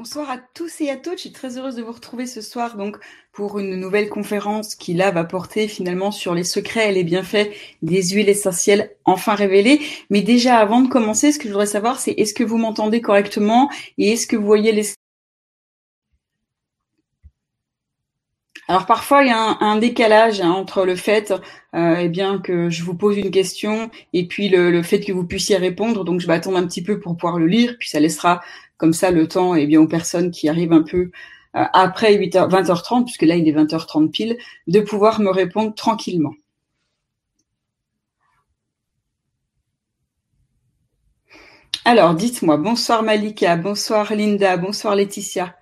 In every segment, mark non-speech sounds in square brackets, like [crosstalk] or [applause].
Bonsoir à tous et à toutes. Je suis très heureuse de vous retrouver ce soir donc pour une nouvelle conférence qui là va porter finalement sur les secrets et les bienfaits des huiles essentielles enfin révélées. Mais déjà avant de commencer, ce que je voudrais savoir, c'est est-ce que vous m'entendez correctement et est-ce que vous voyez les Alors parfois il y a un, décalage hein, entre le fait euh, eh bien que je vous pose une question et puis le, le, fait que vous puissiez répondre. Donc je vais attendre un petit peu pour pouvoir le lire, puis ça laissera comme ça le temps eh bien aux personnes qui arrivent un peu euh, après 8h, 20h30, puisque là il est 20h30 pile, de pouvoir me répondre tranquillement. Alors, dites-moi, bonsoir Malika, bonsoir Linda, bonsoir Laetitia.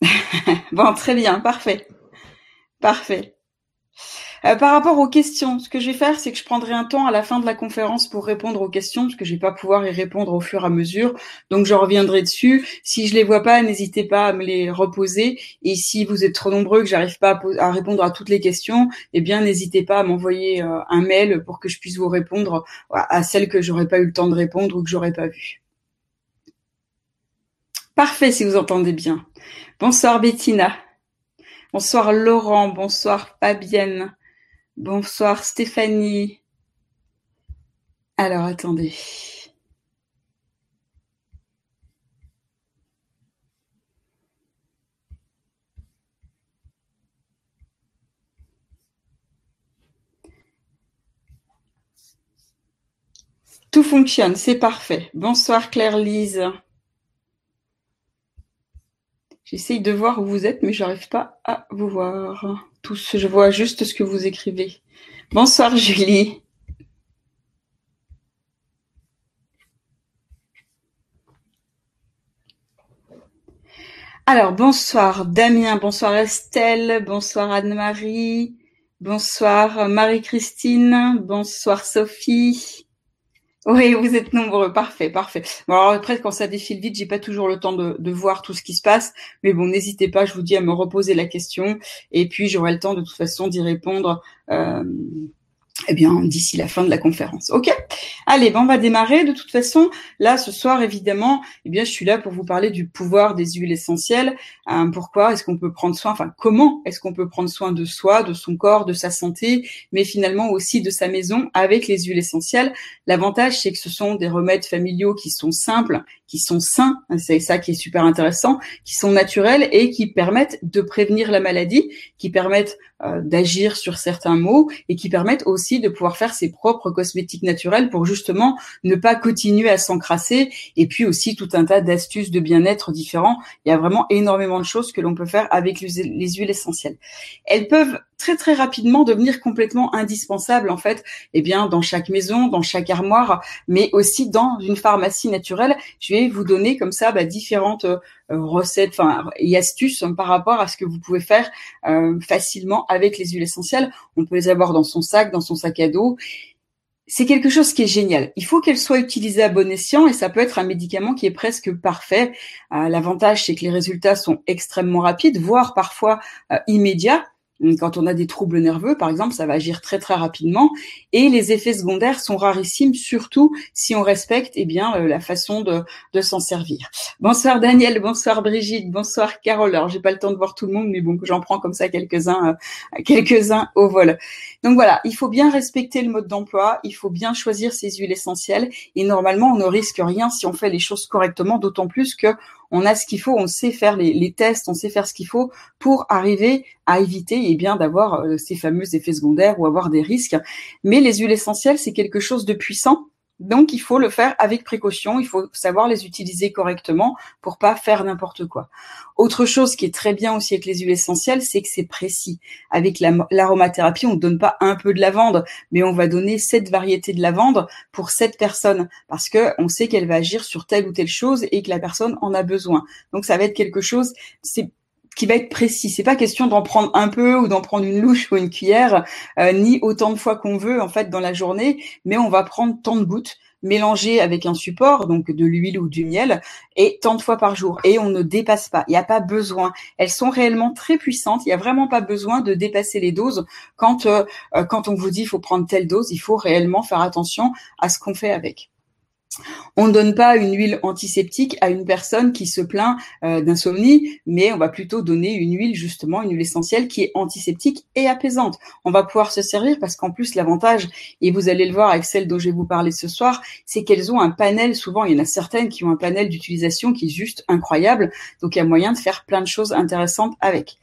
[laughs] bon, très bien, parfait. Parfait. Euh, par rapport aux questions, ce que je vais faire, c'est que je prendrai un temps à la fin de la conférence pour répondre aux questions, parce que je vais pas pouvoir y répondre au fur et à mesure. Donc je reviendrai dessus. Si je les vois pas, n'hésitez pas à me les reposer. Et si vous êtes trop nombreux que j'arrive pas à, répondre à toutes les questions, eh bien n'hésitez pas à m'envoyer euh, un mail pour que je puisse vous répondre à celles que j'aurais pas eu le temps de répondre ou que j'aurais pas vues. Parfait si vous entendez bien. Bonsoir Bettina. Bonsoir Laurent, bonsoir Fabienne, Bonsoir Stéphanie. Alors attendez. Tout fonctionne, c'est parfait. Bonsoir Claire-Lise. J'essaye de voir où vous êtes, mais j'arrive pas à vous voir tous. Je vois juste ce que vous écrivez. Bonsoir Julie. Alors, bonsoir Damien, bonsoir Estelle, bonsoir Anne-Marie, bonsoir Marie-Christine, bonsoir Sophie, oui, vous êtes nombreux, parfait, parfait. Bon, alors après, quand ça défile vite, j'ai pas toujours le temps de, voir tout ce qui se passe, mais bon, n'hésitez pas, je vous dis à me reposer la question, et puis j'aurai le temps de toute façon d'y répondre euh, eh bien, d'ici la fin de la conférence. OK Allez, ben on va démarrer. De toute façon, là, ce soir, évidemment, eh bien, je suis là pour vous parler du pouvoir des huiles essentielles. Hein, pourquoi est-ce qu'on peut prendre soin, enfin, comment est-ce qu'on peut prendre soin de soi, de son corps, de sa santé, mais finalement aussi de sa maison avec les huiles essentielles? L'avantage, c'est que ce sont des remèdes familiaux qui sont simples, qui sont sains, c'est ça qui est super intéressant, qui sont naturels et qui permettent de prévenir la maladie, qui permettent euh, d'agir sur certains maux et qui permettent aussi de pouvoir faire ses propres cosmétiques naturels pour justement ne pas continuer à s'encrasser et puis aussi tout un tas d'astuces de bien-être différents. Il y a vraiment énormément de choses que l'on peut faire avec les huiles essentielles. Elles peuvent très très rapidement devenir complètement indispensables en fait, eh bien dans chaque maison, dans chaque armoire, mais aussi dans une pharmacie naturelle. Je vais vous donner comme ça bah, différentes euh, recettes, enfin et astuces hein, par rapport à ce que vous pouvez faire euh, facilement avec les huiles essentielles. On peut les avoir dans son sac, dans son sac à dos. C'est quelque chose qui est génial. Il faut qu'elle soit utilisée à bon escient et ça peut être un médicament qui est presque parfait. Euh, l'avantage, c'est que les résultats sont extrêmement rapides, voire parfois immédiats. Quand on a des troubles nerveux, par exemple, ça va agir très très rapidement et les effets secondaires sont rarissimes, surtout si on respecte eh bien euh, la façon de, s'en servir. Bonsoir Daniel, bonsoir Brigitte, bonsoir Carole. Alors j'ai pas le temps de voir tout le monde, mais bon, j'en prends comme ça quelques-uns, euh, quelques-uns au vol. Donc voilà, il faut bien respecter le mode d'emploi, il faut bien choisir ses huiles essentielles et normalement on ne risque rien si on fait les choses correctement, d'autant plus que on a ce qu'il faut, on sait faire les, tests, on sait faire ce qu'il faut pour arriver à éviter eh bien d'avoir euh, ces fameux effets secondaires ou avoir des risques. Mais les huiles essentielles, c'est quelque chose de puissant donc, il faut le faire avec précaution. Il faut savoir les utiliser correctement pour pas faire n'importe quoi. Autre chose qui est très bien aussi avec les huiles essentielles, c'est que c'est précis. Avec l'aromathérapie, on ne donne pas un peu de lavande, mais on va donner sept variétés de lavande pour sept personnes parce que on sait qu'elle va agir sur telle ou telle chose et que la personne en a besoin. Donc, ça va être quelque chose, qui va être précis. C'est pas question d'en prendre un peu ou d'en prendre une louche ou une cuillère, euh, ni autant de fois qu'on veut en fait dans la journée, mais on va prendre tant de gouttes mélangées avec un support, donc de l'huile ou du miel, et tant de fois par jour. Et on ne dépasse pas. Il n'y a pas besoin. Elles sont réellement très puissantes. Il n'y a vraiment pas besoin de dépasser les doses. Quand euh, euh, quand on vous dit il faut prendre telle dose, il faut réellement faire attention à ce qu'on fait avec. On ne donne pas une huile antiseptique à une personne qui se plaint euh, d'insomnie, mais on va plutôt donner une huile justement, une huile essentielle qui est antiseptique et apaisante. On va pouvoir se servir parce qu'en plus l'avantage, et vous allez le voir avec celle dont je vais vous parler ce soir, c'est qu'elles ont un panel, souvent il y en a certaines qui ont un panel d'utilisation qui est juste incroyable, donc il y a moyen de faire plein de choses intéressantes avec.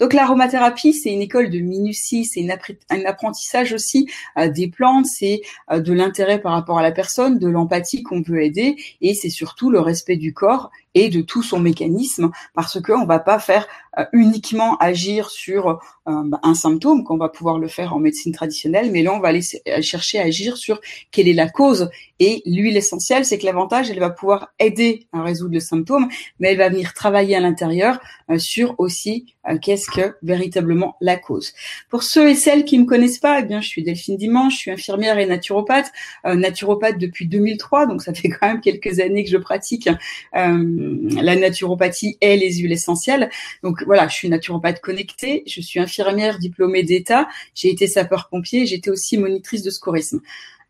Donc l'aromathérapie, c'est une école de minutie, c'est un apprentissage aussi euh, des plantes, c'est euh, de l'intérêt par rapport à la personne, de l'empathie qu'on peut aider, et c'est surtout le respect du corps et de tout son mécanisme, parce qu'on ne va pas faire euh, uniquement agir sur euh, bah, un symptôme, qu'on va pouvoir le faire en médecine traditionnelle, mais là on va aller euh, chercher à agir sur quelle est la cause. Et l'huile essentielle, c'est que l'avantage, elle va pouvoir aider à résoudre le symptôme, mais elle va venir travailler à l'intérieur sur aussi qu'est-ce que véritablement la cause. Pour ceux et celles qui me connaissent pas, eh bien je suis Delphine Dimanche, je suis infirmière et naturopathe, naturopathe depuis 2003, donc ça fait quand même quelques années que je pratique la naturopathie et les huiles essentielles. Donc voilà, je suis naturopathe connectée, je suis infirmière diplômée d'État, j'ai été sapeur-pompier, j'étais aussi monitrice de secourisme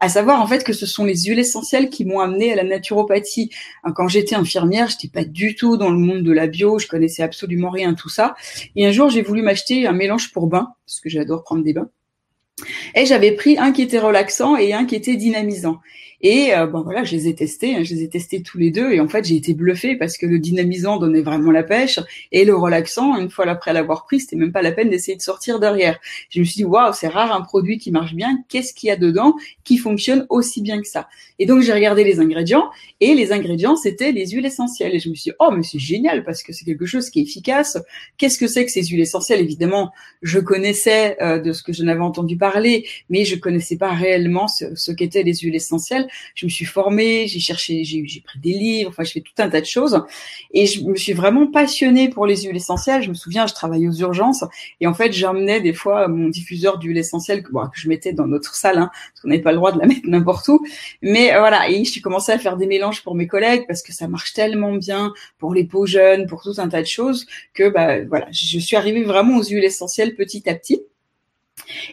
à savoir en fait que ce sont les huiles essentielles qui m'ont amené à la naturopathie. Quand j'étais infirmière, j'étais pas du tout dans le monde de la bio, je connaissais absolument rien tout ça. Et un jour, j'ai voulu m'acheter un mélange pour bain parce que j'adore prendre des bains. Et j'avais pris un qui était relaxant et un qui était dynamisant. Et euh, bon voilà, je les ai testés, hein, je les ai testés tous les deux et en fait j'ai été bluffée parce que le dynamisant donnait vraiment la pêche et le relaxant, une fois après l'avoir pris, c'était même pas la peine d'essayer de sortir derrière. Je me suis dit waouh, c'est rare un produit qui marche bien. Qu'est-ce qu'il y a dedans qui fonctionne aussi bien que ça? Et donc j'ai regardé les ingrédients et les ingrédients c'était les huiles essentielles et je me suis dit oh mais c'est génial parce que c'est quelque chose qui est efficace. Qu'est-ce que c'est que ces huiles essentielles? Évidemment, je connaissais euh, de ce que je n'avais entendu parler, mais je connaissais pas réellement ce, ce qu'étaient les huiles essentielles je me suis formée, j'ai cherché, j'ai pris des livres, enfin, je fais tout un tas de choses. Et je me suis vraiment passionnée pour les huiles essentielles. Je me souviens, je travaillais aux urgences et en fait, j'emmenais des fois mon diffuseur d'huile essentielle que, que je mettais dans notre salle, hein, parce qu'on n'avait pas le droit de la mettre n'importe où. Mais euh, voilà, et je suis commencé à faire des mélanges pour mes collègues parce que ça marche tellement bien pour les peaux jeunes, pour tout un tas de choses que, bah, voilà, je suis arrivée vraiment aux huiles essentielles petit à petit.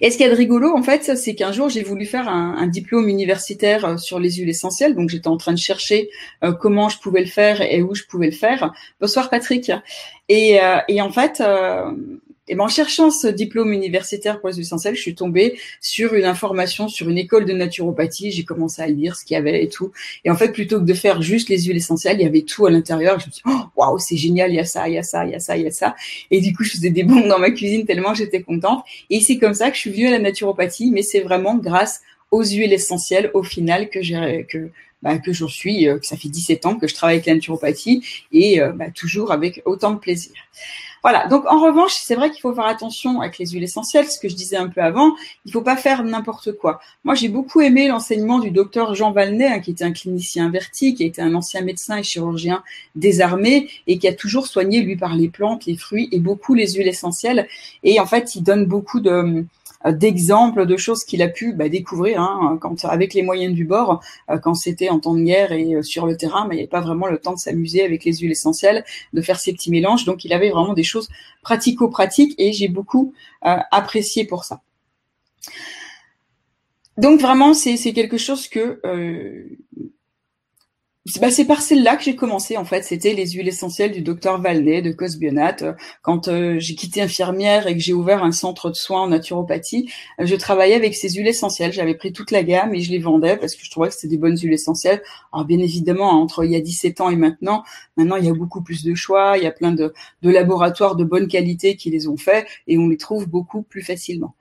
Et ce qu'il y a de rigolo, en fait, c'est qu'un jour, j'ai voulu faire un, diplôme universitaire euh, sur les huiles essentielles. Donc, j'étais en train de chercher euh, comment je pouvais le faire et où je pouvais le faire. Bonsoir, Patrick. Et, euh, et en fait, et ben, en cherchant ce diplôme universitaire pour les essentiels, je suis tombée sur une information sur une école de naturopathie. J'ai commencé à lire ce qu'il y avait et tout. Et en fait, plutôt que de faire juste les huiles essentielles, il y avait tout à l'intérieur. Je me suis dit, oh, waouh, c'est génial, il y a ça, il y a ça, il y a ça, il y a ça. Et du coup, je faisais des bons dans ma cuisine tellement j'étais contente. Et c'est comme ça que je suis venue à la naturopathie, mais c'est vraiment grâce aux huiles essentielles au final que j'ai que bah, que j'en suis, euh, que ça fait 17 ans que je travaille avec la naturopathie et euh, bah, toujours avec autant de plaisir. Voilà. Donc en revanche, c'est vrai qu'il faut faire attention avec les huiles essentielles, ce que je disais un peu avant. Il faut pas faire n'importe quoi. Moi, j'ai beaucoup aimé l'enseignement du docteur Jean Valnet, hein, qui était un clinicien averti, qui était un ancien médecin et chirurgien désarmé et qui a toujours soigné lui par les plantes, les fruits et beaucoup les huiles essentielles. Et en fait, il donne beaucoup de d'exemples de choses qu'il a pu bah, découvrir hein, quand avec les moyens du bord euh, quand c'était en temps de guerre et euh, sur le terrain mais il n'y avait pas vraiment le temps de s'amuser avec les huiles essentielles de faire ces petits mélanges. Donc il avait vraiment des choses pratico-pratiques et j'ai beaucoup apprécié pour ça. Donc vraiment c'est quelque chose que bah, c'est par celle-là que j'ai commencé en fait. C'était les huiles essentielles du docteur Valnet de Cosbionat. Quand euh, j'ai quitté infirmière et que j'ai ouvert un centre de soins en naturopathie, euh, je travaillais avec ces huiles essentielles. J'avais pris toute la gamme et je les vendais parce que je trouvais que c'était des bonnes huiles essentielles. Alors bien évidemment, entre il y a 17 ans et maintenant, maintenant il y a beaucoup plus de choix. Il y a plein de, de laboratoires de bonne qualité qui les ont fait et on les trouve beaucoup plus facilement.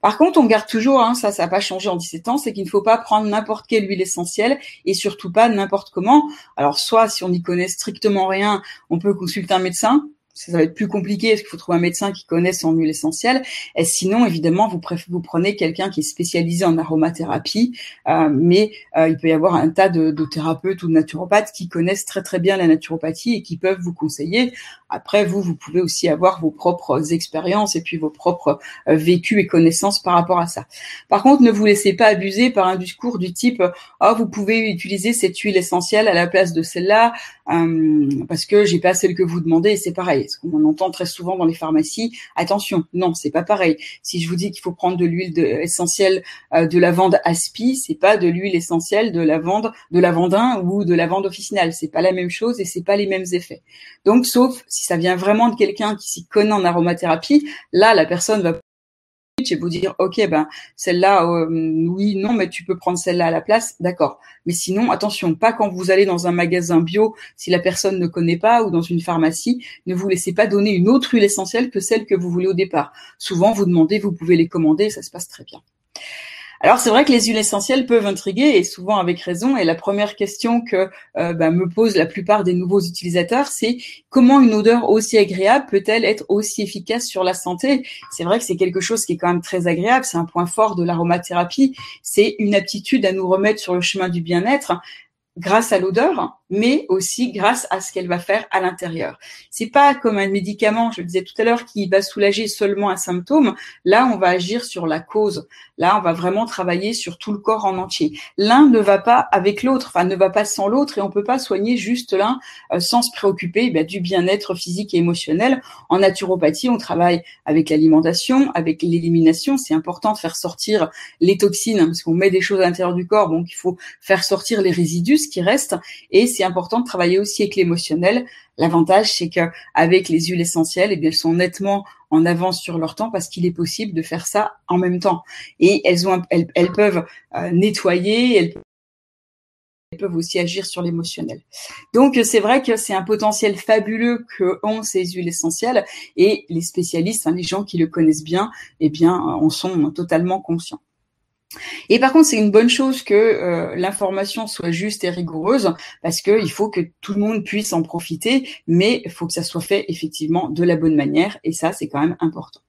Par contre, on garde toujours, hein, ça, ça n'a pas changé en 17 ans, c'est qu'il ne faut pas prendre n'importe quelle huile essentielle et surtout pas n'importe comment. Alors, soit si on n'y connaît strictement rien, on peut consulter un médecin, ça va être plus compliqué parce qu'il faut trouver un médecin qui connaisse son huile essentielle. Et sinon, évidemment, vous, vous prenez quelqu'un qui est spécialisé en aromathérapie, euh, mais euh, il peut y avoir un tas de, de, thérapeutes ou de naturopathes qui connaissent très très bien la naturopathie et qui peuvent vous conseiller. Après, vous, vous pouvez aussi avoir vos propres expériences et puis vos propres euh, vécus et connaissances par rapport à ça. Par contre, ne vous laissez pas abuser par un discours du type « Oh, vous pouvez utiliser cette huile essentielle à la place de celle-là euh, parce que j'ai pas celle que vous demandez. C'est pareil. Ce qu'on entend très souvent dans les pharmacies. Attention, non, c'est pas pareil. Si je vous dis qu'il faut prendre de l'huile essentielle euh, de lavande aspi, c'est pas de l'huile essentielle de lavande de lavandin ou de lavande officinale. C'est pas la même chose et c'est pas les mêmes effets. Donc, sauf si ça vient vraiment de quelqu'un qui s'y connaît en aromathérapie, là, la personne va et vous dire ok ben celle-là euh, oui non mais tu peux prendre celle-là à la place d'accord. Mais sinon attention pas quand vous allez dans un magasin bio si la personne ne connaît pas ou dans une pharmacie ne vous laissez pas donner une autre huile essentielle que celle que vous voulez au départ. Souvent vous demandez vous pouvez les commander ça se passe très bien alors c'est vrai que les huiles essentielles peuvent intriguer et souvent avec raison. Et la première question que euh, bah, me posent la plupart des nouveaux utilisateurs, c'est comment une odeur aussi agréable peut-elle être aussi efficace sur la santé? C'est vrai que c'est quelque chose qui est quand même très agréable. C'est un point fort de l'aromathérapie. C'est une aptitude à nous remettre sur le chemin du bien-être grâce à l'odeur, mais aussi grâce à ce qu'elle va faire à l'intérieur. C'est pas comme un médicament, je le disais tout à l'heure, qui va soulager seulement un symptôme. Là, on va agir sur la cause. Là, on va vraiment travailler sur tout le corps en entier. L'un ne va pas avec l'autre, enfin ne va pas sans l'autre, et on peut pas soigner juste l'un euh, sans se préoccuper eh du bien-être physique et émotionnel. En naturopathie, on travaille avec l'alimentation, avec l'élimination. C'est important de faire sortir les toxines, parce qu'on met des choses à l'intérieur du corps, donc il faut faire sortir les résidus, qui et c'est important de travailler aussi avec l'émotionnel. L'avantage, c'est que avec les huiles essentielles, eh bien, elles sont nettement en avance sur leur temps parce qu'il est possible de faire ça en même temps. Et elles ont, elles, peuvent euh, nettoyer, elles, peuvent aussi agir sur l'émotionnel. Donc c'est vrai que c'est un potentiel fabuleux que ont ces huiles essentielles et les spécialistes, hein, les gens qui le connaissent bien, eh bien en sont totalement conscients. Et par contre, c'est une bonne chose que euh, l'information soit juste et rigoureuse parce qu'il faut que tout le monde puisse en profiter, mais il faut que ça soit fait effectivement de la bonne manière et ça, c'est quand même important.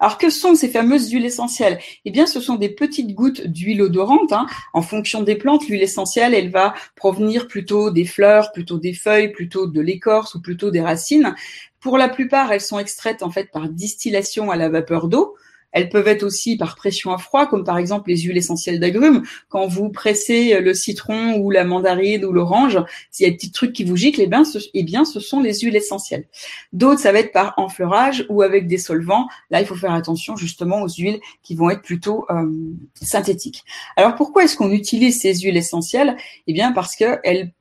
Alors que sont ces fameuses huiles essentielles? Eh bien, ce sont des petites gouttes d'huile odorante. Hein. En fonction des plantes, l'huile essentielle, elle va provenir plutôt des fleurs, plutôt des feuilles, plutôt de l'écorce ou plutôt des racines. Pour la plupart, elles sont extraites en fait par distillation à la vapeur d'eau. Elles peuvent être aussi par pression à froid, comme par exemple les huiles essentielles d'agrumes. Quand vous pressez le citron ou la mandarine ou l'orange, s'il y a des petits trucs qui vous giclent, eh bien, ce, eh sont les huiles essentielles. D'autres, ça va être par enfleurage ou avec des solvants. Là, il faut faire attention justement aux huiles qui vont être plutôt euh, synthétiques. Alors, pourquoi est-ce qu'on utilise ces huiles essentielles? Eh bien, parce qu'elles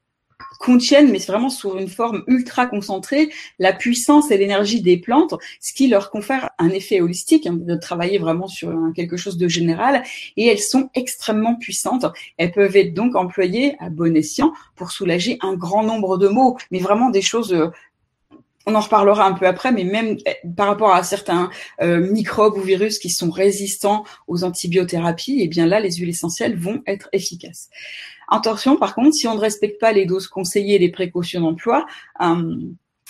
contiennent, mais vraiment sous une forme ultra concentrée, la puissance et l'énergie des plantes, ce qui leur confère un effet holistique, hein, de travailler vraiment sur quelque chose de général, et elles sont extrêmement puissantes. Elles peuvent être donc employées à bon escient pour soulager un grand nombre de maux, mais vraiment des choses euh, on en reparlera un peu après, mais même eh, par rapport à certains euh, microbes ou virus qui sont résistants aux antibiothérapies, eh bien là, les huiles essentielles vont être efficaces. Attention, par contre, si on ne respecte pas les doses conseillées et les précautions d'emploi, euh,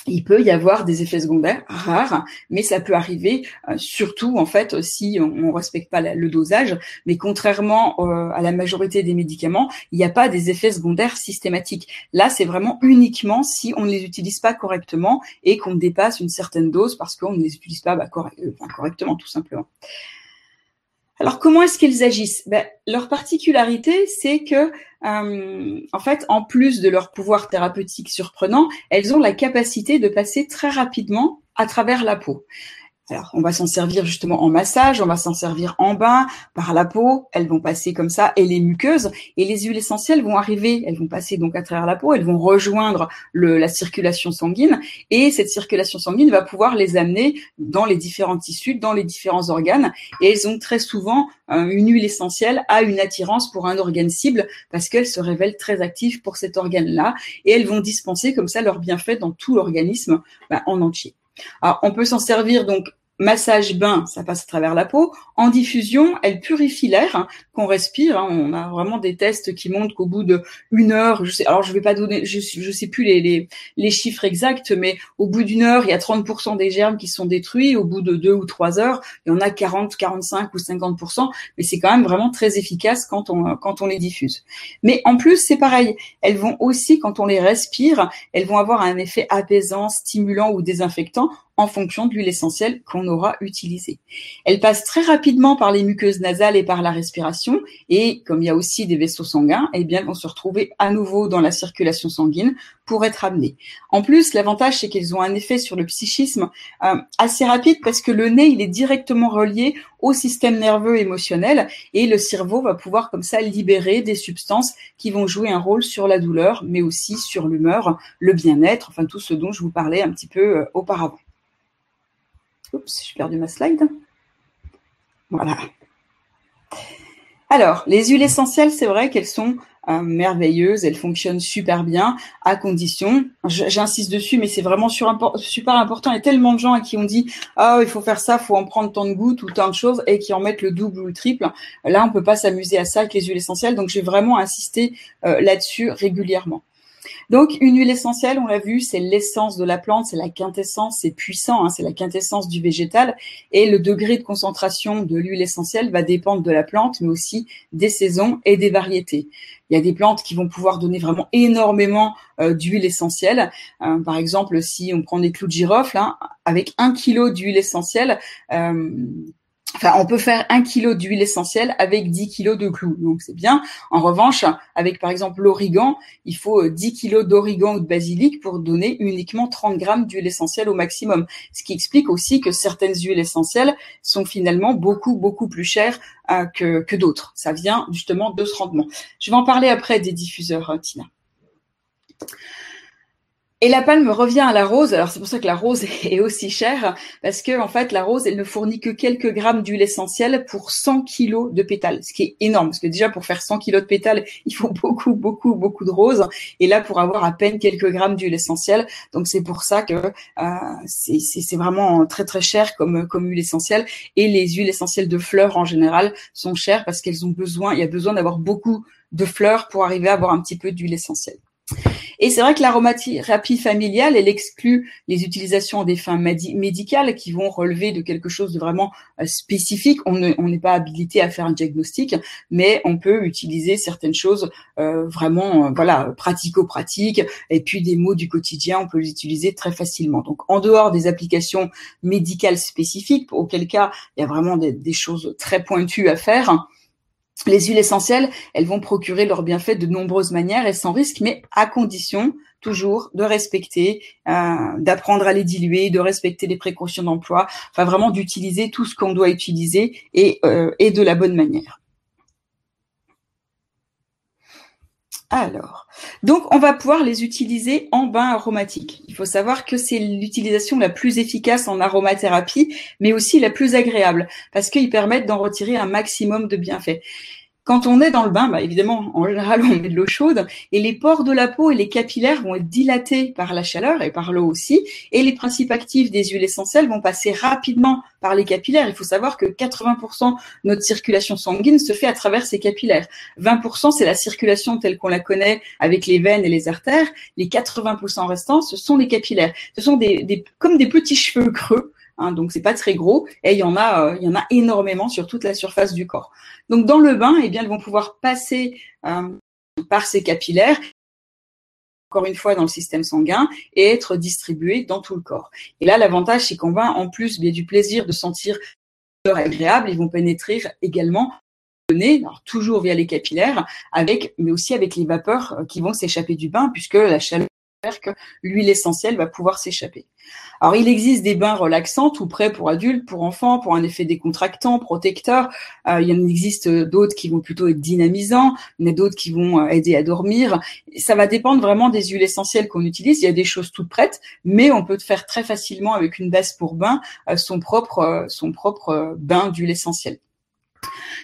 il peut y avoir des effets secondaires rares, mais ça peut arriver euh, surtout en fait si on ne respecte pas le dosage. Mais contrairement euh, à la majorité des médicaments, il n'y a pas des effets secondaires systématiques. Là, c'est vraiment uniquement si on ne les utilise pas correctement et qu'on dépasse une certaine dose parce qu'on ne les utilise pas bah, correctement, tout simplement. Alors comment est-ce qu'ils agissent? Ben, Leur particularité, c'est que, euh, en fait, en plus de leur pouvoir thérapeutique surprenant, elles ont la capacité de passer très rapidement à travers la peau. Alors, on va s'en servir justement en massage, on va s'en servir en bain, par la peau, elles vont passer comme ça, et les muqueuses, et les huiles essentielles vont arriver, elles vont passer donc à travers la peau, elles vont rejoindre la circulation sanguine, et cette circulation sanguine va pouvoir les amener dans les différents tissus, dans les différents organes, et elles ont très souvent euh, une huile essentielle a une attirance pour un organe cible, parce qu'elles se révèlent très actives pour cet organe-là, et elles vont dispenser comme ça leur bienfait dans tout l'organisme bah, en entier. Alors, on peut s'en servir donc massage bain, ça passe à travers la peau. En diffusion, elle purifie l'air hein, qu'on respire. Hein. On a vraiment des tests qui montrent qu'au bout de une heure, je sais, alors je vais pas donner, je, sais plus les chiffres exacts, mais au bout d'une heure, il y a 30% des germes qui sont détruits. Au bout de deux ou trois heures, il y en a 40, 45 ou 50%. Mais c'est quand même vraiment très efficace quand on quand on les diffuse. Mais en plus, c'est pareil. Elles vont aussi, quand on les respire, elles vont avoir un effet apaisant, stimulant ou désinfectant en fonction de l'huile essentielle qu'on aura utilisée. Elle passe très rapidement par les muqueuses nasales et par la respiration et comme il y a aussi des vaisseaux sanguins, eh bien elles vont se retrouver à nouveau dans la circulation sanguine pour être amenées. En plus, l'avantage c'est qu'elles ont un effet sur le psychisme euh, assez rapide parce que le nez il est directement relié au système nerveux émotionnel et le cerveau va pouvoir comme ça libérer des substances qui vont jouer un rôle sur la douleur, mais aussi sur l'humeur, le bien-être, enfin tout ce dont je vous parlais un petit peu euh, auparavant. Oups, j'ai perdu ma slide. Voilà. Alors, les huiles essentielles, c'est vrai qu'elles sont euh, merveilleuses, elles fonctionnent super bien, à condition, j'insiste dessus, mais c'est vraiment super important. Il y a tellement de gens qui ont dit ah il faut faire ça, faut en prendre tant de gouttes ou tant de choses, et qui en mettent le double ou le triple. Là, on peut pas s'amuser à ça avec les huiles essentielles, donc j'ai vraiment insisté euh, là-dessus régulièrement. Donc, une huile essentielle, on l'a vu, c'est l'essence de la plante, c'est la quintessence, c'est puissant, hein, c'est la quintessence du végétal. Et le degré de concentration de l'huile essentielle va dépendre de la plante, mais aussi des saisons et des variétés. Il y a des plantes qui vont pouvoir donner vraiment énormément euh, d'huile essentielle. Euh, par exemple, si on prend des clous de girofle, hein, avec un kilo d'huile essentielle, euh, Enfin, on peut faire un kilo d'huile essentielle avec 10 kilos de clous, donc c'est bien. En revanche, avec par exemple l'origan, il faut 10 euh, kilos d'origan ou de basilic pour donner uniquement 30 grammes d'huile essentielle au maximum. Ce qui explique aussi que certaines huiles essentielles sont finalement beaucoup beaucoup plus chères euh, que, que d'autres. Ça vient justement de ce rendement. Je vais en parler après des diffuseurs, hein, Tina. Et la palme revient à la rose. Alors c'est pour ça que la rose [laughs] est aussi chère parce que en fait la rose elle ne fournit que quelques grammes d'huile essentielle pour 100 kilos de pétales, ce qui est énorme parce que déjà pour faire 100 kilos de pétales [laughs] il faut beaucoup beaucoup beaucoup de roses et là pour avoir à peine quelques grammes d'huile essentielle. Donc c'est pour ça que euh, c'est vraiment très très cher comme comme huile essentielle et les huiles essentielles de fleurs en général sont chères parce qu'elles ont besoin il y a besoin d'avoir beaucoup de fleurs pour arriver à avoir un petit peu d'huile essentielle. Et c'est vrai que l'aromathérapie familiale, elle exclut les utilisations des fins médicales qui vont relever de quelque chose de vraiment euh, spécifique. On n'est pas habilité à faire un diagnostic, mais on peut utiliser certaines choses euh, vraiment, euh, voilà, pratico-pratiques. Et puis des mots du quotidien, on peut les utiliser très facilement. Donc en dehors des applications médicales spécifiques, auquel cas il y a vraiment des choses très pointues à faire les huiles essentielles, elles vont procurer leurs bienfaits de nombreuses manières et sans risque, mais à condition toujours de respecter, euh, d'apprendre à les diluer, de respecter les précautions d'emploi, enfin vraiment d'utiliser tout ce qu'on doit utiliser et, euh, et de la bonne manière. Alors, donc on va pouvoir les utiliser en bain aromatique. Il faut savoir que c'est l'utilisation la plus efficace en aromathérapie, mais aussi la plus agréable, parce qu'ils permettent d'en retirer un maximum de bienfaits. Quand on est dans le bain, bah évidemment, en général, on met de l'eau chaude et les pores de la peau et les capillaires vont être dilatés par la chaleur et par l'eau aussi. Et les principes actifs des huiles essentielles vont passer rapidement par les capillaires. Il faut savoir que 80% de notre circulation sanguine se fait à travers ces capillaires. 20% c'est la circulation telle qu'on la connaît avec les veines et les artères. Les 80% restants, ce sont les capillaires. Ce sont des, des comme des petits cheveux creux Hein, donc c'est pas très gros et il y en a, euh, il y en a énormément sur toute la surface du corps. Donc dans le bain, eh bien elles vont pouvoir passer euh, par ces capillaires encore une fois dans le système sanguin et être distribuées dans tout le corps. Et là l'avantage c'est qu'en bain, en plus du plaisir de sentir agréable, ils vont pénétrer également le nez, toujours via les capillaires, avec mais aussi avec les vapeurs euh, qui vont s'échapper du bain puisque la chaleur que l'huile essentielle va pouvoir s'échapper. Alors, il existe des bains relaxants, tout prêts pour adultes, pour enfants, pour un effet décontractant, protecteur. Euh, il y en existe d'autres qui vont plutôt être dynamisants, mais d'autres qui vont euh, aider à dormir. Ça va dépendre vraiment des huiles essentielles qu'on utilise. Il y a des choses toutes prêtes, mais on peut faire très facilement avec une base pour bain euh, son propre son propre bain d'huile essentielle.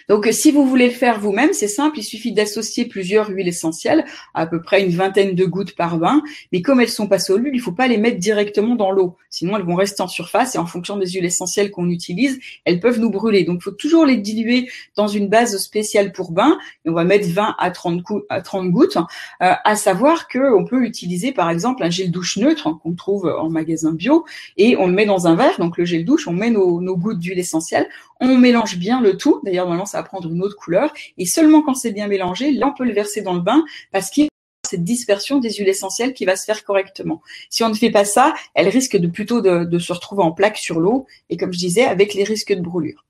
Donc, si vous voulez le faire vous-même, c'est simple, il suffit d'associer plusieurs huiles essentielles, à peu près une vingtaine de gouttes par bain. Mais comme elles sont pas solubles, il faut pas les mettre directement dans l'eau, sinon elles vont rester en surface et en fonction des huiles essentielles qu'on utilise, elles peuvent nous brûler. Donc, il faut toujours les diluer dans une base spéciale pour bain. On va mettre 20 à 30, à 30 gouttes. Euh, à savoir que on peut utiliser par exemple un gel douche neutre hein, qu'on trouve en magasin bio et on le met dans un verre. Donc le gel douche, on met nos, nos gouttes d'huile essentielle, on mélange bien le tout. D'ailleurs, normalement, ça va prendre une autre couleur. Et seulement quand c'est bien mélangé, là, on peut le verser dans le bain parce qu'il cette dispersion des huiles essentielles qui va se faire correctement. Si on ne fait pas ça, elle risque de plutôt de, se retrouver en plaque sur l'eau et comme je disais, avec les risques de brûlure.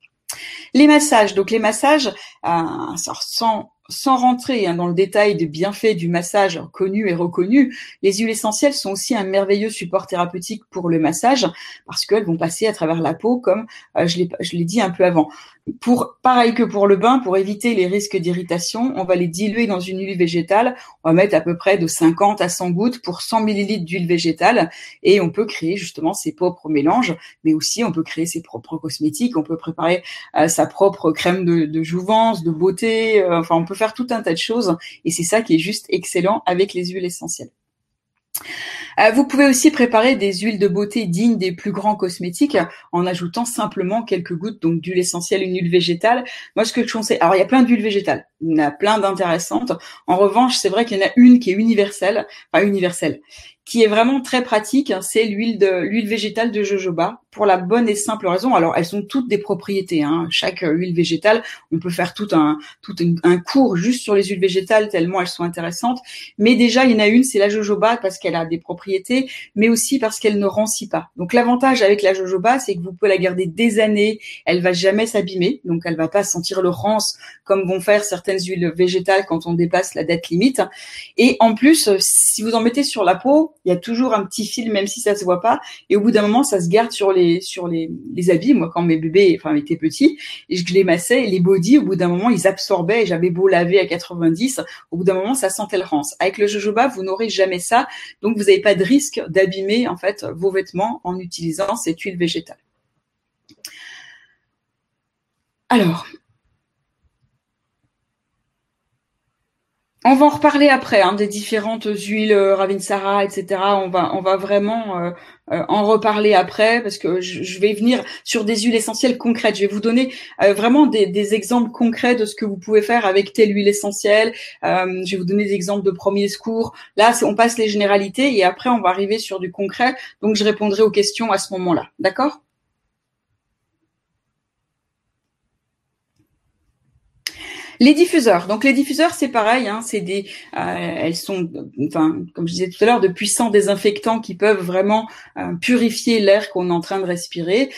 Les massages, donc les massages, euh, sans, sans rentrer hein, dans le détail des bienfaits du massage connu et reconnu, les huiles essentielles sont aussi un merveilleux support thérapeutique pour le massage parce qu'elles vont passer à travers la peau, comme euh, je l'ai dit un peu avant. Pour pareil que pour le bain, pour éviter les risques d'irritation, on va les diluer dans une huile végétale. On va mettre à peu près de 50 à 100 gouttes pour 100 millilitres d'huile végétale et on peut créer justement ses propres mélanges, mais aussi on peut créer ses propres cosmétiques. On peut préparer euh, sa propre crème de, jouvence, de beauté. Euh, enfin, on peut tout un tas de choses et c'est ça qui est juste excellent avec les huiles essentielles. Euh, vous pouvez aussi préparer des huiles de beauté dignes des plus grands cosmétiques en ajoutant simplement quelques gouttes donc d'huile essentielle, une huile végétale. Moi, ce que je conseille, alors il y a plein d'huiles végétales, il y en a plein d'intéressantes. En revanche, c'est vrai qu'il y en a une qui est universelle, enfin universelle, qui est vraiment très pratique, hein, c'est l'huile de l'huile végétale de jojoba pour la bonne et simple raison. Alors elles ont toutes des propriétés. Hein. Chaque euh, huile végétale, on peut faire tout un tout un cours juste sur les huiles végétales tellement elles sont intéressantes. Mais déjà il y en a une, c'est la jojoba parce qu'elle a des propriétés, mais aussi parce qu'elle ne rancit pas. Donc l'avantage avec la jojoba, c'est que vous pouvez la garder des années, elle va jamais s'abîmer, donc elle va pas sentir le rance comme vont faire certaines huiles végétales quand on dépasse la date limite. Et en plus, si vous en mettez sur la peau, il y a toujours un petit fil, même si ça se voit pas. Et au bout d'un moment, ça se garde sur les sur les, les habits. Moi, quand mes bébés, enfin, étaient petits, et je les massais, et les bodys, au bout d'un moment, ils absorbaient. Et j'avais beau laver à 90, au bout d'un moment, ça sentait le rance. Avec le jojoba, vous n'aurez jamais ça, donc vous n'avez pas de risque d'abîmer en fait vos vêtements en utilisant cette huile végétale. Alors, On va en reparler après hein, des différentes huiles euh, Ravinsara, etc. On va on va vraiment euh, euh, en reparler après parce que je, vais venir sur des huiles essentielles concrètes. Je vais vous donner vraiment des, exemples concrets de ce que vous pouvez faire avec telle huile essentielle. je vais vous donner des exemples de premiers secours. Là, on passe les généralités et après on va arriver sur du concret. Donc je répondrai aux questions à ce moment-là. D'accord? Les diffuseurs. Donc les diffuseurs, c'est pareil. Hein, c'est des, euh, elles sont, enfin, comme je disais tout à l'heure, de puissants désinfectants qui peuvent vraiment euh, purifier l'air qu'on est en train de respirer.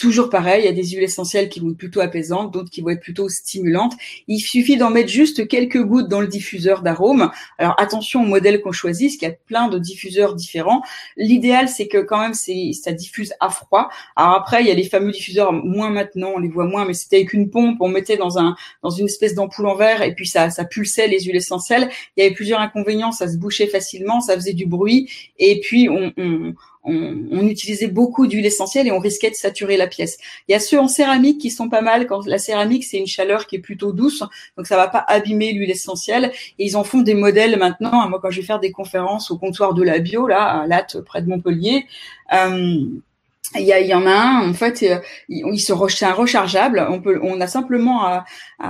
Toujours pareil, il y a des huiles essentielles qui vont être plutôt apaisantes, d'autres qui vont être plutôt stimulantes. Il suffit d'en mettre juste quelques gouttes dans le diffuseur d'arôme. Alors attention au modèle qu'on choisit, parce qu'il y a plein de diffuseurs différents. L'idéal, c'est que quand même, ça diffuse à froid. Alors après, il y a les fameux diffuseurs, moins maintenant, on les voit moins, mais c'était avec une pompe, on mettait dans un dans une espèce d'ampoule en verre et puis ça ça pulsait les huiles essentielles. Il y avait plusieurs inconvénients, ça se bouchait facilement, ça faisait du bruit et puis on, on on, utilisait beaucoup d'huile essentielle et on risquait de saturer la pièce. Il y a ceux en céramique qui sont pas mal quand la céramique c'est une chaleur qui est plutôt douce, donc ça va pas abîmer l'huile essentielle. Et ils en font des modèles maintenant. Moi quand je vais faire des conférences au comptoir de la bio là à Latte près de Montpellier. Euh, il y, y, en a un, en fait, euh, il, se c'est un rechargeable. On peut, on a simplement à,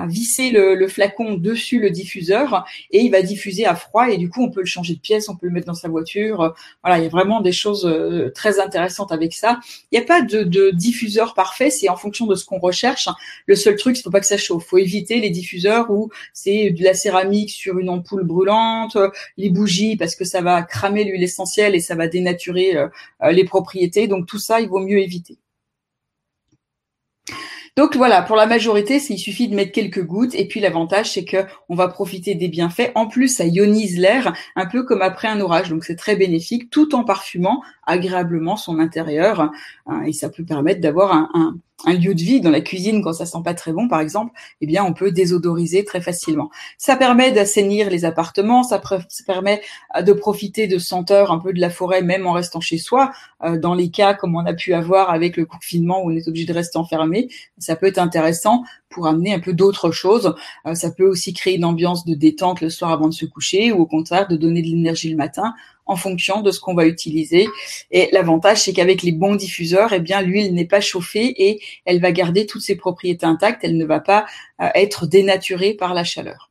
visser le, flacon dessus le diffuseur et il va diffuser à froid et du coup on peut le changer de pièce, on peut le mettre dans sa voiture. Voilà, il y a vraiment des choses euh, très intéressantes avec ça. Il n'y a pas de, diffuseur parfait, c'est en fonction de ce qu'on recherche. Le seul truc, il faut pas que ça chauffe. Faut éviter les diffuseurs où c'est de la céramique sur une ampoule brûlante, les bougies parce que ça va cramer l'huile essentielle et ça va dénaturer euh, les propriétés. Donc tout ça, il vaut mieux éviter. Donc voilà, pour la majorité, il suffit de mettre quelques gouttes et puis l'avantage c'est que on va profiter des bienfaits. En plus, ça ionise l'air un peu comme après un orage, donc c'est très bénéfique, tout en parfumant agréablement son intérieur hein, et ça peut permettre d'avoir un, un lieu de vie dans la cuisine quand ça sent pas très bon par exemple, eh bien on peut désodoriser très facilement. Ça permet d'assainir les appartements, ça, permet euh, de profiter de senteurs un peu de la forêt même en restant chez soi. Euh, dans les cas comme on a pu avoir avec le confinement où on est obligé de rester enfermé, ça peut être intéressant pour amener un peu d'autres choses. Euh, ça peut aussi créer une ambiance de détente le soir avant de se coucher ou au contraire de donner de l'énergie le matin en fonction de ce qu'on va utiliser. Et l'avantage, c'est qu'avec les bons diffuseurs, eh bien, l'huile n'est pas chauffée et elle va garder toutes ses propriétés intactes. Elle ne va pas euh, être dénaturée par la chaleur.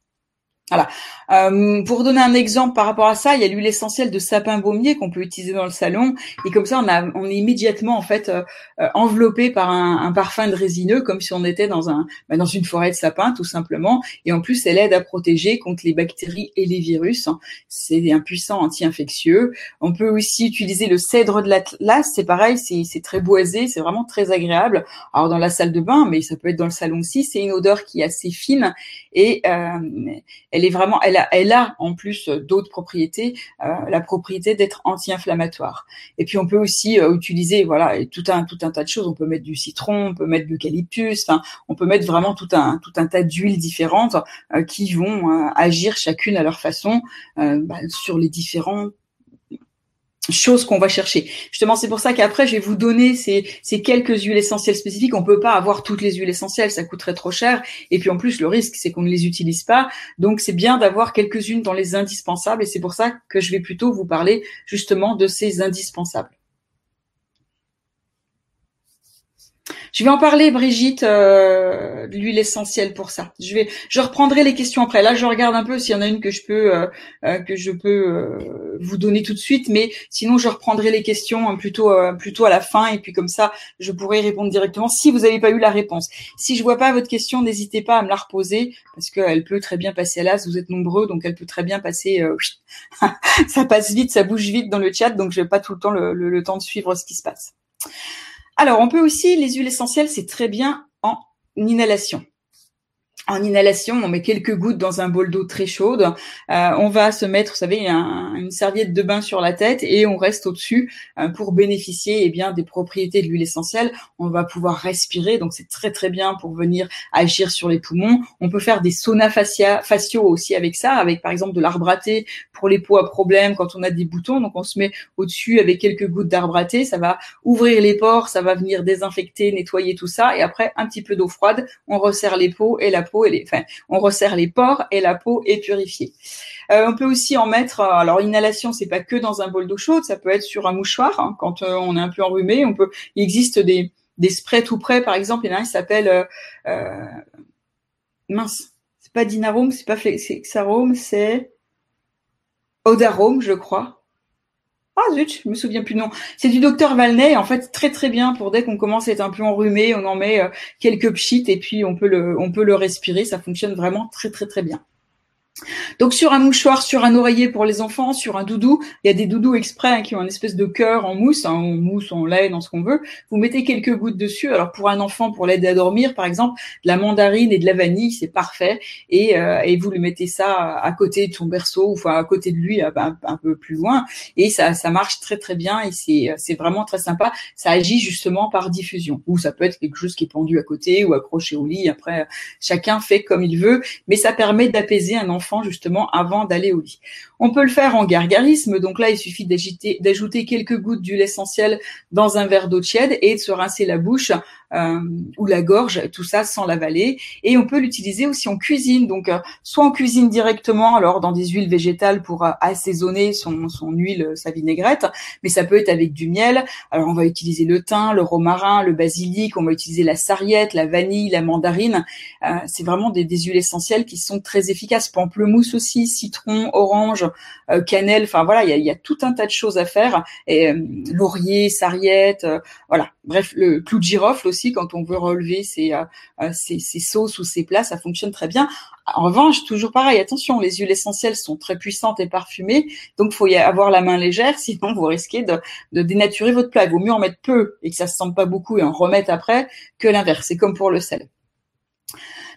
Voilà. Euh, pour donner un exemple par rapport à ça, il y a l'huile essentielle de sapin baumier qu'on peut utiliser dans le salon, et comme ça, on, a, on est immédiatement en fait euh, euh, enveloppé par un, un, parfum de résineux, comme si on était dans un bah, dans une forêt de sapin, tout simplement. Et en plus, elle aide à protéger contre les bactéries et les virus. C'est un puissant anti-infectieux. On peut aussi utiliser le cèdre de l'Atlas. C'est pareil, c'est très boisé, c'est vraiment très agréable. Alors dans la salle de bain, mais ça peut être dans le salon aussi. C'est une odeur qui est assez fine et euh, est vraiment, elle a, elle a en plus d'autres propriétés, euh, la propriété d'être anti-inflammatoire. Et puis on peut aussi euh, utiliser, voilà, tout un tout un tas de choses. On peut mettre du citron, on peut mettre de l'eucalyptus, enfin, on peut mettre vraiment tout un tout un tas d'huiles différentes qui vont agir chacune à leur façon bah, sur les différents choses qu'on va chercher. Justement, c'est pour ça qu'après, je vais vous donner ces, ces, quelques huiles essentielles spécifiques. On peut pas avoir toutes les huiles essentielles, ça coûterait trop cher. Et puis en plus, le risque, c'est qu'on ne les utilise pas. Donc, c'est bien d'avoir quelques-unes dans les indispensables. Et c'est pour ça que je vais plutôt vous parler justement de ces indispensables. Je vais en parler, Brigitte, euh, l'huile essentielle pour ça. Je vais, je reprendrai les questions après. Là, je regarde un peu s'il y en a une que je peux, euh, euh, que je peux euh, vous donner tout de suite, mais sinon, je reprendrai les questions hein, plutôt, plutôt à la fin, et puis comme ça, je pourrai répondre directement si vous n'avez pas eu la réponse. Si je vois pas votre question, n'hésitez pas à me la reposer parce qu'elle peut très bien passer à l'as. Vous êtes nombreux, donc elle peut très bien passer. [laughs] ça passe vite, ça bouge vite dans le chat, donc je n'ai pas tout le temps le temps de suivre ce qui se passe. Alors, on peut aussi, les huiles essentielles, c'est très bien en inhalation en inhalation, on met quelques gouttes dans un bol d'eau très chaude. Euh, on va se mettre, vous savez, une serviette de bain sur la tête et on reste au-dessus euh, pour bénéficier eh bien des propriétés de l'huile essentielle. On va pouvoir respirer, donc c'est très très bien pour venir agir sur les poumons. On peut faire des saunas faciaux aussi avec ça, avec par exemple de l'arbre à thé pour les peaux à problème quand on a des boutons. Donc on se met au-dessus avec quelques gouttes d'arbre à thé, ça va ouvrir les pores, ça va venir désinfecter, nettoyer tout ça et après un petit peu d'eau froide, on resserre les peaux et la peau on resserre les pores et la peau est purifiée. Euh, on peut aussi en mettre, euh, alors inhalation, c'est pas que dans un bol d'eau chaude, ça peut être sur un mouchoir hein, quand euh, on est un peu enrhumé. On peut, il existe des sprays tout près, par exemple, il y en a un qui s'appelle mince, c'est pas Dinarome, c'est pas Flexarome, c'est Odarome, je crois. Ah zut, je me souviens plus non. C'est du docteur Valney, en fait très très bien pour dès qu'on commence à être un peu enrhumé, on en met euh, quelques pchites et puis on peut le on peut le respirer, ça fonctionne vraiment très très très bien. Donc sur un mouchoir, sur un oreiller pour les enfants, sur un doudou, il y a des doudous exprès hein, qui ont une espèce de cœur en mousse, hein, en mousse, en lait, dans ce qu'on veut. Vous mettez quelques gouttes dessus. Alors pour un enfant, pour l'aider à dormir, par exemple, de la mandarine et de la vanille, c'est parfait. Et, euh, et, vous lui mettez ça à côté de son berceau, ou enfin à côté de lui, un, un peu plus loin, et ça, ça marche très très bien. Et c'est c'est vraiment très sympa. Ça agit justement par diffusion. Ou ça peut être quelque chose qui est pendu à côté ou accroché au lit. Après, chacun fait comme il veut, mais ça permet d'apaiser un enfant justement avant d'aller au lit. On peut le faire en gargarisme, donc là il suffit d'ajouter quelques gouttes d'huile essentielle dans un verre d'eau tiède et de se rincer la bouche euh, ou la gorge, tout ça sans l'avaler. Et on peut l'utiliser aussi en cuisine, donc euh, soit en cuisine directement, alors dans des huiles végétales pour euh, assaisonner son, son huile, sa vinaigrette, mais ça peut être avec du miel. Alors on va utiliser le thym, le romarin, le basilic, on va utiliser la sarriette, la vanille, la mandarine. c'est vraiment des, des, huiles essentielles qui sont très efficaces. Pamplemousse aussi, citron, orange, euh, cannelle, enfin voilà, il y a, tout un tas de choses à faire. Et euh, laurier, sarriette, euh, voilà. Bref, le clou de girofle aussi, quand on veut relever ses, ses, sauces ou ses plats, ça fonctionne très bien. En revanche, toujours pareil, attention, les huiles essentielles sont très puissantes et parfumées, donc faut y avoir la main légère, [laughs] sinon vous risquez de, de dénaturer votre plat. Il vaut mieux en mettre peu et que ça se sente pas beaucoup et en remettre après que l'inverse. C'est comme pour le sel.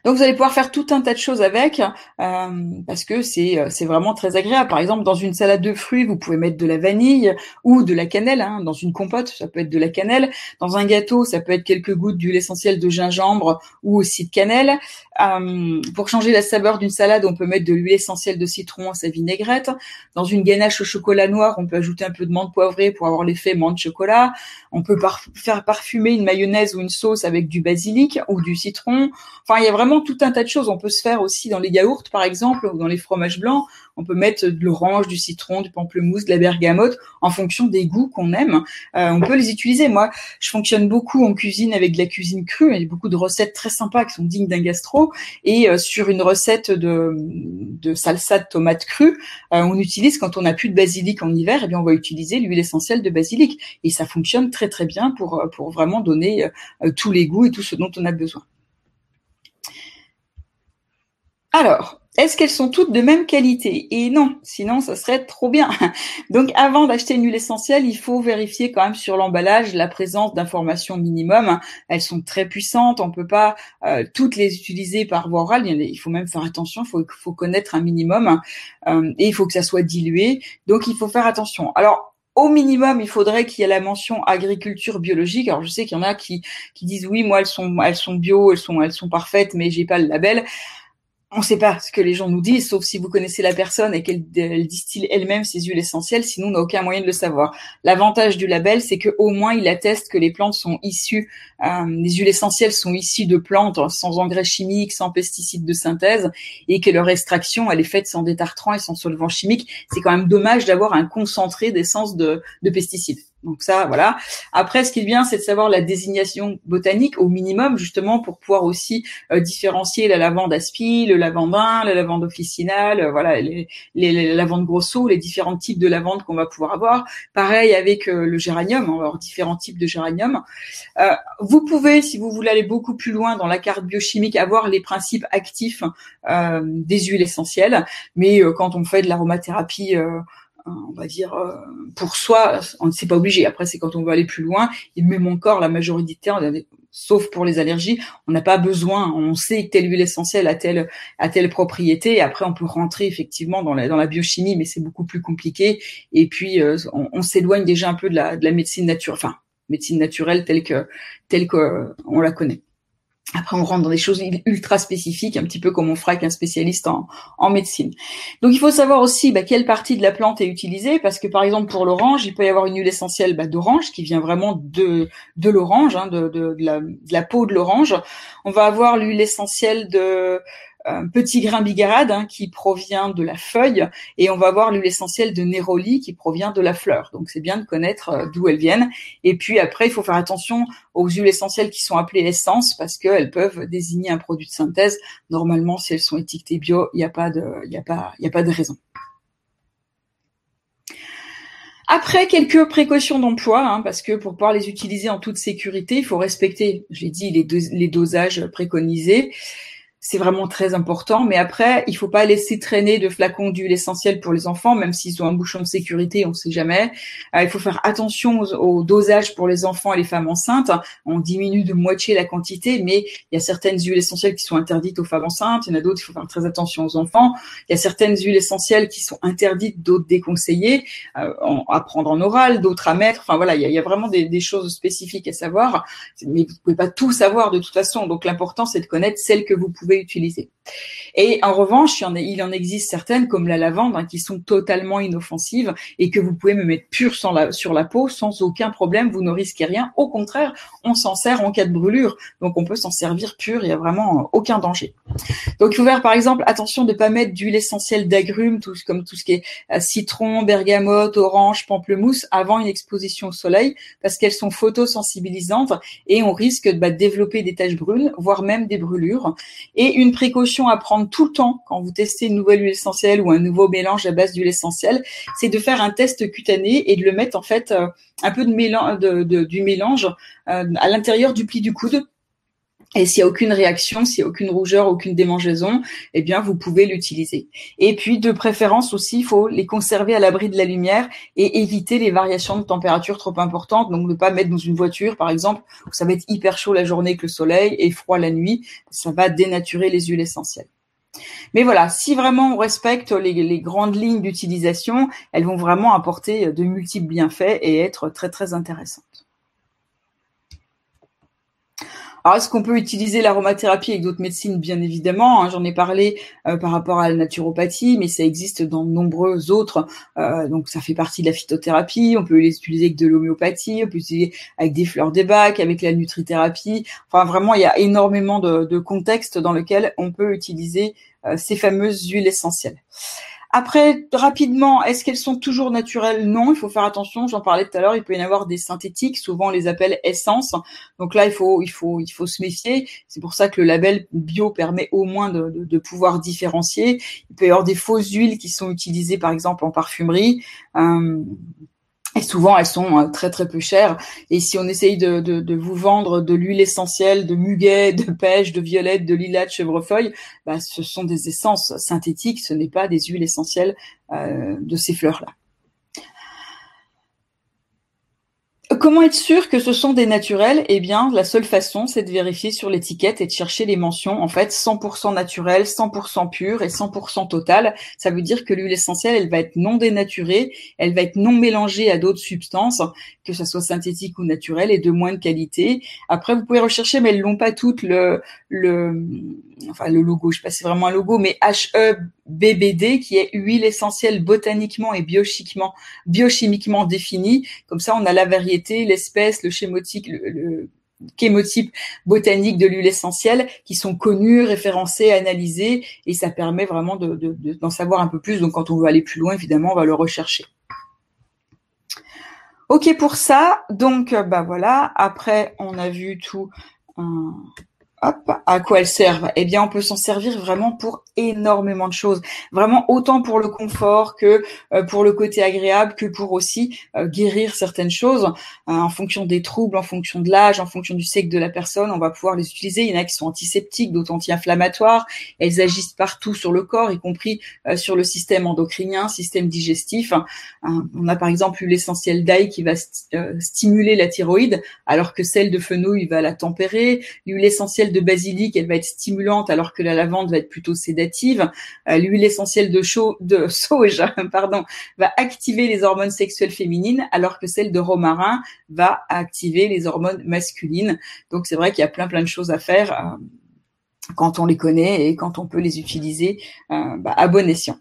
Donc vous allez pouvoir faire tout un tas de choses avec euh, parce que c'est euh, c'est vraiment très agréable. Par exemple, dans une salade de fruits, vous pouvez mettre de la vanille ou de la cannelle. Hein. Dans une compote, ça peut être de la cannelle. Dans un gâteau, ça peut être quelques gouttes d'huile essentielle de gingembre ou aussi de cannelle. Euh, pour changer la saveur d'une salade, on peut mettre de l'huile essentielle de citron à sa vinaigrette. Dans une ganache au chocolat noir, on peut ajouter un peu de menthe poivrée pour avoir l'effet menthe chocolat. On peut faire parfumer une mayonnaise ou une sauce avec du basilic ou du citron. Enfin, il y a vraiment tout un tas de choses. On peut se faire aussi dans les yaourts, par exemple, ou dans les fromages blancs. On peut mettre de l'orange, du citron, du pamplemousse, de la bergamote, en fonction des goûts qu'on aime. Euh, on peut les utiliser. Moi, je fonctionne beaucoup en cuisine avec de la cuisine crue. Il y a beaucoup de recettes très sympas qui sont dignes d'un gastro. Et euh, sur une recette de, salsa de tomates crues, euh, on utilise quand on n'a plus de basilic en hiver, eh bien on va utiliser l'huile essentielle de basilic. Et ça fonctionne très très bien pour pour vraiment donner tous les goûts et tout ce dont on a besoin. Alors, est-ce qu'elles sont toutes de même qualité? Et non, sinon ça serait trop bien. [laughs] Donc avant d'acheter une huile essentielle, il faut vérifier quand même sur l'emballage la présence d'informations minimum. Elles sont très puissantes, on peut pas euh, toutes les utiliser par voie orale. Il faut même faire attention, il faut, connaître un minimum euh, et il faut que ça soit dilué. Donc il faut faire attention. Alors au minimum, il faudrait qu'il y ait la mention agriculture biologique. Alors je sais qu'il y en a qui, disent oui, moi elles sont elles bio, elles sont elles sont parfaites, mais j'ai pas le label on ne sait pas ce que les gens nous disent, sauf si vous connaissez la personne et qu'elle distille elle-même ses huiles essentielles. Sinon, on n'a aucun moyen de le savoir. L'avantage du label, c'est qu'au moins il atteste que les plantes sont issues, euh, les huiles essentielles sont issues de plantes sans engrais chimiques, sans pesticides de synthèse, et que leur extraction, elle est faite sans détartrant et sans solvant chimique. C'est quand même dommage d'avoir un concentré d'essence de pesticides. Donc ça, voilà. Après, ce qui est c'est de savoir la désignation botanique au minimum, justement, pour pouvoir aussi euh, différencier la lavande aspi, le lavandin, la lavande officinale, euh, voilà, les, les, les, lavandes grosso, les différents types de lavande qu'on va pouvoir avoir. Pareil avec euh, le géranium, on avoir différents types de géranium. vous pouvez, si vous voulez aller beaucoup plus loin dans la carte biochimique, avoir les principes actifs des huiles essentielles, mais quand on fait de l'aromathérapie on va dire euh, pour soi, on ne s'est pas obligé. Après, c'est quand on veut aller plus loin. Et même encore, la majorité, sauf pour les allergies, on n'a pas besoin. On sait que telle huile essentielle a telle a telle propriété. après, on peut rentrer effectivement dans la dans la biochimie, mais c'est beaucoup plus compliqué. Et puis, euh, on, s'éloigne déjà un peu de la de la médecine naturelle, enfin médecine naturelle telle que telle que euh, on la connaît. Après, on rentre dans des choses ultra spécifiques, un petit peu comme on ferait avec un spécialiste en, médecine. Donc, il faut savoir aussi bah, quelle partie de la plante est utilisée, parce que par exemple pour l'orange, il peut y avoir une huile essentielle bah, d'orange qui vient vraiment de de l'orange, hein, de, de, la, peau de l'orange. On va avoir l'huile essentielle de petit grain bigarade hein, qui provient de la feuille et on va voir l'huile essentielle de néroli qui provient de la fleur. Donc c'est bien de connaître euh, d'où elles viennent. Et puis après, il faut faire attention aux huiles essentielles qui sont appelées essences parce qu'elles peuvent désigner un produit de synthèse. Normalement, si elles sont étiquetées bio, il n'y a pas de, a a pas de raison. Après, quelques précautions d'emploi, hein, parce que pour pouvoir les utiliser en toute sécurité, il faut respecter, j'ai dit, les, les dosages préconisés c'est vraiment très important. Mais après, il faut pas laisser traîner de flacons d'huile essentielle pour les enfants, même s'ils ont un bouchon de sécurité, on ne sait jamais. Euh, il faut faire attention au dosage pour les enfants et les femmes enceintes. On diminue de moitié la quantité, mais il y a certaines huiles essentielles qui sont interdites aux femmes enceintes. Il y en a d'autres, il faut faire très attention aux enfants. Il y a certaines huiles essentielles qui sont interdites, d'autres déconseillées euh, à prendre en oral, d'autres à mettre. Enfin voilà, il y a, vraiment des, des, choses spécifiques à savoir. Mais vous pouvez pas tout savoir de toute façon. Donc l'important, c'est de connaître celles que vous pouvez utiliser. Et en revanche, il en, existe certaines, comme la lavande, hein, qui sont totalement inoffensives et que vous pouvez me mettre pure sur la, peau sans aucun problème. Vous ne risquez rien. Au contraire, on s'en sert en cas de brûlure. Donc, on peut s'en servir pur. Il n'y a vraiment aucun danger. Donc, il faut faire, par exemple, attention de ne pas mettre d'huile essentielle d'agrumes, tout, comme tout ce qui est euh, citron, bergamote, orange, pamplemousse, avant une exposition au soleil, parce qu'elles sont photosensibilisantes et on risque bah, de développer des taches brunes, voire même des brûlures. Et une précaution à prendre tout le temps quand vous testez une nouvelle huile essentielle ou un nouveau mélange à base d'huile essentielle, c'est de faire un test cutané et de le mettre en fait euh, un peu de mélange, du mélange euh, à l'intérieur du pli du coude et s'il n'y a aucune réaction, s'il n'y a aucune rougeur, aucune démangeaison, eh bien, vous pouvez l'utiliser. Et puis, de préférence aussi, il faut les conserver à l'abri de la lumière et éviter les variations de température trop importantes. Donc, ne pas mettre dans une voiture, par exemple, où ça va être hyper chaud la journée avec le soleil et froid la nuit. Ça va dénaturer les huiles essentielles. Mais voilà, si vraiment on respecte les, les grandes lignes d'utilisation, elles vont vraiment apporter de multiples bienfaits et être très, très intéressantes. Alors, est-ce qu'on peut utiliser l'aromathérapie avec d'autres médecines? Bien évidemment, hein, j'en ai parlé euh, par rapport à la naturopathie, mais ça existe dans de nombreux autres. Euh, donc, ça fait partie de la phytothérapie. On peut les utiliser avec de l'homéopathie, on peut utiliser avec des fleurs des bacs, avec la nutrithérapie. Enfin, vraiment, il y a énormément de, de contextes dans lesquels on peut utiliser euh, ces fameuses huiles essentielles. Après, rapidement, est-ce qu'elles sont toujours naturelles? Non, il faut faire attention. J'en parlais tout à l'heure. Il peut y en avoir des synthétiques. Souvent, on les appelle essences. Donc là, il faut, il faut, il faut se méfier. C'est pour ça que le label bio permet au moins de, de, pouvoir différencier. Il peut y avoir des fausses huiles qui sont utilisées, par exemple, en parfumerie. Euh, et souvent, elles sont euh, très très peu chères. Et si on essaye de, vous vendre de l'huile essentielle, de muguet, de pêche, de violette, de lilas, de chevrefeuille, bah, ce sont des essences synthétiques. Ce n'est pas des huiles essentielles euh, de ces fleurs-là. Comment être sûr que ce sont des naturels? Eh bien, la seule façon, c'est de vérifier sur l'étiquette et de chercher les mentions, en fait, 100% naturel, 100% pur et 100% total. Ça veut dire que l'huile essentielle, elle va être non dénaturée, elle va être non mélangée à d'autres substances, que ce soit synthétique ou naturel, et de moins de qualité. Après, vous pouvez rechercher, mais elles l'ont pas toutes le, le, enfin, le logo, je sais pas si c'est vraiment un logo, mais HEBBD, qui est huile essentielle botaniquement et biochimiquement, biochimiquement définie. Comme ça, on a la variété, l'espèce, le schémotique, chémotype botanique de l'huile essentielle qui sont connus, référencés, analysés, et ça permet vraiment d'en de, de, savoir un peu plus. Donc, quand on veut aller plus loin, évidemment, on va le rechercher. Ok pour ça. Donc, bah voilà. Après, on a vu tout. un Hop, à quoi elles servent? Eh bien, on peut s'en servir vraiment pour énormément de choses. Vraiment autant pour le confort que euh, pour le côté agréable, que pour aussi euh, guérir certaines choses. Euh, en fonction des troubles, en fonction de l'âge, en fonction du sexe de la personne, on va pouvoir les utiliser. Il y en a qui sont antiseptiques, d'autres anti-inflammatoires. Elles agissent partout sur le corps, y compris sur le système endocrinien, système digestif. on a par exemple l'essentiel d'ail qui va stimuler la thyroïde, alors que celle de fenouil va la tempérer. L'huile de basilic, elle va être stimulante alors que la lavande va être plutôt sédative. Euh, l'huile essentielle de, de [laughs] sauge pardon, va activer les hormones sexuelles féminines alors que celle de romarin va activer les hormones masculines. Donc c'est vrai qu'il y a plein plein de choses à faire euh, quand on les connaît et quand on peut les utiliser euh, bah, à bon escient.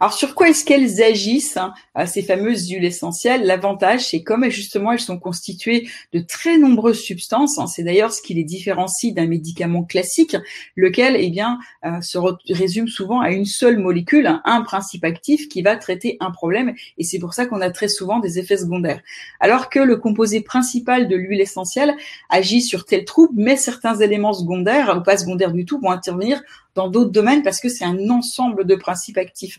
Alors sur quoi est-ce qu'elles agissent, hein, ces fameuses huiles essentielles? L'avantage, c'est comme justement elles sont constituées de très nombreuses substances. Hein, c'est d'ailleurs ce qui les différencie d'un médicament classique, lequel, eh bien, euh, se résume souvent à une seule molécule, hein, un principe actif qui va traiter un problème. Et c'est pour ça qu'on a très souvent des effets secondaires. Alors que le composé principal de l'huile essentielle agit sur tel trouble, mais certains éléments secondaires ou pas secondaires du tout vont intervenir dans d'autres domaines parce que c'est un ensemble de principes actifs.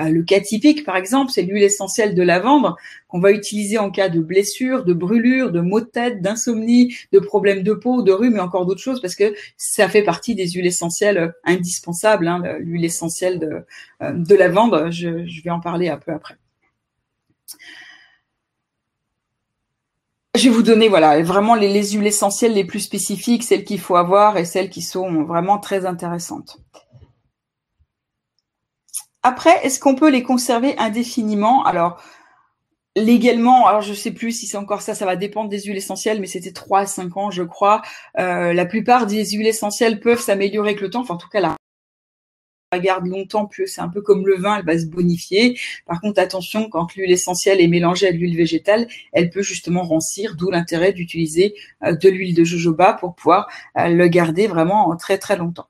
Euh, le cas typique, par exemple, c'est l'huile essentielle de lavande qu'on va utiliser en cas de blessure, de brûlure, de maux de tête, d'insomnie, de problèmes de peau, de rhume et encore d'autres choses parce que ça fait partie des huiles essentielles indispensables. Hein, l'huile essentielle de, euh, de lavande, je, je vais en parler un peu après. Je vais vous donner voilà vraiment les, huiles essentielles les plus spécifiques, celles qu'il faut avoir et celles qui sont vraiment très intéressantes. Après, est-ce qu'on peut les conserver indéfiniment? Alors, légalement, alors je sais plus si c'est encore ça, ça va dépendre des huiles essentielles, mais c'était 3 à 5 ans, je crois. Euh, la plupart des huiles essentielles peuvent s'améliorer avec le temps, enfin en tout cas là la garde longtemps, plus c'est un peu comme le vin, elle va se bonifier. Par contre, attention, quand l'huile essentielle est mélangée à l'huile végétale, elle peut justement rancir, d'où l'intérêt d'utiliser euh, de l'huile de jojoba pour pouvoir euh, le garder vraiment très très longtemps.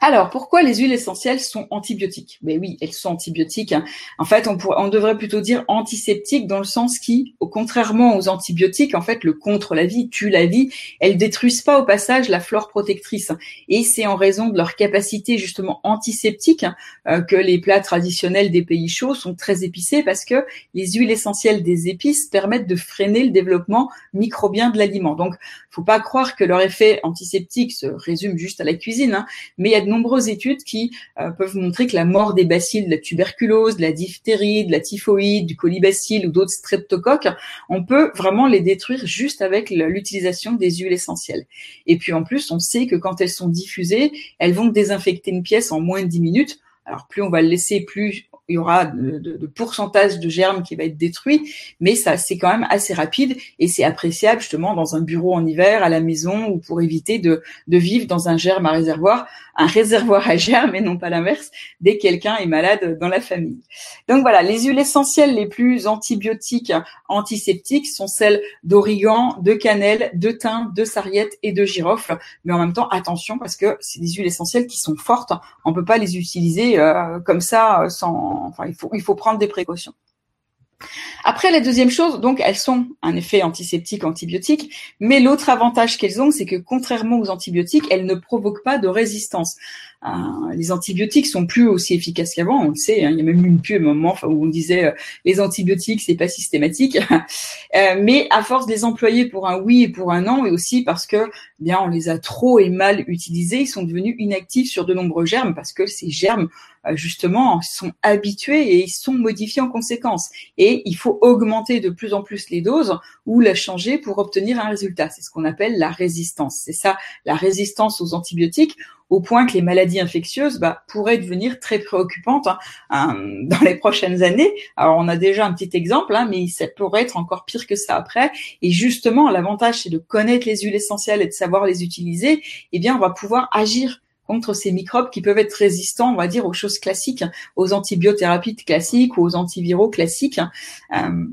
Alors, pourquoi les huiles essentielles sont antibiotiques? Ben oui, elles sont antibiotiques. Hein. En fait, on, pourrait, on devrait plutôt dire antiseptiques dans le sens qui, au contrairement aux antibiotiques, en fait, le contre la vie tue la vie. Elles détruisent pas au passage la flore protectrice. Et c'est en raison de leur capacité justement antiseptique euh, que les plats traditionnels des pays chauds sont très épicés parce que les huiles essentielles des épices permettent de freiner le développement microbien de l'aliment. Donc, faut pas croire que leur effet antiseptique se résume juste à la cuisine, hein, mais nombreuses études qui euh, peuvent montrer que la mort des bacilles de la tuberculose, de la diphtérie, de la typhoïde, du colibacille ou d'autres streptocoques, on peut vraiment les détruire juste avec l'utilisation des huiles essentielles. Et puis en plus, on sait que quand elles sont diffusées, elles vont désinfecter une pièce en moins de 10 minutes. Alors plus on va le laisser, plus il y aura de, de, de, pourcentage de germes qui va être détruit, mais ça c'est quand même assez rapide et c'est appréciable justement dans un bureau en hiver, à la maison ou pour éviter de, de vivre dans un germe à réservoir, un réservoir à germes et non pas l'inverse, dès que quelqu'un est malade dans la famille. Donc voilà, les huiles essentielles les plus antibiotiques, antiseptiques sont celles d'origan, de cannelle, de thym, de sarriette et de girofle. Mais en même temps, attention parce que c'est des huiles essentielles qui sont fortes. On peut pas les utiliser euh, comme ça sans il faut prendre des précautions. Après, la deuxième chose, donc, elles sont un effet antiseptique, antibiotique, mais l'autre avantage qu'elles ont, c'est que contrairement aux antibiotiques, elles ne provoquent pas de résistance. Euh, les antibiotiques sont plus aussi efficaces qu'avant, on le sait. Hein, il y a même eu une pub un moment où on disait euh, les antibiotiques c'est pas systématique, [laughs] euh, mais à force de les employer pour un oui et pour un non, et aussi parce que eh bien on les a trop et mal utilisés, ils sont devenus inactifs sur de nombreux germes parce que ces germes justement sont habitués et ils sont modifiés en conséquence. Et il faut augmenter de plus en plus les doses ou la changer pour obtenir un résultat. C'est ce qu'on appelle la résistance. C'est ça, la résistance aux antibiotiques au point que les maladies infectieuses bah, pourraient devenir très préoccupantes hein, hein, [laughs] dans les prochaines années. Alors on a déjà un petit exemple, hein, mais ça pourrait être encore pire que ça après. Et justement, l'avantage c'est de connaître les huiles essentielles et de savoir les utiliser. Eh bien, on va pouvoir agir contre ces microbes qui peuvent être résistants, on va dire, aux choses classiques, aux antibiothérapies classiques ou aux antiviraux classiques. Euh,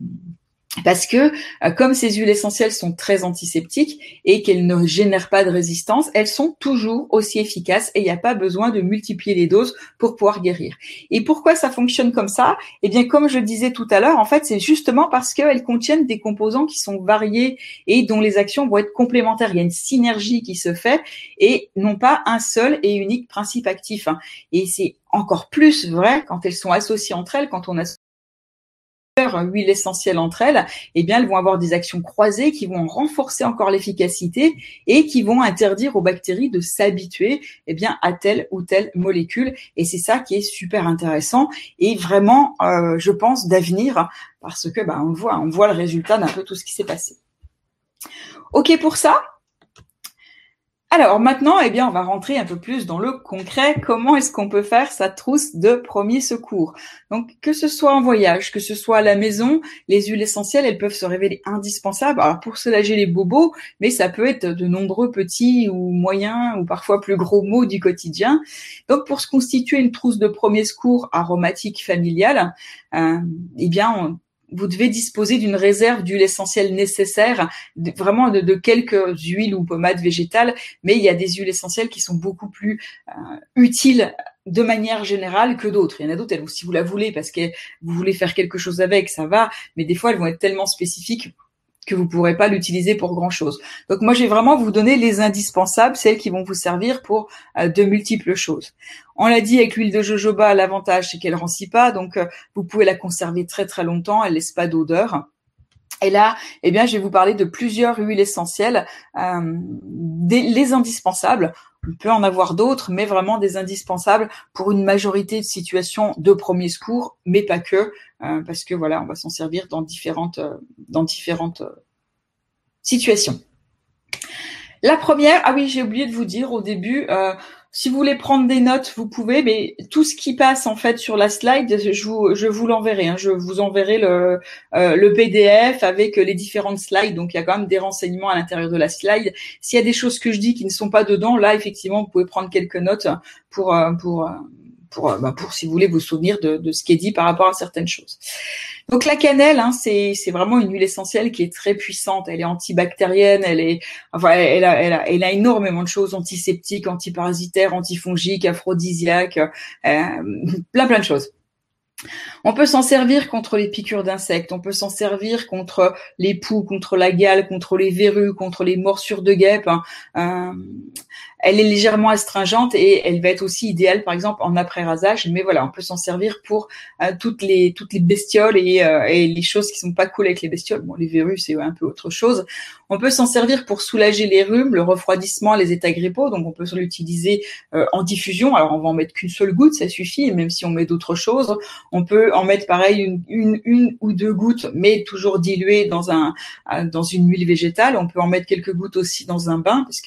parce que euh, comme ces huiles essentielles sont très antiseptiques et qu'elles ne génèrent pas de résistance, elles sont toujours aussi efficaces et il n'y a pas besoin de multiplier les doses pour pouvoir guérir. Et pourquoi ça fonctionne comme ça? Eh bien, comme je disais tout à l'heure, en fait, c'est justement parce qu'elles contiennent des composants qui sont variés et dont les actions vont être complémentaires. Il y a une synergie qui se fait et non pas un seul et unique principe actif. Hein. Et c'est encore plus vrai quand elles sont associées entre elles, quand on a huiles essentielles entre elles, eh bien, elles vont avoir des actions croisées qui vont renforcer encore l'efficacité et qui vont interdire aux bactéries de s'habituer, eh bien, à telle ou telle molécule. Et c'est ça qui est super intéressant et vraiment, euh, je pense, d'avenir parce que, bah, on voit, on voit le résultat d'un peu tout ce qui s'est passé. Ok pour ça? Alors maintenant, eh bien, on va rentrer un peu plus dans le concret. Comment est-ce qu'on peut faire sa trousse de premier secours? Donc, que ce soit en voyage, que ce soit à la maison, les huiles essentielles, elles peuvent se révéler indispensables. Alors pour soulager les bobos, mais ça peut être de nombreux petits ou moyens ou parfois plus gros mots du quotidien. Donc, pour se constituer une trousse de premier secours aromatique familiale, euh, eh bien, vous devez disposer d'une réserve d'huile essentielle nécessaire, vraiment de, quelques huiles ou pommades végétales, mais il y a des huiles essentielles qui sont beaucoup plus euh, utiles de manière générale que d'autres. Il y en a d'autres, si vous la voulez parce que vous voulez faire quelque chose avec, ça va, mais des fois elles vont être tellement spécifiques que vous pourrez pas l'utiliser pour grand chose. Donc moi, j'ai vraiment vous donner les indispensables, celles qui vont vous servir pour euh, de multiples choses. On l'a dit avec l'huile de jojoba, l'avantage c'est qu'elle rancit pas, donc euh, vous pouvez la conserver très très longtemps, elle laisse pas d'odeur. Et là, eh bien, je vais vous parler de plusieurs huiles essentielles, euh, des, les indispensables. On peut en avoir d'autres, mais vraiment des indispensables pour une majorité de situations de premier secours, mais pas que, euh, parce que voilà, on va s'en servir dans différentes, euh, dans différentes euh, situations. La première, ah oui, j'ai oublié de vous dire au début, si vous voulez prendre des notes, vous pouvez, mais tout ce qui passe en fait sur la slide, je vous, je vous l'enverrai. Hein. Je vous enverrai le, euh, le PDF avec les différentes slides. Donc il y a quand même des renseignements à l'intérieur de la slide. S'il y a des choses que je dis qui ne sont pas dedans, là effectivement vous pouvez prendre quelques notes pour euh, pour euh, pour, bah, pour si vous voulez vous souvenir de, de ce qui est dit par rapport à certaines choses. Donc la cannelle, hein, c'est vraiment une huile essentielle qui est très puissante. Elle est antibactérienne, elle est, enfin, elle a, elle a, elle a énormément de choses antiseptiques, antiparasitaires, antifongiques, aphrodisiaques, euh, plein plein de choses. On peut s'en servir contre les piqûres d'insectes, on peut s'en servir contre les poux, contre la gale, contre les verrues, contre les morsures de guêpes. Hein. Euh, elle est légèrement astringente et elle va être aussi idéale, par exemple, en après-rasage. Mais voilà, on peut s'en servir pour euh, toutes les toutes les bestioles et, euh, les choses qui sont pas cool avec les bestioles. Bon, les verrues, c'est un peu autre chose. On peut s'en servir pour soulager les rhumes, le refroidissement, les états grippaux. Donc, on peut l'utiliser euh, en diffusion. Alors, on va en mettre qu'une seule goutte, ça suffit. Même si on met d'autres choses, on peut en mettre pareil une, une, ou deux gouttes, mais toujours diluées dans un dans une huile végétale. On peut en mettre quelques gouttes aussi dans un bain, parce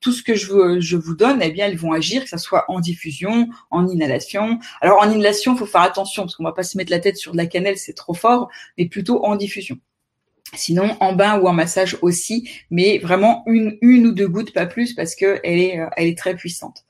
tout ce que je que je vous donne, eh bien, elles vont agir, que ce soit en diffusion, en inhalation. Alors en inhalation, il faut faire attention parce qu'on va pas se mettre la tête sur de la cannelle, c'est trop fort, mais plutôt en diffusion. Sinon, en bain ou en massage aussi, mais vraiment une, une ou deux gouttes, pas plus, parce que elle est, euh, très puissante.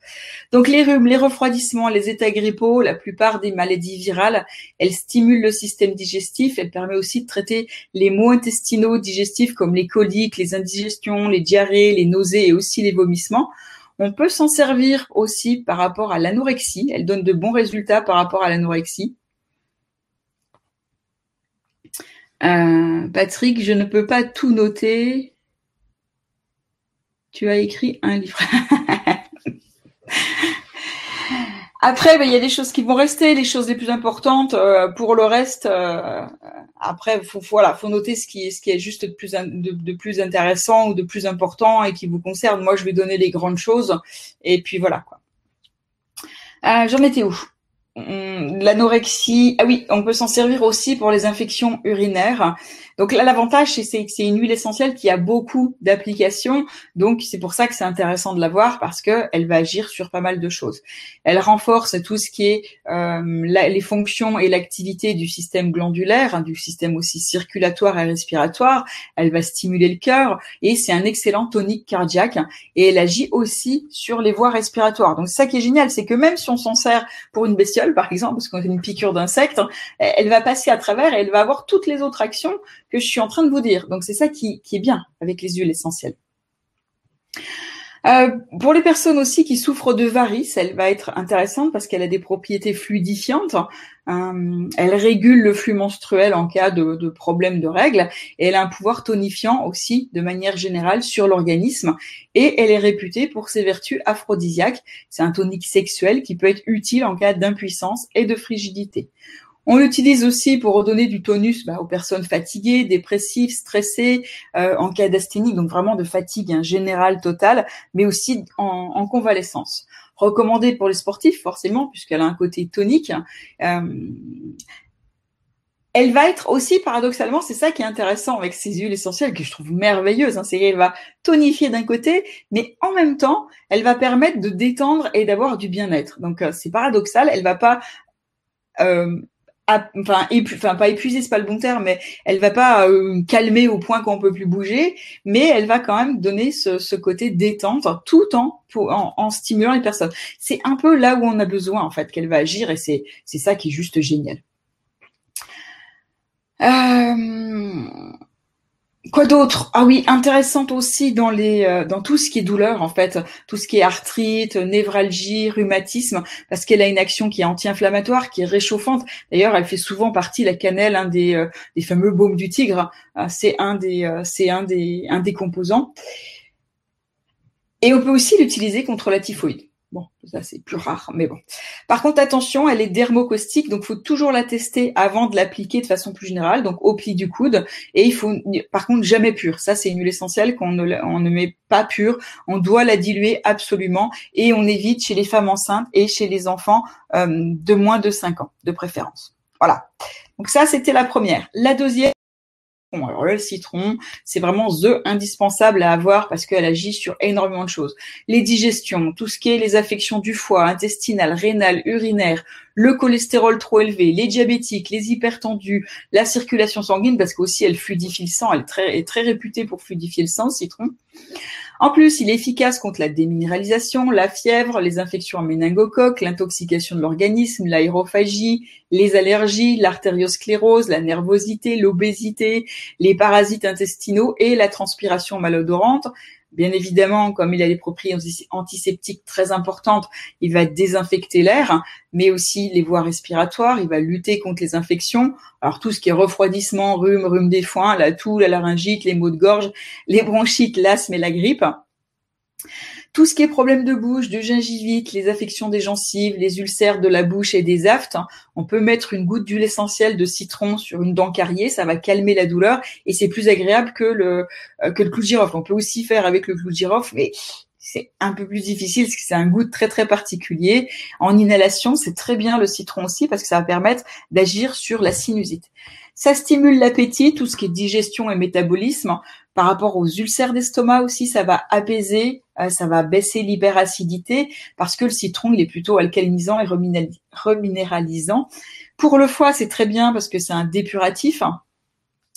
Donc les rhumes, les refroidissements, les états grippaux, la plupart des maladies virales, elles stimulent le système digestif. Elle permet aussi de traiter les maux intestinaux digestifs comme les coliques, les indigestions, les diarrhées, les nausées et aussi les vomissements. On peut s'en servir aussi par rapport à l'anorexie. Elle donne de bons résultats par rapport à l'anorexie. Euh, Patrick, je ne peux pas tout noter. Tu as écrit un livre. [laughs] Après, ben, il y a des choses qui vont rester, les choses les plus importantes. Euh, pour le reste, euh, après, faut, voilà, faut noter ce qui est, juste de plus, de, plus intéressant ou de plus important et qui vous concerne. Moi, je vais donner les grandes choses et puis voilà quoi. J'en étais où L'anorexie, ah oui, on peut s'en servir aussi pour les infections urinaires. Donc là, l'avantage, c'est que c'est une huile essentielle qui a beaucoup d'applications. Donc c'est pour ça que c'est intéressant de la voir parce que elle va agir sur pas mal de choses. Elle renforce tout ce qui est euh, les fonctions et l'activité du système glandulaire, hein, du système aussi circulatoire et respiratoire. Elle va stimuler le cœur et c'est un excellent tonique cardiaque. Et elle agit aussi sur les voies respiratoires. Donc ça qui est génial, c'est que même si on s'en sert pour une bestiole, par exemple, parce qu'on a une piqûre d'insecte, elle va passer à travers et elle va avoir toutes les autres actions que je suis en train de vous dire. Donc c'est ça qui, est bien avec les huiles essentielles. Euh, pour les personnes aussi qui souffrent de varices, elle va être intéressante parce qu'elle a des propriétés fluidifiantes. Euh, elle régule le flux menstruel en cas de, de problème de règles et elle a un pouvoir tonifiant aussi de manière générale sur l'organisme et elle est réputée pour ses vertus aphrodisiaques. C'est un tonique sexuel qui peut être utile en cas d'impuissance et de frigidité. On l'utilise aussi pour redonner du tonus bah, aux personnes fatiguées, dépressives, stressées, euh, en cas d'asthénie, donc vraiment de fatigue hein, générale totale, mais aussi en, convalescence. Recommandée pour les sportifs, forcément, puisqu'elle a un côté tonique. Euh, elle va être aussi, paradoxalement, c'est ça qui est intéressant avec ces huiles essentielles que je trouve merveilleuses, hein, c'est qu'elle va tonifier d'un côté, mais en même temps, elle va permettre de détendre et d'avoir du bien-être. Donc euh, c'est paradoxal, elle va pas enfin, enfin pas épuisée, c'est pas le bon terme, mais elle va pas euh, calmer au point qu'on peut plus bouger, mais elle va quand même donner ce, ce côté détente tout en, en, en stimulant les personnes. C'est un peu là où on a besoin en fait qu'elle va agir et c'est c'est ça qui est juste génial. Euh, Quoi d'autre? Ah oui, intéressante aussi dans les euh, dans tout ce qui est douleur en fait, tout ce qui est arthrite, névralgie, rhumatisme, parce qu'elle a une action qui est anti-inflammatoire, qui est réchauffante. D'ailleurs, elle fait souvent partie la cannelle, un des euh, des fameux baumes du tigre. Euh, c'est un des c'est un des un des composants. Et on peut aussi l'utiliser contre la typhoïde. Bon, ça c'est plus rare, mais bon. Par contre, attention, elle est dermocaustique, donc faut toujours la tester avant de l'appliquer de façon plus générale, donc au pli du coude. Et il faut, par contre, jamais pure. Ça, c'est une huile essentielle qu'on ne, on ne met pas pure. On doit la diluer absolument, et on évite chez les femmes enceintes et chez les enfants euh, de moins de 5 ans, de préférence. Voilà. Donc ça, c'était la première. La deuxième. Alors le citron, c'est vraiment the indispensable à avoir parce qu'elle agit sur énormément de choses. Les digestions, tout ce qui est les affections du foie, intestinales, rénales, urinaires, le cholestérol trop élevé, les diabétiques, les hypertendus, la circulation sanguine, parce qu'aussi elle fluidifie le sang, elle est très, est très réputée pour fluidifier le sang, citron. En plus, il est efficace contre la déminéralisation, la fièvre, les infections à méningocoque, l'intoxication de l'organisme, l'aérophagie, les allergies, l'artériosclérose, la nervosité, l'obésité, les parasites intestinaux et la transpiration malodorante. Bien évidemment, comme il a des propriétés antiseptiques très importantes, il va désinfecter l'air, mais aussi les voies respiratoires, il va lutter contre les infections. Alors tout ce qui est refroidissement, rhume, rhume des foins, la toux, la laryngite, les maux de gorge, les bronchites, l'asthme et la grippe. Tout ce qui est problème de bouche, de gingivite, les affections des gencives, les ulcères de la bouche et des aftes, on peut mettre une goutte d'huile essentielle de citron sur une dent carriée, ça va calmer la douleur et c'est plus agréable que le euh, que le clou de girofle. On peut aussi faire avec le clou de girofle, mais c'est un peu plus difficile parce que c'est un goût très très particulier. En inhalation, c'est très bien le citron aussi parce que ça va permettre d'agir sur la sinusite. Ça stimule l'appétit, tout ce qui est digestion et métabolisme. Par rapport aux ulcères d'estomac aussi, ça va apaiser ça va baisser l'hyperacidité parce que le citron, il est plutôt alcalinisant et reminéralisant. Pour le foie, c'est très bien parce que c'est un dépuratif. Hein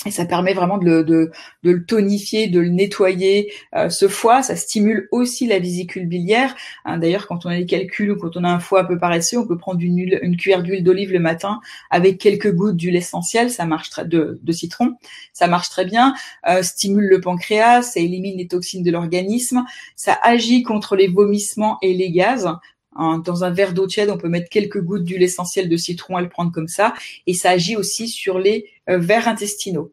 et ça permet vraiment de le, tonifier, de le nettoyer. Euh, ce foie, ça stimule aussi la vésicule biliaire. Hein, D'ailleurs, quand on a des calculs ou quand on a un foie un peu paresseux, on peut prendre une, une cuillère d'huile d'olive le matin avec quelques gouttes d'huile essentielle, ça marche très, de, de citron, ça marche très bien. Euh, stimule le pancréas, ça élimine les toxines de l'organisme, ça agit contre les vomissements et les gaz. Dans un verre d'eau tiède, on peut mettre quelques gouttes d'huile essentielle de citron et le prendre comme ça. Et ça agit aussi sur les euh, vers intestinaux.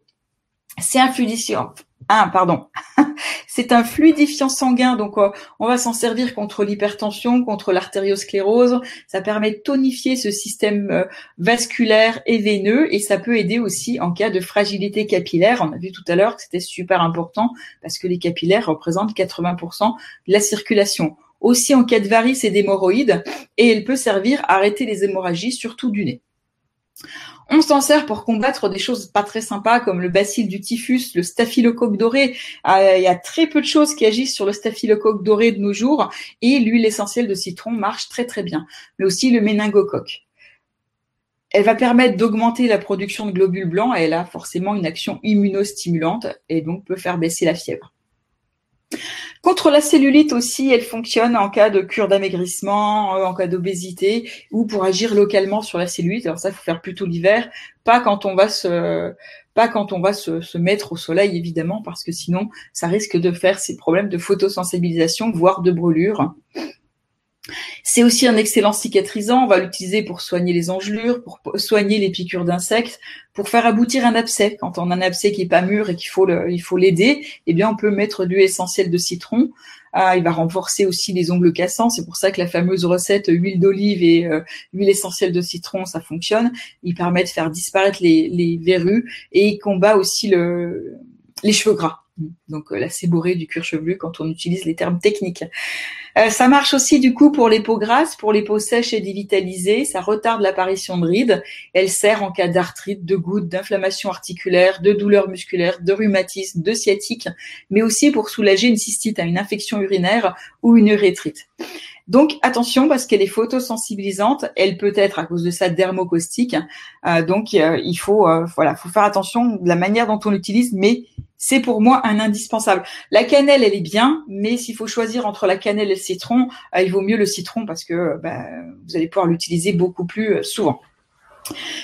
C'est un fluidifiant. Ah, pardon. [laughs] c'est un fluidifiant sanguin, donc euh, on va s'en servir contre l'hypertension, contre l'artériosclérose. Ça permet de tonifier ce système euh, vasculaire et veineux et ça peut aider aussi en cas de fragilité capillaire. On a vu tout à l'heure que c'était super important parce que les capillaires représentent 80% de la circulation aussi en cas de varices et d'hémorroïdes, et elle peut servir à arrêter les hémorragies, surtout du nez. On s'en sert pour combattre des choses pas très sympas comme le bacille du typhus, le staphylocoque doré. Euh, il y a très peu de choses qui agissent sur le staphylocoque doré de nos jours et l'huile essentielle de citron marche très très bien. Mais aussi le méningocoque. Elle va permettre d'augmenter la production de globules blancs et elle a forcément une action immunostimulante et donc peut faire baisser la fièvre. Contre la cellulite aussi, elle fonctionne en cas de cure d'amaigrissement, euh, en cas d'obésité ou pour agir localement sur la cellulite. Alors ça, faut faire plutôt l'hiver, pas quand on va se pas quand on va se, se, mettre au soleil évidemment parce que sinon ça risque de faire ces problèmes de photosensibilisation voire de brûlure. C'est aussi un excellent cicatrisant. On va l'utiliser pour soigner les engelures, pour soigner les piqûres d'insectes, pour faire aboutir un abcès. Quand on a un abcès qui est pas mûr et qu'il faut il faut l'aider, eh bien on peut mettre du essentiel de citron. Ah, il va renforcer aussi les ongles cassants. C'est pour ça que la fameuse recette huile d'olive et euh, huile essentielle de citron, ça fonctionne. Il permet de faire disparaître les, verrues et il combat aussi le, les cheveux gras. Donc euh, la séborrhée du cuir chevelu quand on utilise les termes techniques. Euh, ça marche aussi du coup pour les peaux grasses, pour les peaux sèches et dévitalisées. Ça retarde l'apparition de rides. Elle sert en cas d'arthrite, de gouttes, d'inflammation articulaire, de douleurs musculaires, de rhumatisme, de sciatique, mais aussi pour soulager une cystite à une infection urinaire ou une urétrite. Donc attention parce qu'elle est photosensibilisante, elle peut être à cause de sa dermocaustique. Euh, donc euh, il faut euh, voilà, faut faire attention de la manière dont on l'utilise, mais c'est pour moi un indispensable. La cannelle, elle est bien, mais s'il faut choisir entre la cannelle et le citron, il vaut mieux le citron parce que bah, vous allez pouvoir l'utiliser beaucoup plus souvent.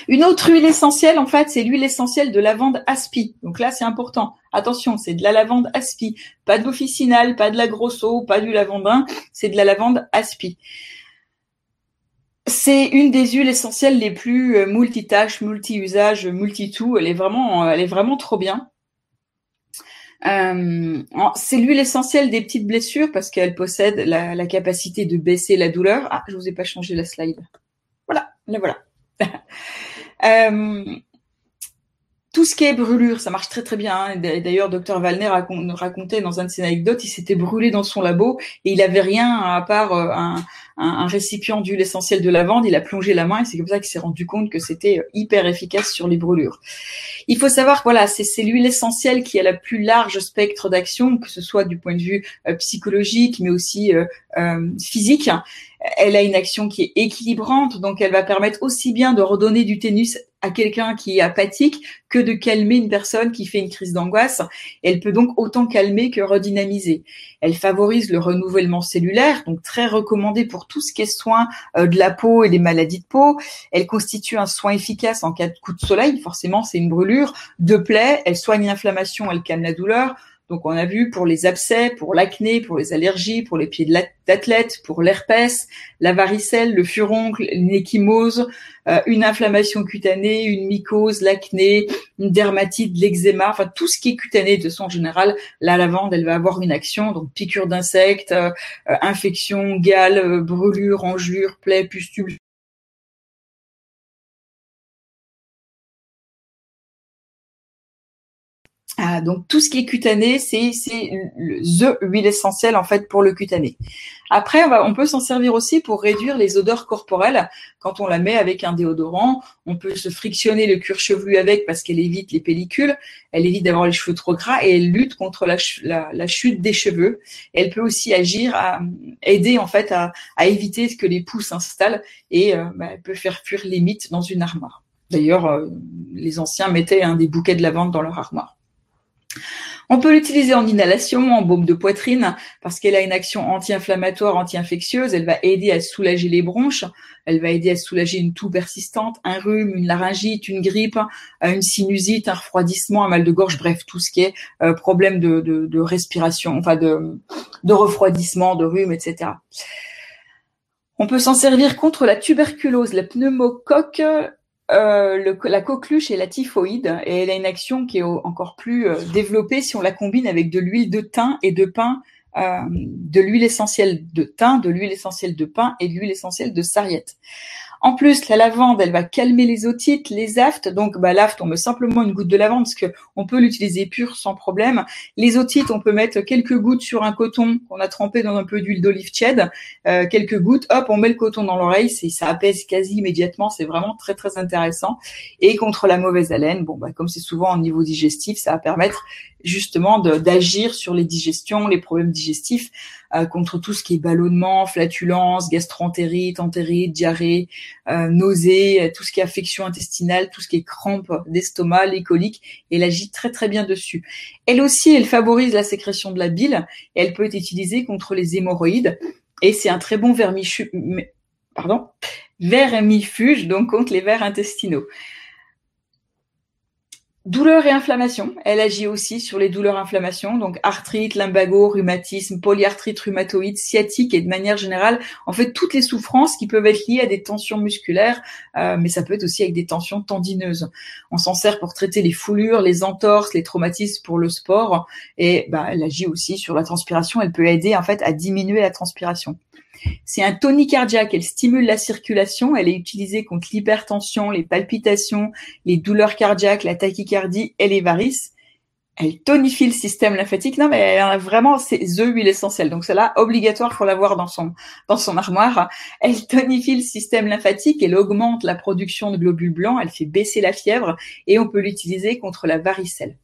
Une autre huile essentielle, en fait, c'est l'huile essentielle de lavande aspi. Donc là, c'est important. Attention, c'est de la lavande aspi. Pas de l'officinal, pas de la grosso, pas du lavandin. C'est de la lavande aspi. C'est une des huiles essentielles les plus euh, multitâches, multi-usages, multi-tout. Elle est vraiment, euh, elle est vraiment trop bien. Euh, c'est l'huile essentielle des petites blessures parce qu'elle possède la, la, capacité de baisser la douleur. Ah, je vous ai pas changé la slide. Voilà, la voilà. [laughs] Euh, tout ce qui est brûlure, ça marche très très bien. Hein. D'ailleurs, docteur Valner racontait dans un de ses anecdotes, il s'était brûlé dans son labo et il avait rien à part euh, un, un, récipient d'huile essentielle de lavande. Il a plongé la main et c'est comme ça qu'il s'est rendu compte que c'était euh, hyper efficace sur les brûlures. Il faut savoir que voilà, c'est l'huile essentielle qui a la plus large spectre d'action, que ce soit du point de vue psychologique, mais aussi physique elle a une action qui est équilibrante, donc elle va permettre aussi bien de redonner du tenus à quelqu'un qui est apathique que de calmer une personne qui fait une crise d'angoisse. Elle peut donc autant calmer que redynamiser. Elle favorise le renouvellement cellulaire, donc très recommandée pour tout ce qui est soin euh, de la peau et des maladies de peau. Elle constitue un soin efficace en cas de coup de soleil, forcément c'est une brûlure, de plaie, elle soigne l'inflammation, elle calme la douleur donc on a vu pour les abcès, pour l'acné, pour les allergies, pour les pieds d'athlète, pour l'herpès, la varicelle, le furoncle, l'échymose, euh, une inflammation cutanée, une mycose, l'acné, une dermatite, l'eczéma, enfin tout ce qui est cutané de son général, la lavande, elle va avoir une action, donc piqûre d'insectes, euh, euh, infection, gale, brûlure, engelure, plaie, pustule, Ah, donc tout ce qui est cutané, c'est the huile essentielle en fait pour le cutané. Après, on, peut s'en servir aussi pour réduire les odeurs corporelles. Quand on la met avec un déodorant, on peut se frictionner le cuir chevelu avec parce qu'elle évite les pellicules, elle évite d'avoir les cheveux trop gras et elle lutte contre la, chute des cheveux. elle peut aussi agir aider en fait à, éviter que les poux s'installent et euh, bah, elle peut faire fuir les mythes dans une armoire. D'ailleurs, euh, les anciens mettaient un des bouquets de lavande dans leur armoire. On peut l'utiliser en inhalation, en baume de poitrine, parce qu'elle a une action anti-inflammatoire, anti-infectieuse. Elle va aider à soulager les bronches. Elle va aider à soulager une toux persistante, un rhume, une laryngite, une grippe, une sinusite, un refroidissement, un mal de gorge, bref, tout ce qui est euh, problème de, respiration, enfin de, de refroidissement, de rhume, etc. On peut s'en servir contre la tuberculose, la pneumocoque, euh, la coqueluche et la typhoïde, et elle a une action qui est encore plus euh, développée si on la combine avec de l'huile de thym et de pin, euh, de l'huile essentielle de thym, de l'huile essentielle de pin et de l'huile essentielle de sarriette. En plus, la lavande, elle va calmer les otites, les aftes. Donc, bah, l'aft, on met simplement une goutte de lavande parce que on peut l'utiliser pur sans problème. Les otites, on peut mettre quelques gouttes sur un coton qu'on a trempé dans un peu d'huile d'olive tiède. Euh, quelques gouttes, hop, on met le coton dans l'oreille, c'est ça apaise quasi immédiatement. C'est vraiment très très intéressant. Et contre la mauvaise haleine, bon, bah, comme c'est souvent au niveau digestif, ça va permettre justement d'agir sur les digestions, les problèmes digestifs. Euh, contre tout ce qui est ballonnement, flatulence, gastroentérite, entérite, diarrhée, euh, nausée, euh, tout ce qui est affection intestinale, tout ce qui est crampes d'estomac, les coliques. Elle agit très très bien dessus. Elle aussi, elle favorise la sécrétion de la bile et elle peut être utilisée contre les hémorroïdes. Et c'est un très bon vermifuge, pardon, vermifuge donc contre les vers intestinaux. Douleur et inflammation, elle agit aussi sur les douleurs inflammation, donc arthrite, lumbago, rhumatisme, polyarthrite rhumatoïde, sciatique et de manière générale, en fait toutes les souffrances qui peuvent être liées à des tensions musculaires, euh, mais ça peut être aussi avec des tensions tendineuses. On s'en sert pour traiter les foulures, les entorses, les traumatismes pour le sport, et bah, elle agit aussi sur la transpiration. Elle peut aider en fait à diminuer la transpiration. C'est un tonique cardiaque, elle stimule la circulation, elle est utilisée contre l'hypertension, les palpitations, les douleurs cardiaques, la tachycardie et les varices. Elle tonifie le système lymphatique. Non, mais elle a vraiment, c'est the huile essentielle. Donc, celle-là, obligatoire pour l'avoir dans son, dans son armoire. Elle tonifie le système lymphatique, elle augmente la production de globules blancs, elle fait baisser la fièvre et on peut l'utiliser contre la varicelle.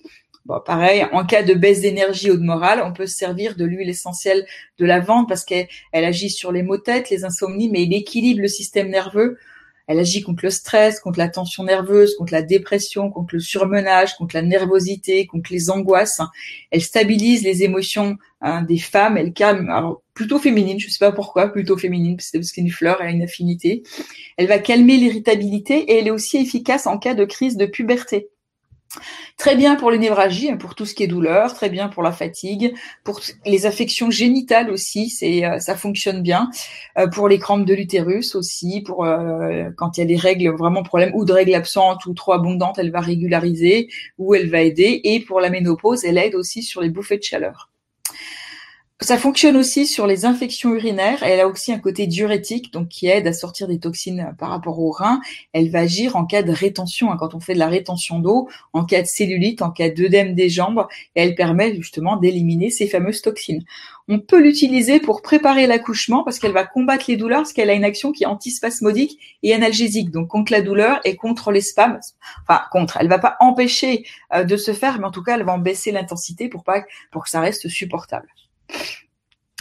Bon, pareil, en cas de baisse d'énergie ou de morale, on peut se servir de l'huile essentielle de lavande parce qu'elle agit sur les maux de tête, les insomnies, mais elle équilibre le système nerveux. Elle agit contre le stress, contre la tension nerveuse, contre la dépression, contre le surmenage, contre la nervosité, contre les angoisses. Elle stabilise les émotions hein, des femmes. Elle calme, alors plutôt féminine, je sais pas pourquoi, plutôt féminine, parce que c'est une fleur, elle a une affinité. Elle va calmer l'irritabilité et elle est aussi efficace en cas de crise de puberté. Très bien pour les névragies, pour tout ce qui est douleur, très bien pour la fatigue, pour les affections génitales aussi, c'est euh, ça fonctionne bien. Euh, pour les crampes de l'utérus aussi, pour euh, quand il y a des règles vraiment problème ou de règles absentes ou trop abondantes, elle va régulariser ou elle va aider. Et pour la ménopause, elle aide aussi sur les bouffées de chaleur. Ça fonctionne aussi sur les infections urinaires. Elle a aussi un côté diurétique, donc qui aide à sortir des toxines par rapport au rein. Elle va agir en cas de rétention, hein, quand on fait de la rétention d'eau, en cas de cellulite, en cas d'œdème des jambes. Et elle permet justement d'éliminer ces fameuses toxines. On peut l'utiliser pour préparer l'accouchement parce qu'elle va combattre les douleurs, parce qu'elle a une action qui est antispasmodique et analgésique, donc contre la douleur et contre les spasmes. Enfin, contre. Elle va pas empêcher euh, de se faire, mais en tout cas, elle va en baisser l'intensité pour pas pour que ça reste supportable.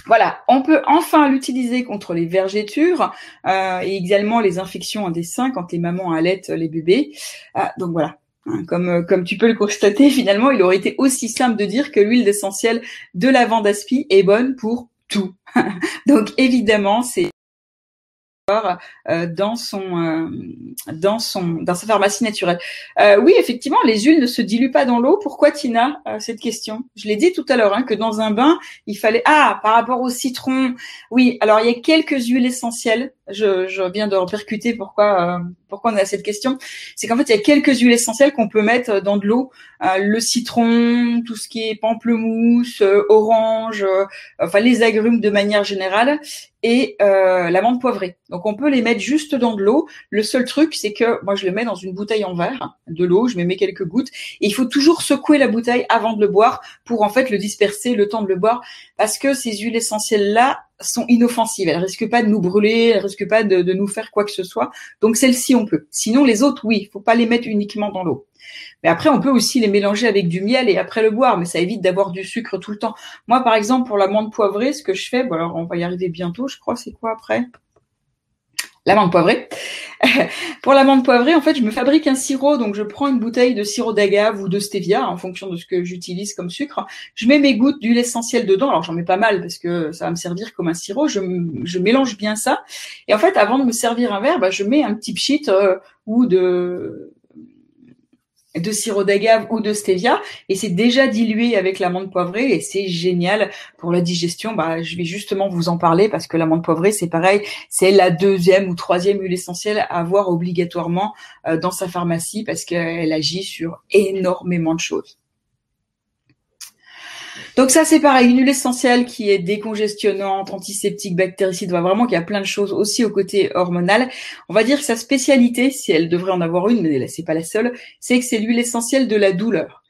Voilà, on peut enfin l'utiliser contre les vergetures euh, et également les infections des seins quand les mamans allaitent les bébés. Euh, donc voilà, hein, comme, euh, comme tu peux le constater, [laughs] finalement, il aurait été aussi simple de dire que l'huile essentielle de lavande aspi est bonne pour tout. [laughs] donc évidemment, c'est dans son euh, dans son dans sa pharmacie naturelle. Euh, oui, effectivement, les huiles ne se diluent pas dans l'eau. Pourquoi Tina cette question? Je l'ai dit tout à l'heure hein, que dans un bain, il fallait ah par rapport au citron. Oui, alors il y a quelques huiles essentielles. Je, je viens de repercuter pourquoi pourquoi on a cette question. C'est qu'en fait il y a quelques huiles essentielles qu'on peut mettre dans de l'eau. le citron, tout ce qui est pamplemousse, orange, enfin les agrumes de manière générale et euh, l'amande poivrée. Donc on peut les mettre juste dans de l'eau. Le seul truc, c'est que moi je le mets dans une bouteille en verre, de l'eau, je me mets quelques gouttes. Et il faut toujours secouer la bouteille avant de le boire pour en fait le disperser, le temps de le boire, parce que ces huiles essentielles là sont inoffensives. Elles risquent pas de nous brûler, elles risquent pas de, de nous faire quoi que ce soit. Donc celles-ci on peut. Sinon les autres, oui, il faut pas les mettre uniquement dans l'eau. Mais après, on peut aussi les mélanger avec du miel et après le boire, mais ça évite d'avoir du sucre tout le temps. Moi, par exemple, pour l'amande poivrée, ce que je fais, bon alors on va y arriver bientôt, je crois, c'est quoi après? L'amande poivrée. [laughs] pour l'amande poivrée, en fait, je me fabrique un sirop, donc je prends une bouteille de sirop d'agave ou de stevia, en fonction de ce que j'utilise comme sucre. Je mets mes gouttes d'huile essentielle dedans, alors j'en mets pas mal parce que ça va me servir comme un sirop. Je, mélange bien ça, et en fait, avant de me servir un verre, bah, je mets un petit pchit euh, ou de de sirop d'agave ou de stevia et c'est déjà dilué avec l'amande poivrée et c'est génial pour la digestion. Bah, je vais justement vous en parler parce que l'amande poivrée, c'est pareil, c'est la deuxième ou troisième huile essentielle à avoir obligatoirement euh, dans sa pharmacie parce qu'elle agit sur énormément de choses. Donc ça c'est pareil, une huile essentielle qui est décongestionnante, antiseptique, bactéricide, vraiment qu'il y a plein de choses aussi au côté hormonal. On va dire que sa spécialité, si elle devrait en avoir une, mais c'est pas la seule, c'est que c'est l'huile essentielle de la douleur.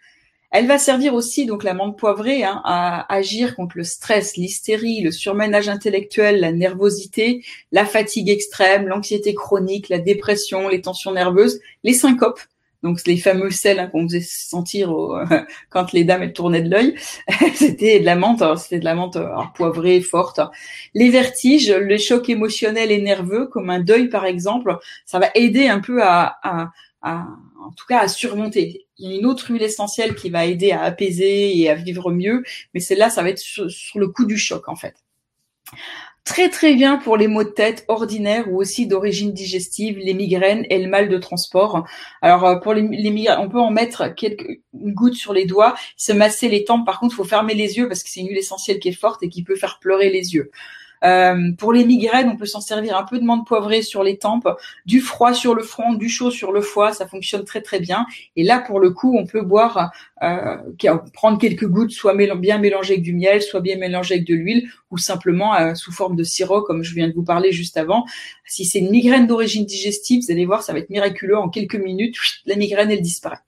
Elle va servir aussi, donc la menthe poivrée, hein, à agir contre le stress, l'hystérie, le surménage intellectuel, la nervosité, la fatigue extrême, l'anxiété chronique, la dépression, les tensions nerveuses, les syncopes donc les fameux sels hein, qu'on faisait sentir [laughs] quand les dames elles tournaient de l'œil, [laughs] c'était de la menthe, hein, c'était de la menthe poivrée forte. Les vertiges, les chocs émotionnels et nerveux, comme un deuil par exemple, ça va aider un peu à, à, à, en tout cas à surmonter. Il y a une autre huile essentielle qui va aider à apaiser et à vivre mieux, mais celle-là, ça va être sur le coup du choc en fait très très bien pour les maux de tête ordinaires ou aussi d'origine digestive, les migraines et le mal de transport. Alors euh, pour les, migraines, on peut en mettre quelques gouttes sur les doigts, se masser les tempes. Par contre, faut fermer les yeux parce que c'est une huile essentielle qui est forte et qui peut faire pleurer les yeux. Euh, pour les migraines, on peut s'en servir un peu de menthe poivrée sur les tempes, du froid sur le front, du chaud sur le foie, ça fonctionne très très bien. Et là, pour le coup, on peut boire, euh, prendre quelques gouttes, soit bien mélangées avec du miel, soit bien mélangées avec de l'huile, ou simplement euh, sous forme de sirop, comme je viens de vous parler juste avant. Si c'est une migraine d'origine digestive, vous allez voir, ça va être miraculeux. En quelques minutes, la migraine, elle disparaît.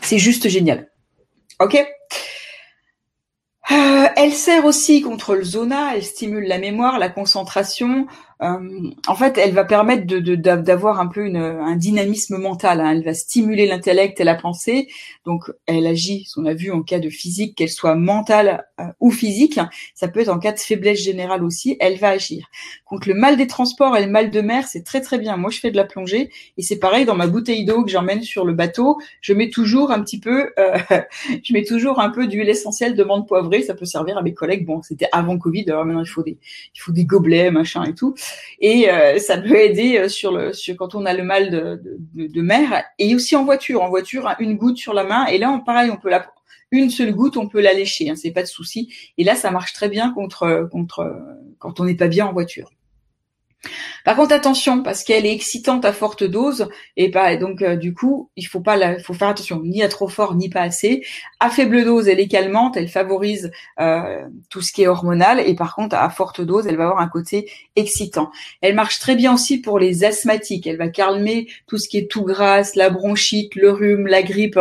C'est juste génial. Ok? euh, elle sert aussi contre le zona, elle stimule la mémoire, la concentration, euh, en fait, elle va permettre d'avoir un peu un dynamisme mental. Hein. Elle va stimuler l'intellect et la pensée. Donc, elle agit, on a vu en cas de physique, qu'elle soit mentale euh, ou physique. Ça peut être en cas de faiblesse générale aussi. Elle va agir. Donc, le mal des transports et le mal de mer, c'est très très bien. Moi, je fais de la plongée et c'est pareil dans ma bouteille d'eau que j'emmène sur le bateau. Je mets toujours un petit peu, euh, [laughs] je mets toujours un peu d'huile essentielle de menthe poivrée. Ça peut servir à mes collègues. Bon, c'était avant Covid. Alors maintenant, il faut des, il faut des gobelets, machin et tout et euh, ça peut aider euh, sur le sur quand on a le mal de, de, mer. Et aussi en voiture. En voiture hein, une goutte sur la main. Et là pareil on peut la une seule goutte on peut la lécher hein, c'est pas de souci. Et là ça marche très bien contre contre quand on n'est pas bien en voiture par contre, attention, parce qu'elle est excitante à forte dose, et pas donc euh, du coup, il faut pas, la, faut faire attention, ni à trop fort, ni pas assez. À faible dose, elle est calmante, elle favorise euh, tout ce qui est hormonal, et par contre, à forte dose, elle va avoir un côté excitant. Elle marche très bien aussi pour les asthmatiques. Elle va calmer tout ce qui est tout grasse, la bronchite, le rhume, la grippe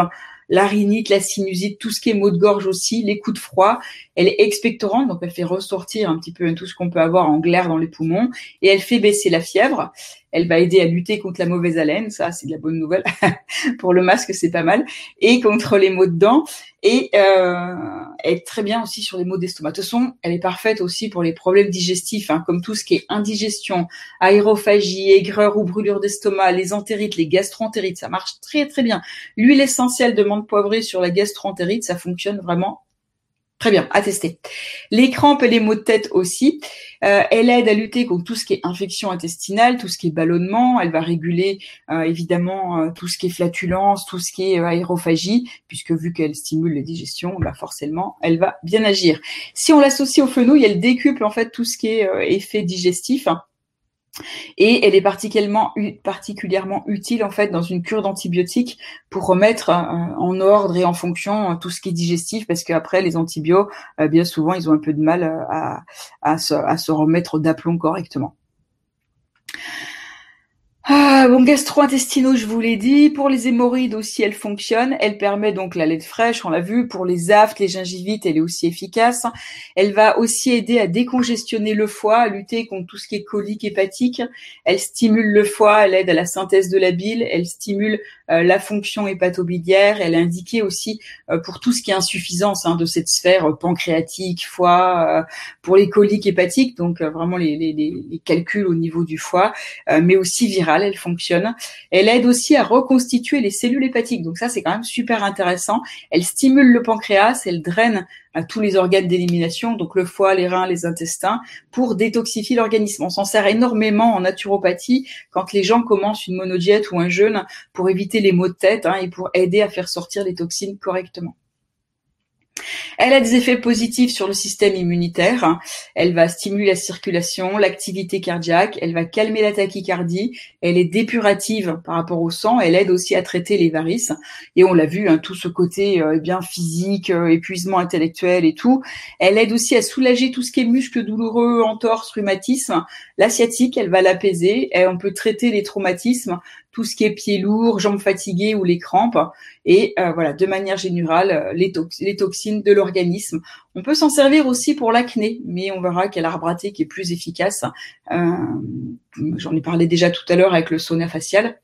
la rhinite, la sinusite, tout ce qui est maux de gorge aussi, les coups de froid. Elle est expectorante, donc elle fait ressortir un petit peu tout ce qu'on peut avoir en glaire dans les poumons et elle fait baisser la fièvre. Elle va aider à lutter contre la mauvaise haleine, ça c'est de la bonne nouvelle. [laughs] Pour le masque, c'est pas mal. Et contre les maux de dents. Et euh, elle est très bien aussi sur les maux d'estomac. De toute façon, elle est parfaite aussi pour les problèmes digestifs, hein, comme tout ce qui est indigestion, aérophagie, aigreur ou brûlure d'estomac, les entérites, les gastroentérites. Ça marche très très bien. L'huile essentielle de menthe poivrée sur la gastroentérite, ça fonctionne vraiment Très bien, à tester. Les crampes et les maux de tête aussi. Euh, elle aide à lutter contre tout ce qui est infection intestinale, tout ce qui est ballonnement. Elle va réguler euh, évidemment euh, tout ce qui est flatulence, tout ce qui est aérophagie, puisque vu qu'elle stimule la digestion, bah forcément, elle va bien agir. Si on l'associe au fenouil, elle décuple en fait tout ce qui est effet digestif. Et elle est particulièrement, utile en fait dans une cure d'antibiotiques pour remettre euh, en ordre et en fonction euh, tout ce qui est digestif parce qu'après les antibiotiques, euh, bien souvent, ils ont un peu de mal à se remettre d'aplomb correctement. Ah, bon, gastro-intestinaux, je vous l'ai dit. Pour les hémorroïdes aussi, elle fonctionne. Elle permet donc la lait fraîche, on l'a vu. Pour les aftes, les gingivites, elle est aussi efficace. Elle va aussi aider à décongestionner le foie, à lutter contre tout ce qui est colique hépatique. Elle stimule le foie, elle aide à la synthèse de la bile, elle stimule la fonction hépatobiliaire. Elle indiquée aussi euh, pour tout ce qui est insuffisance hein, de cette sphère euh, pancréatique, foie, pour les coliques hépatiques, donc vraiment les, les, les, calculs au niveau du foie, mais aussi virale elle fonctionne. Elle aide aussi à reconstituer les cellules hépatiques. Donc ça, c'est quand même super intéressant. Elle stimule le pancréas, elle draine à tous les organes d'élimination, donc le foie, les reins, les intestins, pour détoxifier l'organisme. On s'en sert énormément en naturopathie quand les gens commencent une monodiète ou un jeûne pour éviter les maux de tête hein, et pour aider à faire sortir les toxines correctement. Elle a des effets positifs sur le système immunitaire. Elle va stimuler la circulation, l'activité cardiaque. Elle va calmer la tachycardie. Elle est dépurative par rapport au sang. Elle aide aussi à traiter les varices. Et on l'a vu, hein, tout ce côté euh, eh bien physique, euh, épuisement intellectuel et tout. Elle aide aussi à soulager tout ce qui est muscles douloureux, entorse, rhumatisme. L'asiatique, elle va l'apaiser. On peut traiter les traumatismes tout ce qui est pieds lourds, jambes fatiguées ou les crampes. Et euh, voilà, de manière générale, euh, les, toxines de l'organisme. On peut s'en servir aussi pour l'acné, mais on verra qu'il y a l'arbre qui est plus efficace. Euh, J'en ai parlé déjà tout à l'heure avec le sauna facial.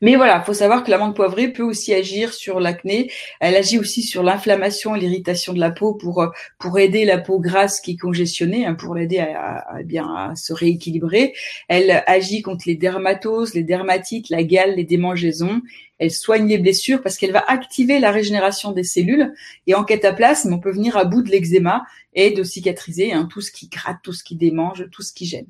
Mais voilà, faut savoir que l'amande poivrée peut aussi agir sur l'acné. Elle agit aussi sur l'inflammation et l'irritation de la peau pour euh, pour aider la peau grasse qui est congestionnée, hein, pour l'aider à, à, bien à se rééquilibrer. Elle agit contre les dermatoses, les dermatites, la gale, les démangeaisons. Elle soigne les blessures parce qu'elle va activer la régénération des cellules. Et en cataplasme, on peut venir à bout de l'eczéma et de cicatriser hein, tout ce qui gratte, tout ce qui démange, tout ce qui gêne.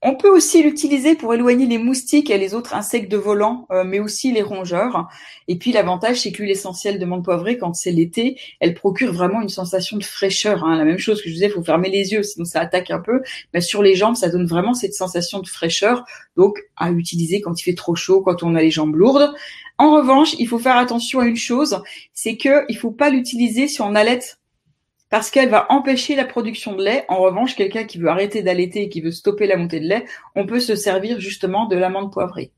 On peut aussi l'utiliser pour éloigner les moustiques et les autres insectes de volant, euh, mais aussi les rongeurs. Et puis l'avantage, c'est que l'huile essentielle de menthe poivrée, quand c'est l'été, elle procure vraiment une sensation de fraîcheur. Hein. La même chose que je disais, il faut fermer les yeux, sinon ça attaque un peu. Mais sur les jambes, ça donne vraiment cette sensation de fraîcheur. Donc à utiliser quand il fait trop chaud, quand on a les jambes lourdes. En revanche, il faut faire attention à une chose, c'est que il faut pas l'utiliser si on allait parce qu'elle va empêcher la production de lait. En revanche, quelqu'un qui veut arrêter d'allaiter et qui veut stopper la montée de lait, on peut se servir justement de l'amande poivrée.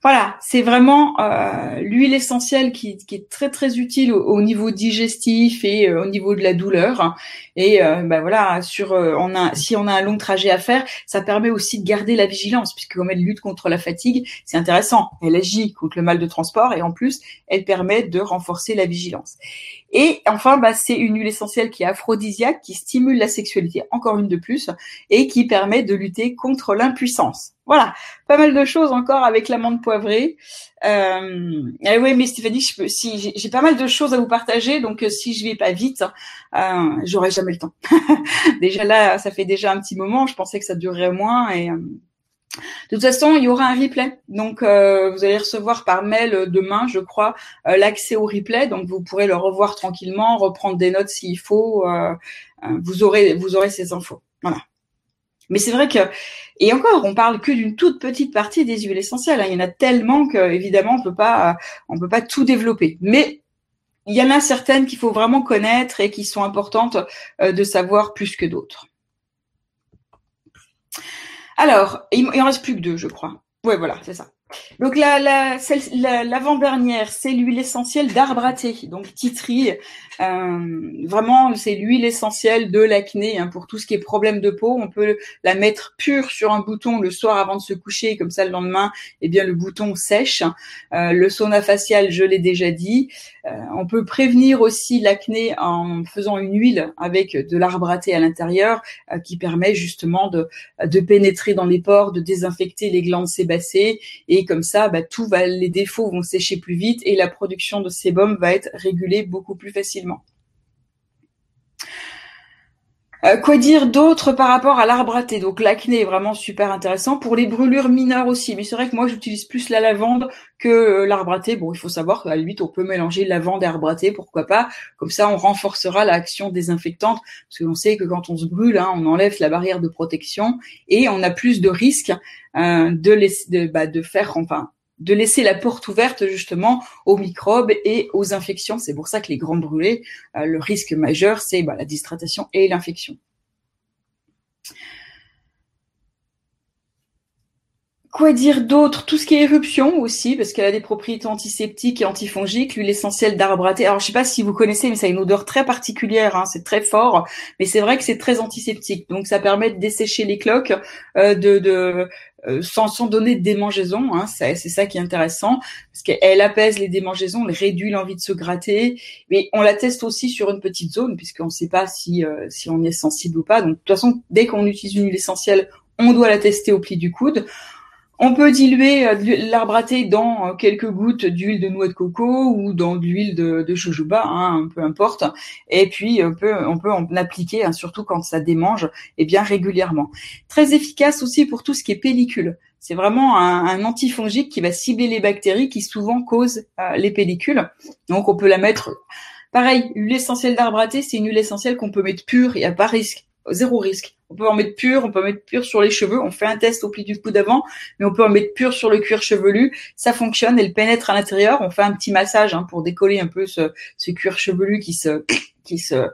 Voilà, c'est vraiment euh, l'huile essentielle qui, est très très utile au, niveau digestif et euh, au niveau de la douleur. Et euh, ben voilà, sur on a si on a un long trajet à faire, ça permet aussi de garder la vigilance puisque comme elle lutte contre la fatigue, c'est intéressant. Elle agit contre le mal de transport et en plus, elle permet de renforcer la vigilance. Et enfin, bah, c'est une huile essentielle qui est aphrodisiaque, qui stimule la sexualité, encore une de plus, et qui permet de lutter contre l'impuissance. Voilà, pas mal de choses encore avec l'amande poivrée. Euh, eh oui, mais Stéphanie, j'ai pas mal de choses à vous partager, donc euh, si je vais pas vite, euh, j'aurai jamais le temps. [laughs] déjà là, ça fait déjà un petit moment. Je pensais que ça durerait moins euh, de toute façon, il y aura un replay. Donc, euh, vous allez recevoir par mail euh, demain, je crois, euh, l'accès au replay. Donc, vous pourrez le revoir tranquillement, reprendre des notes s'il faut. vous aurez, vous aurez ces infos. Voilà. Mais c'est vrai que, et encore, on parle que d'une toute petite partie des huiles essentielles. Hein. Il y en a tellement que, évidemment, on peut pas, on peut pas tout développer. Mais il y en a certaines qu'il faut vraiment connaître et qui sont importantes de savoir plus que d'autres. Alors, il, en reste plus que deux, je crois. Ouais, voilà, c'est ça. Donc la, la, l'avant-dernière, c'est l'huile essentielle d'arbre à donc titri. Euh, vraiment, c'est l'huile essentielle de l'acné hein, pour tout ce qui est problème de peau. On peut la mettre pure sur un bouton le soir avant de se coucher, comme ça le lendemain, eh bien le bouton sèche. Euh, le sauna facial, je l'ai déjà dit. Euh, on peut prévenir aussi l'acné en faisant une huile avec de l'arbre à à l'intérieur, qui permet justement de, de pénétrer dans les pores, de désinfecter les glandes sébacées et et comme ça, bah, tout va, les défauts vont sécher plus vite et la production de sébum va être régulée beaucoup plus facilement. Euh, quoi dire d'autre par rapport à l'arbre à Donc l'acné est vraiment super intéressant pour les brûlures mineures aussi. Mais c'est vrai que moi j'utilise plus la lavande que euh, l'arbre à. Bon, il faut savoir qu'à la on peut mélanger lavande et arbre à pourquoi pas Comme ça on renforcera l'action désinfectante parce qu'on sait que quand on se brûle, hein, on enlève la barrière de protection et on a plus de risques euh, de, bah, de faire enfin de laisser la porte ouverte justement aux microbes et aux infections. C'est pour ça que les grands brûlés, euh, le risque majeur, c'est bah, la dyshydratation et l'infection. Quoi dire d'autre? Tout ce qui est éruption aussi, parce qu'elle a des propriétés antiseptiques et antifongiques. L'huile essentielle d'arbre à thé. Alors je sais pas si vous connaissez, mais ça a une odeur très particulière. Hein, c'est très fort, mais c'est vrai que c'est très antiseptique. Donc ça permet de dessécher les cloques, euh, de, de euh, sans, sans donner de démangeaison. Hein, c'est ça qui est intéressant, parce qu'elle apaise les démangeaisons, elle réduit l'envie de se gratter. Mais on la teste aussi sur une petite zone, puisqu'on ne sait pas si euh, si on est sensible ou pas. Donc de toute façon, dès qu'on utilise une huile essentielle, on doit la tester au pli du coude. On peut diluer euh, l'arbre à thé dans euh, quelques gouttes d'huile de noix de coco ou dans de l'huile de, de jojoba, hein, peu importe. Et puis on peut, on peut en appliquer, hein, surtout quand ça démange, et bien régulièrement. Très efficace aussi pour tout ce qui est pellicule. C'est vraiment un, antifongique qui va cibler les bactéries qui souvent causent euh, les pellicules. Donc on peut la mettre. Pareil, l'huile essentielle d'arbre à thé, c'est une huile essentielle qu'on peut mettre pure, il n'y a pas risque zéro risque. On peut en mettre pur, on peut en mettre pur sur les cheveux. On fait un test au pli du cou d'avant, mais on peut en mettre pur sur le cuir chevelu. Ça fonctionne, elle pénètre à l'intérieur. On fait un petit massage hein, pour décoller un peu ce, ce, cuir chevelu qui se [coughs] qui se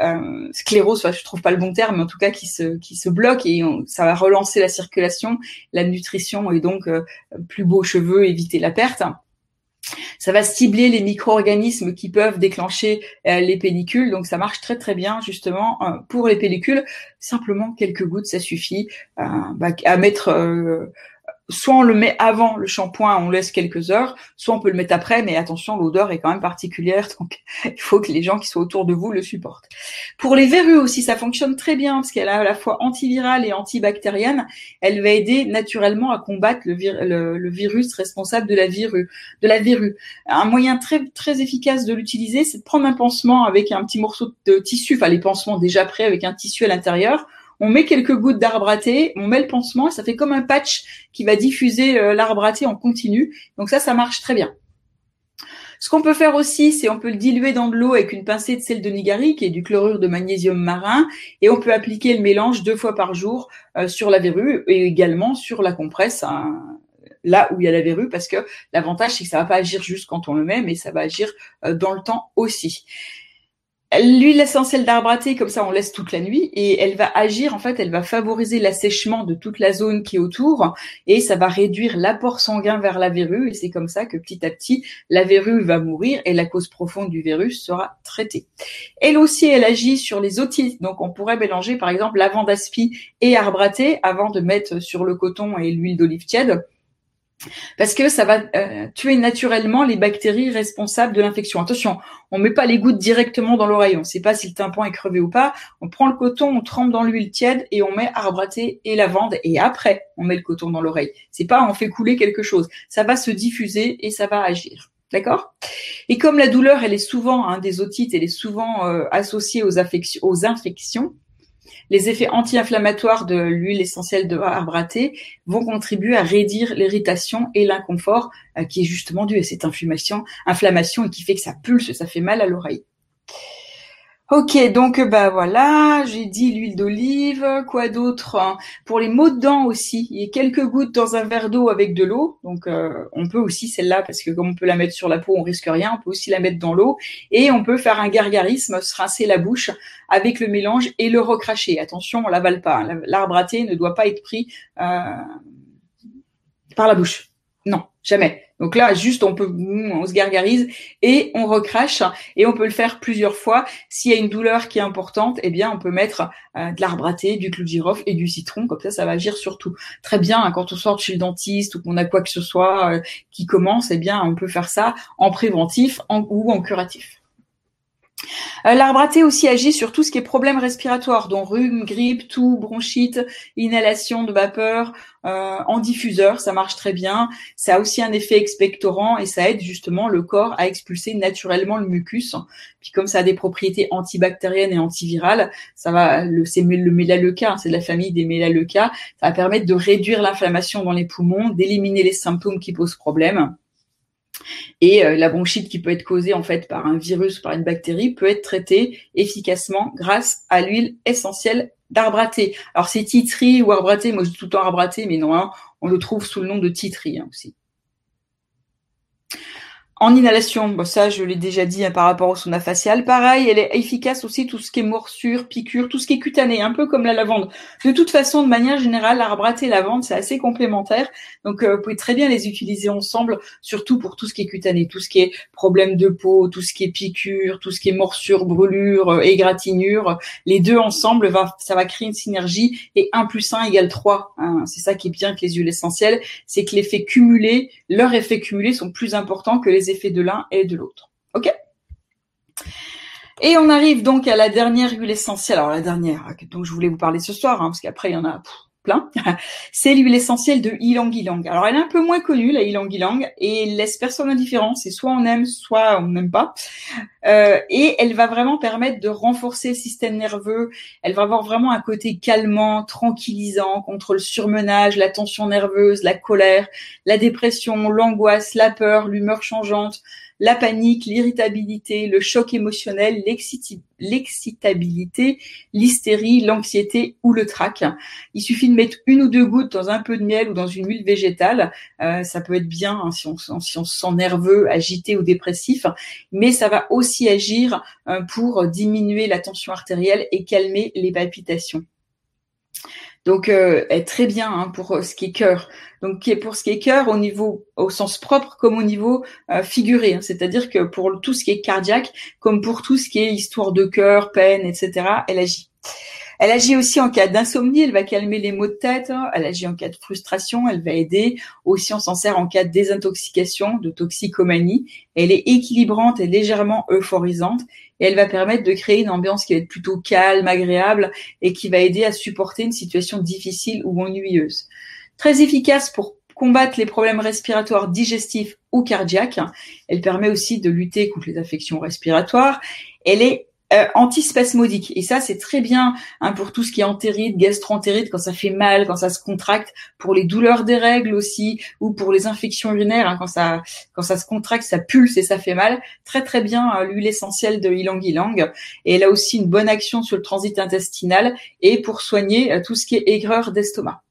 euh, sclérose, enfin, je trouve pas le bon terme, mais en tout cas qui se qui se bloque et ça va relancer la circulation, la nutrition et donc euh, plus beaux cheveux, éviter la perte. Ça va cibler les micro-organismes qui peuvent déclencher euh, les pellicules. Donc ça marche très très bien justement euh, pour les pellicules. Simplement quelques gouttes, ça suffit euh, bah, à mettre soit on le met avant le shampoing, on laisse quelques heures, soit on peut le mettre après, mais attention, l'odeur est quand même particulière, [laughs] donc il faut que les gens qui sont autour de vous le supportent. Pour les verrues aussi, ça fonctionne très bien parce qu'elle est à la fois antivirale et antibactérienne. Elle va aider naturellement à combattre le, virus responsable de la verrue. De la verrue. Un moyen très très efficace de l'utiliser, c'est de prendre un pansement avec un petit morceau de tissu, enfin les pansements déjà prêts avec un tissu à l'intérieur on met quelques gouttes d'arbre à on met le pansement, et ça fait comme un patch qui va diffuser euh, l'arbre à en continu. Donc ça, ça marche très bien. Ce qu'on peut faire aussi, c'est on peut le diluer dans de l'eau avec une pincée de sel de Nigari, qui est du chlorure de magnésium marin, et on peut appliquer le mélange deux fois par jour euh, sur la verrue et également sur la compresse, hein, là où il y a la verrue, parce que l'avantage c'est que ça va pas agir juste quand on le met, mais ça va agir euh, dans le temps aussi. L'huile essentielle d'arbre à thé, comme ça, on laisse toute la nuit et elle va agir, en fait, elle va favoriser l'assèchement de toute la zone qui est autour et ça va réduire l'apport sanguin vers la verrue et c'est comme ça que petit à petit, la verrue va mourir et la cause profonde du virus sera traitée. Elle aussi, elle agit sur les otites. Donc, on pourrait mélanger, par exemple, lavande aspi et arbre à thé avant de mettre sur le coton et l'huile d'olive tiède parce que ça va euh, tuer naturellement les bactéries responsables de l'infection. Attention, on met pas les gouttes directement dans l'oreille, on ne sait pas si le tympan est crevé ou pas. On prend le coton, on trempe dans l'huile tiède et on met arbre à thé et lavande et après on met le coton dans l'oreille. C'est pas on fait couler quelque chose, ça va se diffuser et ça va agir. D'accord? Et comme la douleur, elle est souvent hein, des otites, elle est souvent euh, associée aux, aux infections, les effets anti-inflammatoires de l'huile essentielle de arbre à thé vont contribuer à réduire l'irritation et l'inconfort euh, qui est justement dû à cette inflammation, inflammation et qui fait que ça pulse, ça fait mal à l'oreille. Ok, donc bah voilà, j'ai dit l'huile d'olive, quoi d'autre hein. Pour les maux de dents aussi, il y a quelques gouttes dans un verre d'eau avec de l'eau, donc euh, on peut aussi celle-là, parce que comme on peut la mettre sur la peau, on risque rien, on peut aussi la mettre dans l'eau, et on peut faire un gargarisme, se rincer la bouche avec le mélange et le recracher. Attention, on l'avale pas, hein. l'arbre à thé ne doit pas être pris euh, par la bouche. Non, jamais. Donc là, juste, on peut, on se gargarise et on recrache et on peut le faire plusieurs fois. S'il y a une douleur qui est importante, eh bien, on peut mettre euh, de l'arbre à thé, du clou de girofle et du citron. Comme ça, ça va agir sur tout. Très bien, hein, quand on sort chez le dentiste ou qu'on a quoi que ce soit euh, qui commence, eh bien, on peut faire ça en préventif ou en curatif. Euh, l'arbre à thé aussi agit sur tout ce qui est problème respiratoire, dont rhume, grippe, toux, bronchite, inhalation de vapeur, euh, en diffuseur, ça marche très bien. Ça a aussi un effet expectorant et ça aide justement le corps à expulser naturellement le mucus. Puis comme ça a des propriétés antibactériennes et antivirales, ça va, le, c'est le mélaleuca, hein, c'est de la famille des mélaleuca, ça va permettre de réduire l'inflammation dans les poumons, d'éliminer les symptômes qui posent problème. Et euh, la bronchite qui peut être causée en fait par un virus ou par une bactérie peut être traitée efficacement grâce à l'huile essentielle d'arbre à thé. Alors c'est titri ou arbre à thé, moi je dis tout le temps arbre à thé, mais non, on le trouve sous le nom de titri hein, aussi. En inhalation, bon, ça je l'ai déjà dit hein, par rapport au sauna facial, pareil, elle est efficace aussi tout ce qui est morsure, piqûre, tout ce qui est cutané, un peu comme la lavande. De toute façon, de manière générale, l'arbre et la lavande, c'est assez complémentaire, donc euh, vous pouvez très bien les utiliser ensemble, surtout pour tout ce qui est cutané, tout ce qui est problème de peau, tout ce qui est piqûre, tout ce qui est morsure, brûlure, euh, égratignure. Les deux ensemble, va, ça va créer une synergie et 1 plus 1 égale 3. Hein. C'est ça qui est bien avec les huiles essentielles, c'est que l'effet cumulé, leurs effets cumulés sont plus importants que les effets de l'un et de l'autre. OK? Et on arrive donc à la dernière huile essentielle. Alors la dernière dont je voulais vous parler ce soir, hein, parce qu'après il y en a [laughs] C'est l'huile essentielle de ylang ylang. Alors elle est un peu moins connue, la ylang ylang, et laisse personne indifférent. C'est soit on aime, soit on n'aime pas. Euh, et elle va vraiment permettre de renforcer le système nerveux. Elle va avoir vraiment un côté calmant, tranquillisant contre le surmenage, la tension nerveuse, la colère, la dépression, l'angoisse, la peur, l'humeur changeante, la panique, l'irritabilité, le choc émotionnel, l'excitabilité, l'hystérie, l'anxiété ou le trac. Il suffit de mettre une ou deux gouttes dans un peu de miel ou dans une huile végétale. Euh, ça peut être bien hein, si, on, se sent nerveux, agité ou dépressif, mais ça va aussi agir euh, pour diminuer la tension artérielle et calmer les palpitations. Donc, euh, est très bien hein, pour ce qui est cœur. Donc, pour ce qui est cœur, au niveau, au sens propre comme au niveau euh, figuré. Hein. C'est-à-dire que pour tout ce qui est cardiaque, comme pour tout ce qui est histoire de cœur, peine, etc., elle agit. Elle agit aussi en cas d'insomnie, elle va calmer les maux de tête, hein. elle agit en cas de frustration, elle va aider. Aussi, on s'en sert en cas de désintoxication, de toxicomanie. Elle est équilibrante et légèrement euphorisante et elle va permettre de créer une ambiance qui va être plutôt calme, agréable et qui va aider à supporter une situation difficile ou ennuyeuse. Très efficace pour combattre les problèmes respiratoires digestifs ou cardiaques. Elle permet aussi de lutter contre les affections respiratoires. Elle est euh, antispasmodique. Et ça, c'est très bien hein, pour tout ce qui est entérite, gastro-entérite, quand ça fait mal, quand ça se contracte, pour les douleurs des règles aussi, ou pour les infections urinaires, hein, quand ça quand ça se contracte, ça pulse et ça fait mal. Très très bien euh, l'huile essentielle de ylang ylang. Et elle a aussi une bonne action sur le transit intestinal et pour soigner euh, tout ce qui est aigreur d'estomac.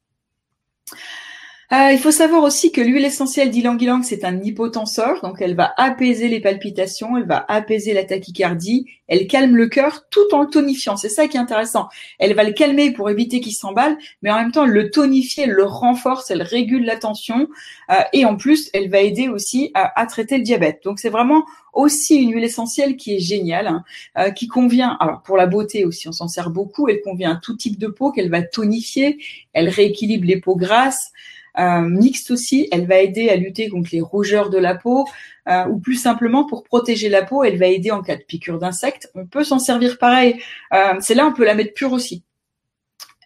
Euh, il faut savoir aussi que l'huile essentielle d'ylang-ylang, c'est un hypotenseur, donc elle va apaiser les palpitations, elle va apaiser la tachycardie, elle calme le cœur tout en le tonifiant. C'est ça qui est intéressant. Elle va le calmer pour éviter qu'il s'emballe, mais en même temps le tonifier, elle le renforce, elle régule la tension, euh, et en plus, elle va aider aussi à, traiter le diabète. Donc c'est vraiment aussi une huile essentielle qui est géniale, hein, euh, qui convient, alors pour la beauté aussi, on s'en sert beaucoup, elle convient à tout type de peau, qu'elle va tonifier, elle rééquilibre les peaux grasses, mixte aussi, elle va aider à lutter contre les rougeurs de la peau, euh, ou plus simplement pour protéger la peau, elle va aider en cas de piqûre d'insectes. On peut s'en servir pareil. Euh, c'est là on peut la mettre pure aussi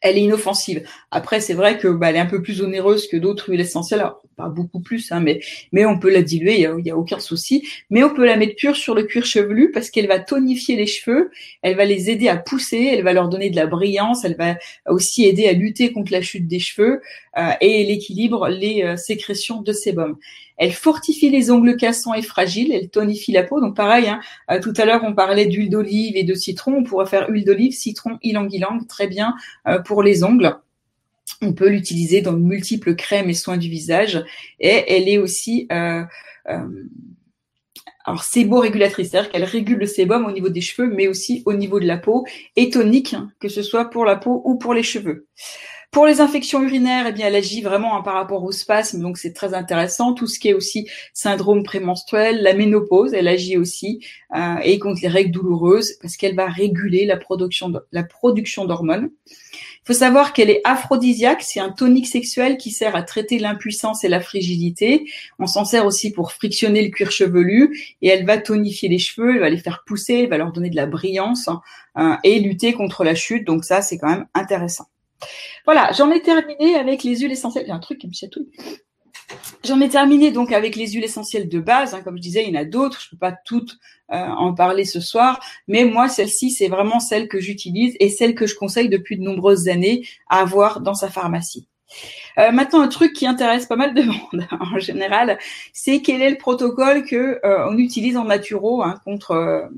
elle est inoffensive. Après, c'est vrai que bah, elle est un peu plus onéreuse que d'autres huiles essentielles, Alors, pas beaucoup plus, hein, mais mais on peut la diluer, il y a, aucun souci. Mais on peut la mettre pure sur le cuir chevelu parce qu'elle va tonifier les cheveux, elle va les aider à pousser, elle va leur donner de la brillance, elle va aussi aider à lutter contre la chute des cheveux euh, et elle équilibre les euh, sécrétions de sébum. Elle fortifie les ongles cassants et fragiles, elle tonifie la peau. Donc pareil, hein, euh, tout à l'heure on parlait d'huile d'olive et de citron, on pourrait faire huile d'olive, citron, ylang-ylang, très bien euh, pour les ongles. On peut l'utiliser dans de multiples crèmes et soins du visage. Et elle est aussi euh, alors séborégulatrice, c'est-à-dire qu'elle régule le sébum au niveau des cheveux, mais aussi au niveau de la peau, et tonique, que ce soit pour la peau ou pour les cheveux. Pour les infections urinaires, eh bien, elle agit vraiment hein, par rapport au spasme, donc c'est très intéressant. Tout ce qui est aussi syndrome prémenstruel, la ménopause, elle agit aussi euh, et contre les règles douloureuses parce qu'elle va réguler la production d'hormones. Faut savoir qu'elle est aphrodisiaque, c'est un tonique sexuel qui sert à traiter l'impuissance et la frigidité. On s'en sert aussi pour frictionner le cuir chevelu et elle va tonifier les cheveux, elle va les faire pousser, elle va leur donner de la brillance hein, et lutter contre la chute. Donc ça, c'est quand même intéressant. Voilà, j'en ai terminé avec les huiles essentielles. Il y a un truc qui me chatouille. J'en ai terminé donc avec les huiles essentielles de base. Hein. Comme je disais, il y en a d'autres. Je ne peux pas toutes euh, en parler ce soir, mais moi, celle-ci, c'est vraiment celle que j'utilise et celle que je conseille depuis de nombreuses années à avoir dans sa pharmacie. Euh, maintenant, un truc qui intéresse pas mal de [laughs] monde en général, c'est quel est le protocole que euh, on utilise en naturo hein, contre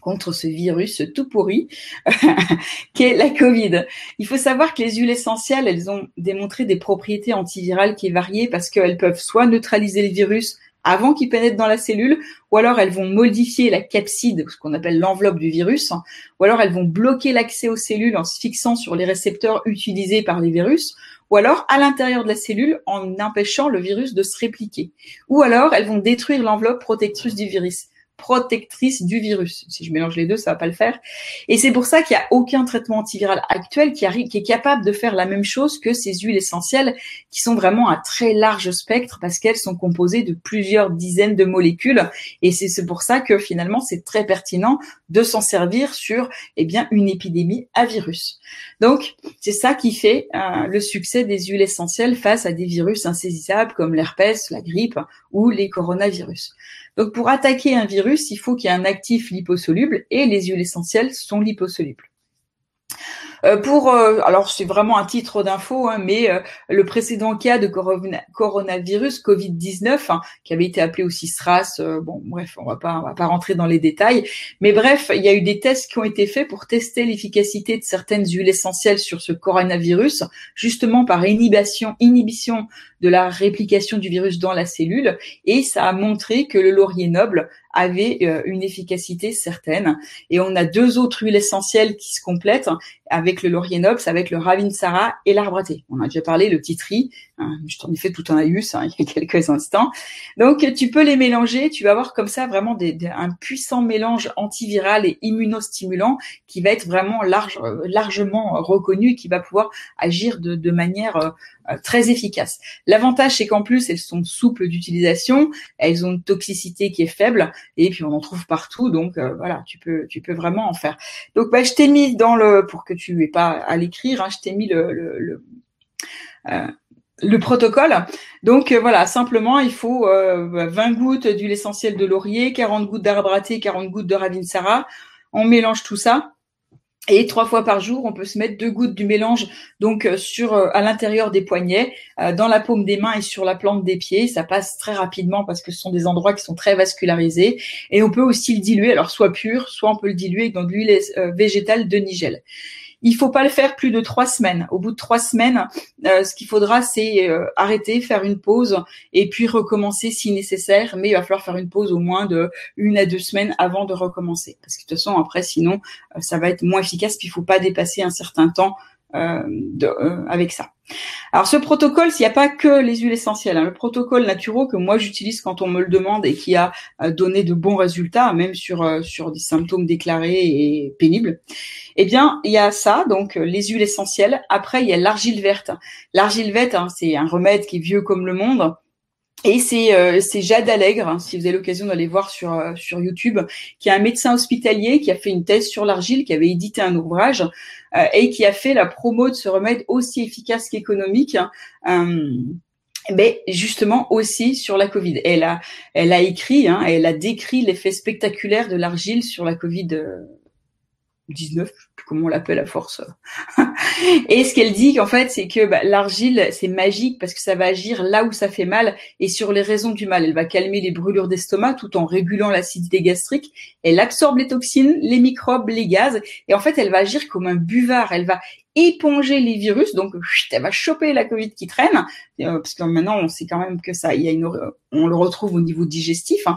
contre ce virus tout pourri [laughs] qu'est la Covid. Il faut savoir que les huiles essentielles, elles ont démontré des propriétés antivirales qui varient parce qu'elles peuvent soit neutraliser le virus avant qu'il pénètre dans la cellule, ou alors elles vont modifier la capside, ce qu'on appelle l'enveloppe du virus, ou alors elles vont bloquer l'accès aux cellules en se fixant sur les récepteurs utilisés par les virus, ou alors à l'intérieur de la cellule en empêchant le virus de se répliquer, ou alors elles vont détruire l'enveloppe protectrice du virus protectrice du virus. Si je mélange les deux, ça va pas le faire. Et c'est pour ça qu'il n'y a aucun traitement antiviral actuel qui, arrive, qui est capable de faire la même chose que ces huiles essentielles qui sont vraiment à très large spectre parce qu'elles sont composées de plusieurs dizaines de molécules. Et c'est pour ça que finalement, c'est très pertinent de s'en servir sur eh bien, une épidémie à virus. Donc, c'est ça qui fait euh, le succès des huiles essentielles face à des virus insaisissables comme l'herpès, la grippe ou les coronavirus. Donc pour attaquer un virus, il faut qu'il y ait un actif liposoluble et les huiles essentielles sont liposolubles. Euh, pour, euh, alors c'est vraiment un titre d'info, hein, mais euh, le précédent cas de coronavirus Covid-19, hein, qui avait été appelé aussi SRAS, bon bref, on va pas, on va pas rentrer dans les détails, mais bref, il y a eu des tests qui ont été faits pour tester l'efficacité de certaines huiles essentielles sur ce coronavirus, justement par inhibition, inhibition de la réplication du virus dans la cellule, et ça a montré que le laurier noble avait euh, une efficacité certaine. Et on a deux autres huiles essentielles qui se complètent avec le laurier noble, avec le ravinsara et l'arbre à thé. On a déjà parlé, le titri, hein, je t'en ai fait tout un aïus hein, il y a [laughs] quelques instants. Donc tu peux les mélanger, tu vas avoir comme ça vraiment des, un puissant mélange antiviral et immunostimulant qui va être vraiment large, euh, largement reconnu et qui va pouvoir agir de, de manière euh, euh, très efficace. L'avantage, c'est qu'en plus, elles sont souples d'utilisation, elles ont une toxicité qui est faible, et puis on en trouve partout, donc euh, voilà, tu peux, tu peux vraiment en faire. Donc, bah, je t'ai mis dans le, pour que aies pas à l'écrire, hein, je t'ai mis le, le, le euh, le protocole. Donc voilà, simplement, il faut 20 gouttes d'huile essentielle de laurier, 40 gouttes d'arbre à thé, 40 gouttes de ravinsara. On mélange tout ça. Et trois fois par jour, on peut se mettre deux gouttes du mélange donc euh, sur euh, à l'intérieur des poignets, euh, dans la paume des mains et sur la plante des pieds. Ça passe très rapidement parce que ce sont des endroits qui sont très vascularisés. Et on peut aussi le diluer, alors soit pur, soit on peut le diluer dans de l'huile végétale de nigel. Il faut pas le faire plus de trois semaines. Au bout de trois semaines, euh, ce qu'il faudra, c'est euh, arrêter, faire une pause et puis recommencer si nécessaire. Mais il va falloir faire une pause au moins de une à deux semaines avant de recommencer, parce que de toute façon, après, sinon, euh, ça va être moins efficace. Puis il faut pas dépasser un certain temps euh, euh, avec ça. Alors ce protocole, s'il n'y a pas que les huiles essentielles, hein, le protocole naturel que moi j'utilise quand on me le demande et qui a euh, donné de bons résultats, même sur sur des symptômes déclarés et pénibles, eh bien il y a ça, donc les huiles essentielles. Après il y a l'argile verte. L'argile verte, hein, c'est un remède qui est vieux comme le monde. Et c'est Jade Allègre, hein, si vous avez l'occasion d'aller voir sur sur YouTube, qui est un médecin hospitalier qui a fait une thèse sur l'argile, qui avait édité un ouvrage euh, et qui a fait la promo de ce remède aussi efficace qu'économique. Euh, mais justement aussi sur la Covid. Elle a, elle a écrit, hein, elle a décrit l'effet spectaculaire de l'argile sur la Covid 19, comment on l'appelle à force. [laughs] et ce qu'elle dit, en fait, c'est que bah, l'argile, c'est magique parce que ça va agir là où ça fait mal et sur les raisons du mal. Elle va calmer les brûlures d'estomac tout en régulant l'acidité gastrique. Elle absorbe les toxines, les microbes, les gaz. Et en fait, elle va agir comme un buvard. Elle va éponger les virus, donc elle va choper la Covid qui traîne, euh, parce que maintenant on sait quand même que ça, il y a une, on le retrouve au niveau digestif, hein,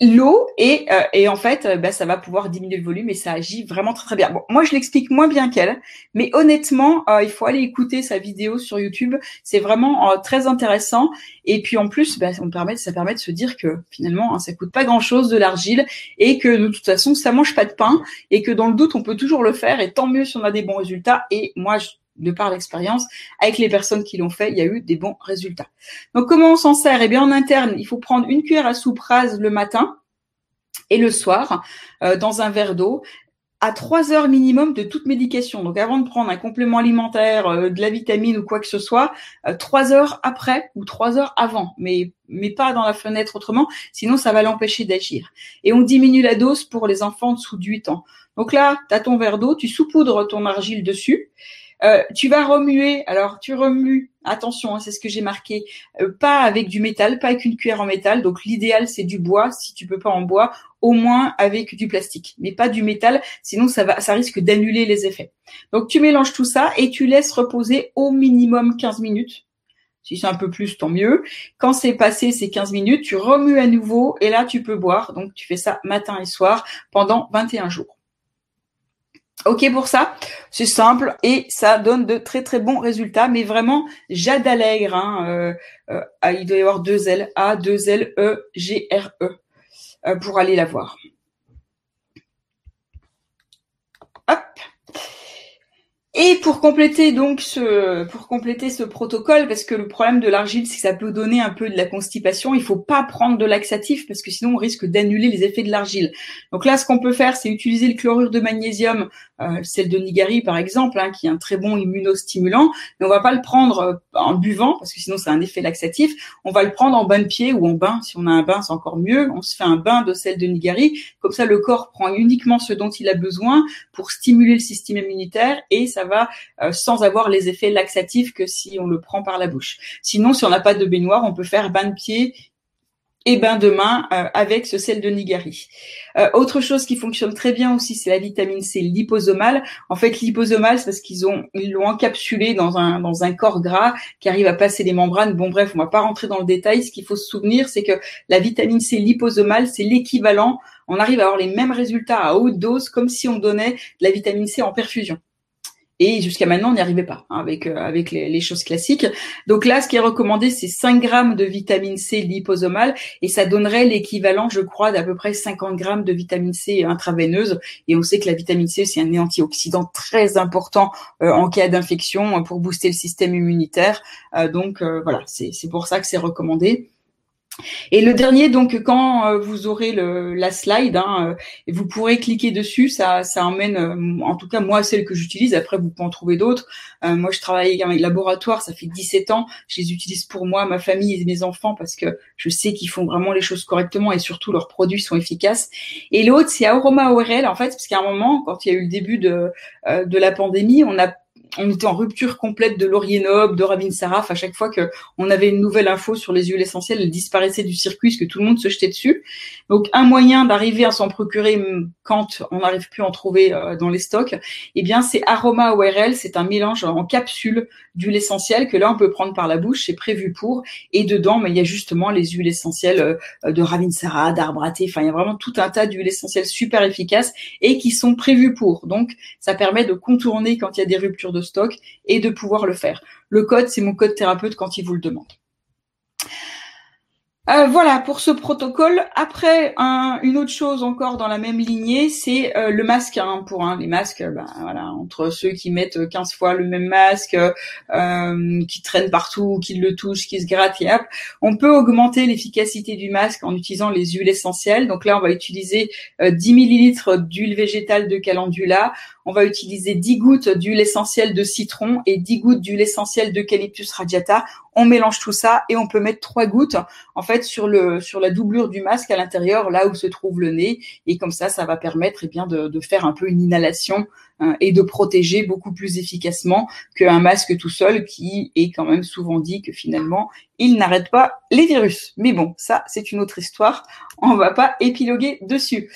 l'eau et, euh, et en fait euh, bah, ça va pouvoir diminuer le volume et ça agit vraiment très très bien. Bon, moi je l'explique moins bien qu'elle, mais honnêtement euh, il faut aller écouter sa vidéo sur YouTube, c'est vraiment très intéressant. Et puis en plus bah, ça permet de se dire que finalement hein, ça coûte pas grand chose de l'argile et que de toute façon ça mange pas de pain et que dans le doute on peut toujours le faire et tant mieux si on a des bons résultats. Et moi de par l'expérience, avec les personnes qui l'ont fait, il y a eu des bons résultats. Donc comment on s'en sert? Eh bien en interne, il faut prendre une cuillère à soupe rase le matin et le soir euh, dans un verre d'eau à trois heures minimum de toute médication. Donc avant de prendre un complément alimentaire, euh, de la vitamine ou quoi que ce soit, euh, trois heures après ou trois heures avant, mais mais pas dans la fenêtre autrement, sinon ça va l'empêcher d'agir. Et on diminue la dose pour les enfants de dessous de 8 ans. Donc là, tu as ton verre d'eau, tu saupoudres ton argile dessus euh, tu vas remuer. Alors, tu remues. Attention, hein, c'est ce que j'ai marqué. Euh, pas avec du métal, pas avec une cuillère en métal. Donc, l'idéal, c'est du bois. Si tu peux pas en bois, au moins avec du plastique, mais pas du métal. Sinon, ça va, ça risque d'annuler les effets. Donc, tu mélanges tout ça et tu laisses reposer au minimum 15 minutes. Si c'est un peu plus, tant mieux. Quand c'est passé ces 15 minutes, tu remues à nouveau et là, tu peux boire. Donc, tu fais ça matin et soir pendant 21 jours. Ok pour ça, c'est simple et ça donne de très très bons résultats. Mais vraiment, Jade Allègre, hein, euh, euh, il doit y avoir deux L, A, deux L, E, G, R, E, euh, pour aller la voir. Hop. Et pour compléter donc ce, pour compléter ce protocole, parce que le problème de l'argile, c'est que ça peut donner un peu de la constipation. Il faut pas prendre de laxatif parce que sinon on risque d'annuler les effets de l'argile. Donc là, ce qu'on peut faire, c'est utiliser le chlorure de magnésium, euh, celle de Nigari par exemple, hein, qui est un très bon immunostimulant. Mais on va pas le prendre euh, en buvant parce que sinon c'est un effet laxatif. On va le prendre en bain de pied ou en bain. Si on a un bain, c'est encore mieux. On se fait un bain de sel de Nigari. Comme ça, le corps prend uniquement ce dont il a besoin pour stimuler le système immunitaire et ça va euh, sans avoir les effets laxatifs que si on le prend par la bouche. Sinon, si on n'a pas de baignoire, on peut faire bain de pied et bain de main euh, avec ce sel de Nigari. Euh, autre chose qui fonctionne très bien aussi, c'est la vitamine C liposomale. En fait, liposomale, c'est parce qu'ils ont ils l'ont encapsulé dans un dans un corps gras qui arrive à passer les membranes. Bon bref, on va pas rentrer dans le détail. Ce qu'il faut se souvenir, c'est que la vitamine C liposomale, c'est l'équivalent. On arrive à avoir les mêmes résultats à haute dose, comme si on donnait de la vitamine C en perfusion. Et jusqu'à maintenant, on n'y arrivait pas hein, avec euh, avec les, choses classiques. Donc là, ce qui est recommandé, c'est 5 grammes de vitamine C liposomale et ça donnerait l'équivalent, je crois, d'à peu près 50 grammes de vitamine C intraveineuse. Et on sait que la vitamine C, c'est un antioxydant très important euh, en cas d'infection pour booster le système immunitaire. Euh, donc voilà, c'est pour ça que c'est recommandé. Et le dernier, donc, quand euh, vous aurez le, la slide, hein, euh, vous pourrez cliquer dessus. Ça, ça emmène, euh, en tout cas moi, celle que j'utilise. Après, vous pouvez en trouver d'autres. moi, je travaille avec laboratoire. Ça fait 17 ans. Je les utilise pour moi, ma famille et mes enfants parce que je sais qu'ils font vraiment les choses correctement et surtout leurs produits sont efficaces. Et l'autre, c'est Aroma ORL, en fait, parce qu'à un moment, quand il y a eu le début de de la pandémie, on a on était en rupture complète de Laurier Noble, de Rabin Saraf. À chaque fois que on avait une nouvelle info sur les huiles essentielles, elles disparaissaient du circuit parce que tout le monde se jetait dessus. Donc un moyen d'arriver à s'en procurer quand on n'arrive plus à en trouver euh, dans les stocks, eh bien c'est Aroma ORL, c'est un mélange en capsule d'huile essentielle que là on peut prendre par la bouche, c'est prévu pour. Et dedans, mais il y a justement les huiles essentielles euh, de Ravinsara, d'arbre Enfin, il y a vraiment tout un tas d'huiles essentielles super efficaces et qui sont prévues pour. Donc ça permet de contourner quand il y a des ruptures stock et de pouvoir le faire. Le code, c'est mon code thérapeute quand il vous le demande. Euh, voilà pour ce protocole. Après, une autre chose encore dans la même lignée, c'est euh, le masque. Hein, pour hein, les masques, ben, voilà, entre ceux qui mettent 15 fois le même masque, euh, qui traînent partout, qui le touchent, qui se grattent, et hop, on peut augmenter l'efficacité du masque en utilisant les huiles essentielles. Donc là, on va utiliser 10 millilitres d'huile végétale de calendula on va utiliser 10 gouttes d'huile essentielle de citron et 10 gouttes d'huile essentielle d'eucalyptus radiata. On mélange tout ça et on peut mettre 3 gouttes en fait sur le sur la doublure du masque à l'intérieur, là où se trouve le nez. Et comme ça, ça va permettre eh bien de, faire un peu une inhalation hein, et de protéger beaucoup plus efficacement qu'un masque tout seul qui est quand même souvent dit que finalement il n'arrête pas les virus. Mais bon, ça c'est une autre histoire. On va pas épiloguer dessus.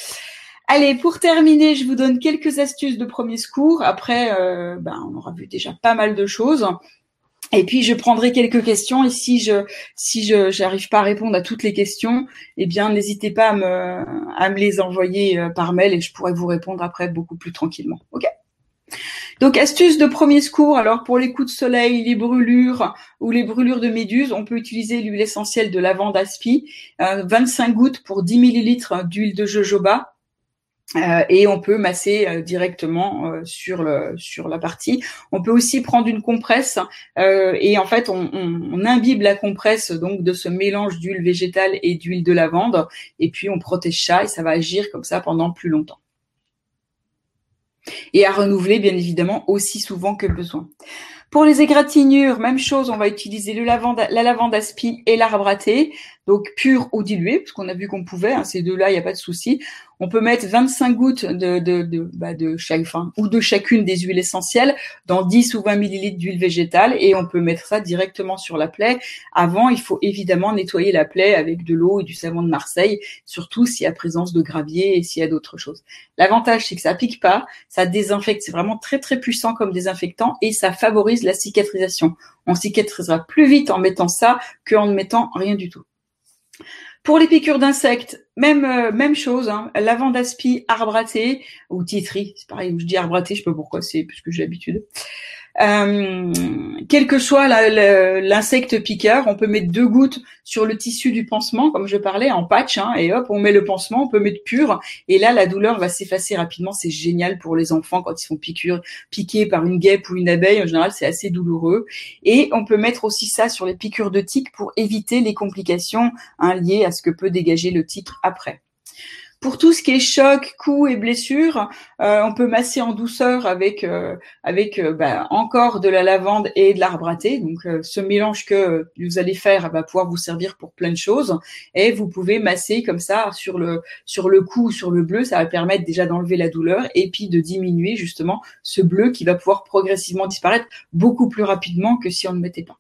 Allez, pour terminer, je vous donne quelques astuces de premier secours. Après, euh, ben, on aura vu déjà pas mal de choses. Et puis je prendrai quelques questions et si je si je j'arrive pas à répondre à toutes les questions, eh bien n'hésitez pas à me à me les envoyer euh, par mail et je pourrai vous répondre après beaucoup plus tranquillement. OK? Donc, astuce de premier secours. Alors, pour les coups de soleil, les brûlures ou les brûlures de méduse, on peut utiliser l'huile essentielle de lavande aspi, 25 gouttes pour 10 millilitres d'huile de jojoba. Euh, et on peut masser euh, directement euh, sur la partie. On peut aussi prendre une compresse et en fait on, on, imbibe la compresse donc de ce mélange d'huile végétale et d'huile de lavande et puis on protège ça et ça va agir comme ça pendant plus longtemps. Et à renouveler bien évidemment aussi souvent que besoin. Pour les égratignures, même chose, on va utiliser le lavande, la lavande aspi et l'arbre à thé, donc pur ou dilué, parce qu'on a vu qu'on pouvait, hein, ces deux-là, il n'y a pas de souci. On peut mettre 25 gouttes de, de, de, bah de chaque, fin, ou de chacune des huiles essentielles dans 10 ou 20 millilitres d'huile végétale et on peut mettre ça directement sur la plaie. Avant, il faut évidemment nettoyer la plaie avec de l'eau et du savon de Marseille, surtout s'il y a présence de gravier et s'il y a d'autres choses. L'avantage, c'est que ça pique pas, ça désinfecte, c'est vraiment très très puissant comme désinfectant et ça favorise la cicatrisation. On cicatrisera plus vite en mettant ça qu'en ne mettant rien du tout. Pour les piqûres d'insectes, même euh, même chose, hein, lavande aspi, arbre ou titri, c'est pareil, je dis arbre je sais pas pourquoi, c'est parce que j'ai l'habitude. Euh, quel que soit l'insecte piqueur, on peut mettre deux gouttes sur le tissu du pansement, comme je parlais, en patch, hein, et hop, on met le pansement, on peut mettre pur, et là, la douleur va s'effacer rapidement. C'est génial pour les enfants quand ils sont piqués par une guêpe ou une abeille. En général, c'est assez douloureux. Et on peut mettre aussi ça sur les piqûres de tiques pour éviter les complications hein, liées à ce que peut dégager le tic après. Pour tout ce qui est choc, coups et blessures, euh, on peut masser en douceur avec euh, avec euh, bah, encore de la lavande et de l'arbre à thé. Donc ce mélange que vous allez faire va pouvoir vous servir pour plein de choses. Et vous pouvez masser comme ça sur le sur le cou ou sur le bleu. Ça va permettre déjà d'enlever la douleur et puis de diminuer justement ce bleu qui va pouvoir progressivement disparaître beaucoup plus rapidement que si on ne mettait pas.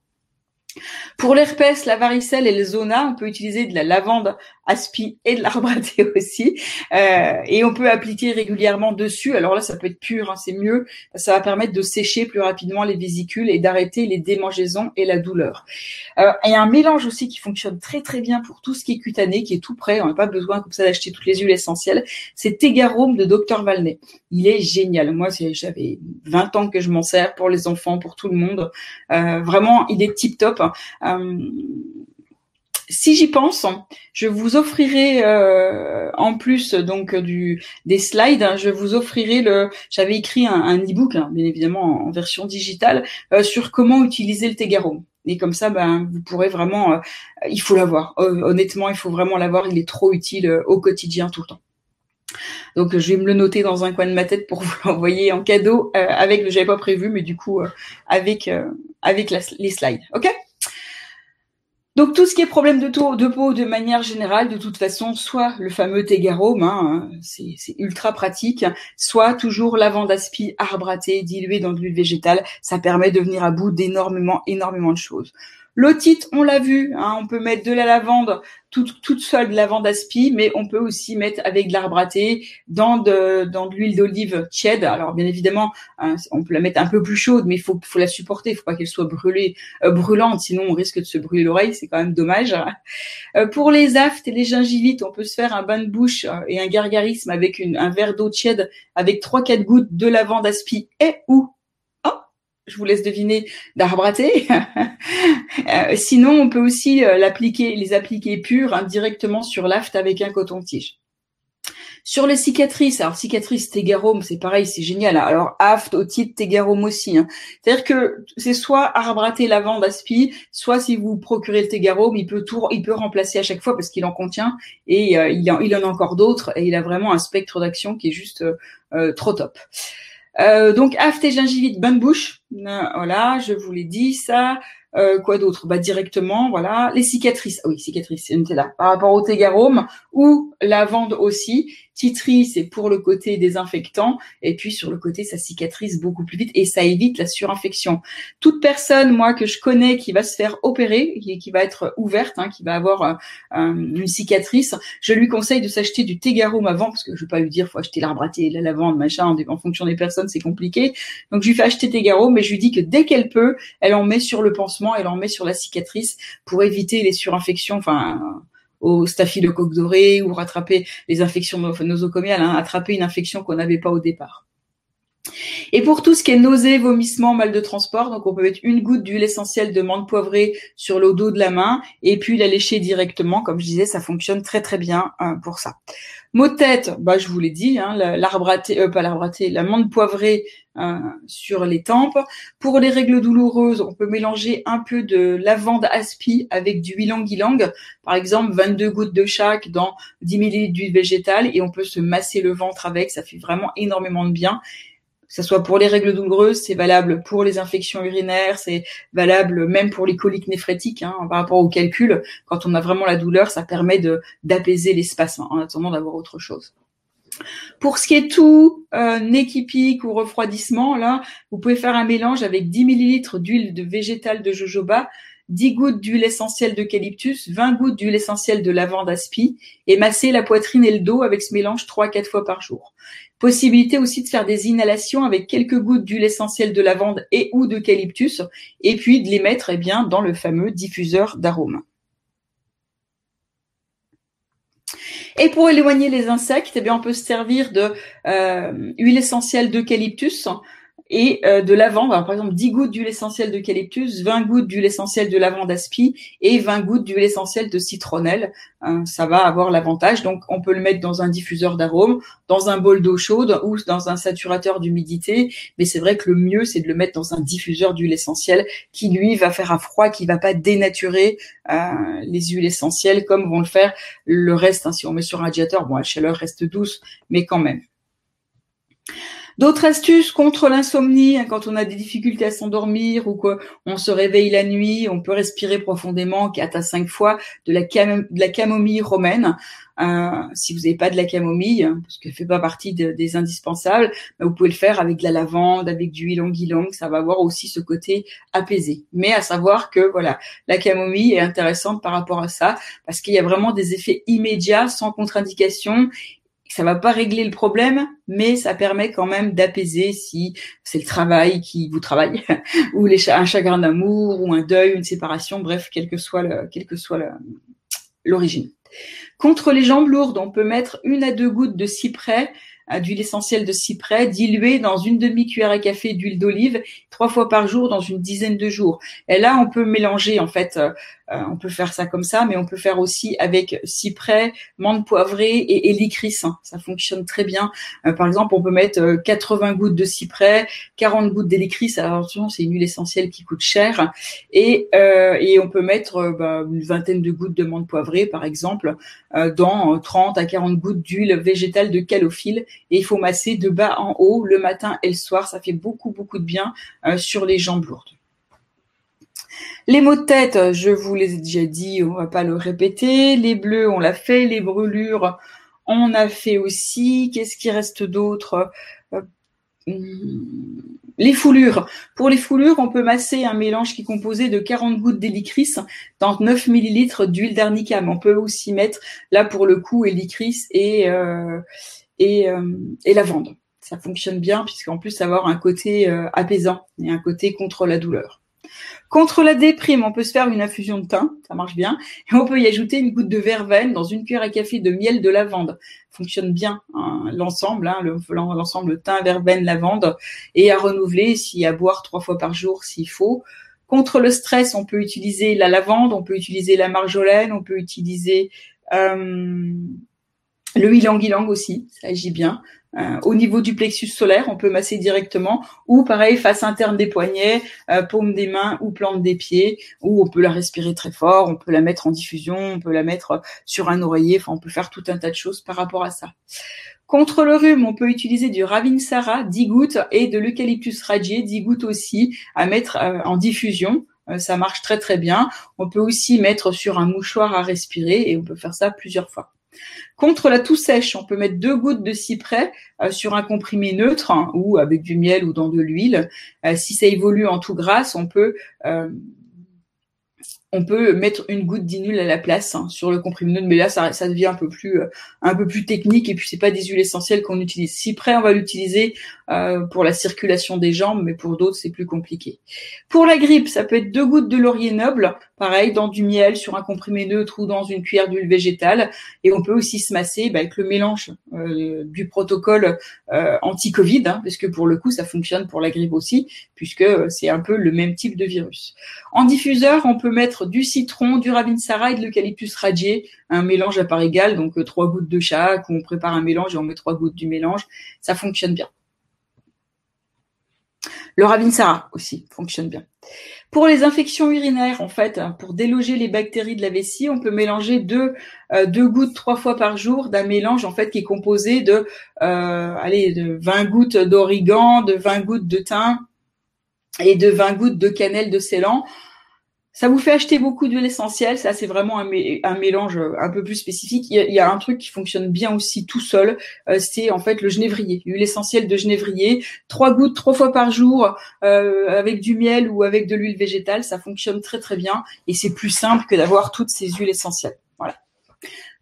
Pour l'herpès, la varicelle et le zona, on peut utiliser de la lavande aspi et de l'arbre à thé [laughs] aussi. Euh, et on peut appliquer régulièrement dessus. Alors là, ça peut être pur, hein, c'est mieux. Ça va permettre de sécher plus rapidement les vésicules et d'arrêter les démangeaisons et la douleur. Euh, a un mélange aussi qui fonctionne très très bien pour tout ce qui est cutané, qui est tout prêt. On n'a pas besoin comme ça d'acheter toutes les huiles essentielles. C'est Tegarome de Dr Valnet. Il est génial. Moi, j'avais 20 ans que je m'en sers pour les enfants, pour tout le monde. Euh, vraiment, il est tip top. Euh, si j'y pense, je vous offrirai euh, en plus donc des slides, hein, je vous offrirai le. J'avais écrit un, un e-book, hein, bien évidemment en, version digitale, euh, sur comment utiliser le Tegaro. Et comme ça, ben, vous pourrez vraiment. Euh, il faut l'avoir. honnêtement, il faut vraiment l'avoir. Il est trop utile au quotidien tout le temps. Donc je vais me le noter dans un coin de ma tête pour [laughs] vous l'envoyer en cadeau avec. J'avais pas prévu, mais du coup avec avec les slides. Ok? Donc tout ce qui est problème de, de peau de manière générale, de toute façon, soit le fameux Tegarome, hein, c'est ultra pratique, soit toujours lavande aspi arbre à thé dilué dans de l'huile végétale, ça permet de venir à bout d'énormément, énormément de choses. L'otite, on l'a vu, hein, on peut mettre de la lavande toute, seule, de la lavande aspi, mais on peut aussi mettre avec de l'arbre à thé, dans de, l'huile d'olive tiède. Alors bien évidemment, hein, on peut la mettre un peu plus chaude, mais il faut, la supporter, il faut pas qu'elle soit brûlée, euh, brûlante, sinon on risque de se brûler l'oreille, c'est quand même dommage. [laughs] Euh, pour les aftes et les gingivites, on peut se faire un bain de bouche euh, et un gargarisme avec un verre d'eau tiède avec 3-4 gouttes de lavande aspi et ou je vous laisse deviner, thé. [laughs] Euh, sinon, on peut aussi euh, l'appliquer, les appliquer purs hein, directement sur l'aft avec un coton-tige. Sur les cicatrices, alors cicatrices Tegarome, c'est pareil, c'est génial. Alors aft, otite, Tegarome aussi. Hein. C'est-à-dire que c'est soit thé, lavande, aspi, soit si vous procurez le Tegarome, il peut tout, il peut remplacer à chaque fois parce qu'il en contient et euh, il, en, il, en, a encore d'autres et il a vraiment un spectre d'action qui est juste trop top. Euh, donc aft et gingivite, bonne bouche. Euh, voilà, je vous l'ai dit ça. Euh, quoi d'autre? Bah directement, voilà. Les cicatrices. Ah oui, cicatrices, c'est là. Par rapport au tégarome ou lavande aussi. Titri, c'est pour le côté désinfectant, et puis sur le côté, ça cicatrise beaucoup plus vite et ça évite la surinfection. Toute personne, moi, que je connais, qui va se faire opérer, qui, va être ouverte, hein, qui va avoir euh, une cicatrice, je lui conseille de s'acheter du Tegarum avant, parce que je vais pas lui dire, faut acheter l'arbre à thé, la lavande, machin, en fonction des personnes, c'est compliqué. Donc je lui fais acheter Tegarum, mais je lui dis que dès qu'elle peut, elle en met sur le pansement, elle en met sur la cicatrice pour éviter les surinfections, au staphylocoque doré ou rattraper les infections nosocomiales, hein, attraper une infection qu'on n'avait pas au départ. Et pour tout ce qui est nausées, vomissements, mal de transport, donc on peut mettre une goutte d'huile essentielle de menthe poivrée sur le dos de la main et puis la lécher directement. Comme je disais, ça fonctionne très très bien hein, pour ça. Mot tête, bah je vous l'ai dit, hein, l'arbre euh, pas l'arbre à thé, la menthe poivrée hein, sur les tempes. Pour les règles douloureuses, on peut mélanger un peu de lavande aspi avec du ylang ylang, par exemple 22 gouttes de chaque dans 10 ml d'huile végétale et on peut se masser le ventre avec, ça fait vraiment énormément de bien que ce soit pour les règles douloureuses, c'est valable pour les infections urinaires, c'est valable même pour les coliques néphrétiques, hein, par rapport au calcul. Quand on a vraiment la douleur, ça permet d'apaiser l'espace en attendant d'avoir autre chose. Pour ce qui est tout euh, nez qui pique ou refroidissement, là, vous pouvez faire un mélange avec 10 ml d'huile de végétale de jojoba, 10 gouttes d'huile essentielle d'eucalyptus, 20 gouttes d'huile essentielle de lavande aspi et masser la poitrine et le dos avec ce mélange 3-4 fois par jour. Possibilité aussi de faire des inhalations avec quelques gouttes d'huile essentielle de lavande et ou d'eucalyptus, et puis de les mettre eh bien, dans le fameux diffuseur d'arômes. Et pour éloigner les insectes, eh bien, on peut se servir de euh, huile essentielle d'eucalyptus et euh, de lavande, par exemple 10 gouttes d'huile essentielle d'eucalyptus, 20 gouttes d'huile essentielle de lavande aspi et 20 gouttes d'huile essentielle de citronnelle. Hein, ça va avoir l'avantage. Donc on peut le mettre dans un diffuseur d'arômes, dans un bol d'eau chaude ou dans un saturateur d'humidité. Mais c'est vrai que le mieux c'est de le mettre dans un diffuseur d'huile essentielle qui lui va faire un froid, qui va pas dénaturer euh, les huiles essentielles comme vont le faire le reste. Hein, si on met sur un radiateur, bon la chaleur reste douce, mais quand même. D'autres astuces contre l'insomnie, hein, quand on a des difficultés à s'endormir ou qu'on se réveille la nuit, on peut respirer profondément quatre à cinq fois de la, camomille romaine. Euh, si vous n'avez pas de la camomille, hein, parce qu'elle fait pas partie des indispensables, bah, vous pouvez le faire avec de la lavande, avec du ylang ylang, ça va avoir aussi ce côté apaisé. Mais à savoir que voilà, la camomille est intéressante par rapport à ça, parce qu'il y a vraiment des effets immédiats, sans contre-indication, ça va pas régler le problème, mais ça permet quand même d'apaiser si c'est le travail qui vous travaille, [laughs] ou un chagrin d'amour, ou un deuil, une séparation, bref, quel que soit le, quel que soit l'origine. Contre les jambes lourdes, on peut mettre une à deux gouttes de cyprès d'huile essentielle de cyprès diluée dans une demi-cuillère à café d'huile d'olive trois fois par jour dans une dizaine de jours. Et là, on peut mélanger en fait euh, on peut faire ça comme ça, mais on peut faire aussi avec cyprès, menthe poivrée et hélicris. Ça fonctionne très bien. Euh, par exemple, on peut mettre 80 euh, gouttes de cyprès, 40 gouttes d'hélicris. Attention, c'est une huile essentielle qui coûte cher. Et, et on peut mettre bah, une vingtaine de gouttes de menthe poivrée, par exemple, dans 30 à 40 gouttes d'huile végétale de calophylle. Et il faut masser de bas en haut le matin et le soir. Ça fait beaucoup, beaucoup de bien sur les jambes lourdes. Les maux de tête, je vous les ai déjà dit, on va pas le répéter. Les bleus, on l'a fait. Les brûlures, on a fait aussi. Qu'est-ce qui reste d'autre? Euh, les foulures. Pour les foulures, on peut masser un mélange qui est composé de 40 gouttes d'hélicris dans 9 millilitres d'huile d'arnica. On peut aussi mettre, là pour le coup, hélicris et, euh, et, euh, et lavande. Ça fonctionne bien puisqu'en plus, avoir un côté apaisant et un côté contre la douleur. Contre la déprime, on peut se faire une infusion de thym, ça marche bien, et on peut y ajouter une goutte de verveine dans une cuillère à café de miel de lavande. Fonctionne bien hein, l'ensemble, hein, l'ensemble thym, verveine, lavande, et à renouveler, si à boire trois fois par jour s'il faut. Contre le stress, on peut utiliser la lavande, on peut utiliser la marjolaine, on peut utiliser euh, le ylang ylang aussi, ça agit bien. Euh, au niveau du plexus solaire, on peut masser directement, ou pareil, face interne des poignets, euh, paume des mains ou plante des pieds, ou on peut la respirer très fort, on peut la mettre en diffusion, on peut la mettre sur un oreiller, enfin on peut faire tout un tas de choses par rapport à ça. Contre le rhume, on peut utiliser du Ravinsara, 10 gouttes, et de l'eucalyptus radié, 10 gouttes aussi, à mettre euh, en diffusion. ça marche très très bien. On peut aussi mettre sur un mouchoir à respirer, et on peut faire ça plusieurs fois. Contre la toux sèche, on peut mettre deux gouttes de cyprès sur un comprimé neutre hein, ou avec du miel ou dans de l'huile. si ça évolue en tout grasse, on peut on peut mettre une goutte d'inul à la place hein, sur le comprimé mais là ça, ça devient un peu plus euh, un peu plus technique et puis c'est pas des huiles essentielles qu'on utilise. Cyprès, on va l'utiliser euh, pour la circulation des jambes, mais pour d'autres c'est plus compliqué. Pour la grippe, ça peut être deux gouttes de laurier noble, pareil dans du miel sur un comprimé neutre ou dans une cuillère d'huile végétale, et on peut aussi se masser bah, avec le mélange euh, du protocole anti-Covid, hein, parce que pour le coup ça fonctionne pour la grippe aussi, puisque c'est un peu le même type de virus. En diffuseur, on peut mettre du citron, du ravinsara et de l'eucalyptus radié, un mélange à part égale, donc euh, trois gouttes de chaque, on prépare un mélange et on met trois gouttes du mélange, ça fonctionne bien. Le ravinsara aussi fonctionne bien. Pour les infections urinaires, en fait, pour déloger les bactéries de la vessie, on peut mélanger deux, euh, deux gouttes trois fois par jour d'un mélange en fait qui est composé de, euh, allez, de 20 gouttes d'origan, de 20 gouttes de thym et de 20 gouttes de cannelle de Ceylan. Ça vous fait acheter beaucoup d'huile essentielle, ça c'est vraiment un, mélange euh, un peu plus spécifique. Il y, a, un truc qui fonctionne bien aussi tout seul, euh, c'est en fait le genévrier, l'huile essentielle de genévrier. Trois gouttes trois fois par jour euh, avec du miel ou avec de l'huile végétale, ça fonctionne très très bien et c'est plus simple que d'avoir toutes ces huiles essentielles. Voilà.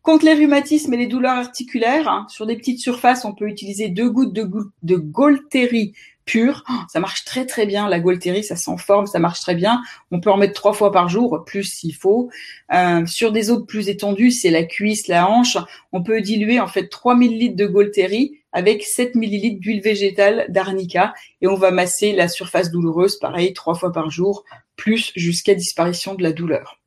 Contre les rhumatismes et les douleurs articulaires, hein, sur des petites surfaces, on peut utiliser deux gouttes de, de Golteri pur. Ça marche très très bien. La Golteri, ça forme, ça marche très bien. On peut en mettre trois fois par jour, plus s'il faut. Euh, sur des autres plus étendues, c'est la cuisse, la hanche. On peut diluer en fait 3 ml de Golteri avec 7 ml d'huile végétale d'arnica et on va masser la surface douloureuse, pareil, trois fois par jour, plus jusqu'à disparition de la douleur.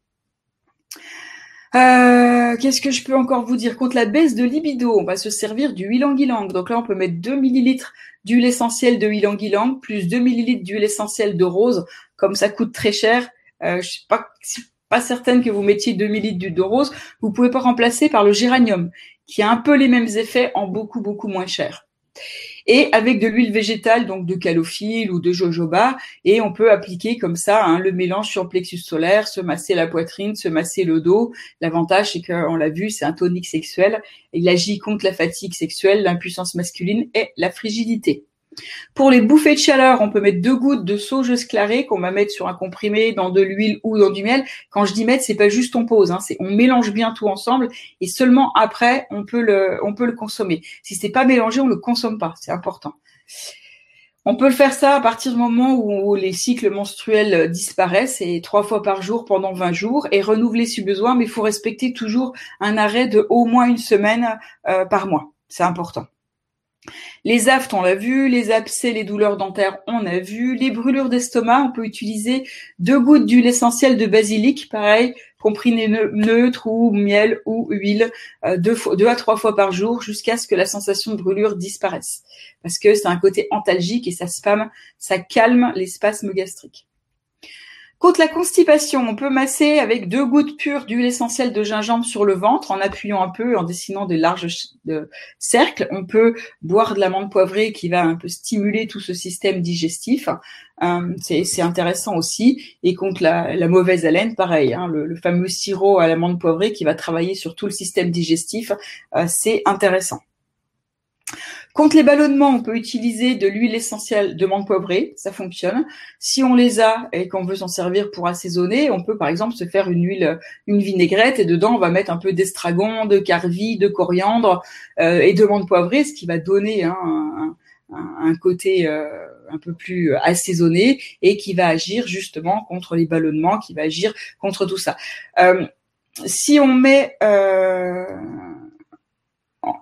Euh, qu'est-ce que je peux encore vous dire Contre la baisse de libido, on va se servir du ylang. Donc là, on peut mettre 2 millilitres d'huile essentielle de ylang ylang plus 2 millilitres d'huile essentielle de rose. Comme ça coûte très cher, euh, je suis pas, pas certaine que vous mettiez 2 millilitres d'huile de rose. Vous pouvez pas remplacer par le géranium, qui a un peu les mêmes effets en beaucoup, beaucoup moins cher et avec de l'huile végétale, donc de calophylle ou de jojoba, et on peut appliquer comme ça hein, le mélange sur le plexus solaire, se masser la poitrine, se masser le dos. L'avantage, c'est qu'on l'a vu, c'est un tonique sexuel. Il agit contre la fatigue sexuelle, l'impuissance masculine et la frigidité. Pour les bouffées de chaleur, on peut mettre deux gouttes de saugeuse clarée qu'on va mettre sur un comprimé, dans de l'huile ou dans du miel. Quand je dis mettre, c'est pas juste on pose, hein, c'est on mélange bien tout ensemble et seulement après on peut le consommer. Si c'est pas mélangé, on le consomme pas, c'est important. On peut le faire ça à partir du moment où, les cycles menstruels disparaissent et trois fois par jour pendant 20 jours et renouveler si besoin, mais il faut respecter toujours un arrêt de au moins une semaine euh, par mois. C'est important. Les aftes, on l'a vu. Les abcès, les douleurs dentaires, on a vu. Les brûlures d'estomac, on peut utiliser deux gouttes d'huile essentielle de basilic, pareil, comprimé neutre ou miel ou huile, euh, deux, deux à trois fois par jour jusqu'à ce que la sensation de brûlure disparaisse. Parce que c'est un côté antalgique et ça spam, ça calme les spasmes gastriques. Contre la constipation, on peut masser avec deux gouttes pures d'huile essentielle de gingembre sur le ventre en appuyant un peu, en dessinant de larges cercles. On peut boire de l'amande poivrée qui va un peu stimuler tout ce système digestif. Euh, c'est intéressant aussi. Et contre la, mauvaise haleine, pareil, hein, le, fameux sirop à l'amande poivrée qui va travailler sur tout le système digestif, euh, c'est intéressant. Contre les ballonnements, on peut utiliser de l'huile essentielle de menthe poivrée, ça fonctionne. Si on les a et qu'on veut s'en servir pour assaisonner, on peut par exemple se faire une huile, une vinaigrette et dedans on va mettre un peu d'estragon, de carvi, de coriandre euh, et de menthe poivrée, ce qui va donner un, côté euh, un peu plus assaisonné et qui va agir justement contre les ballonnements, qui va agir contre tout ça. Euh, si on met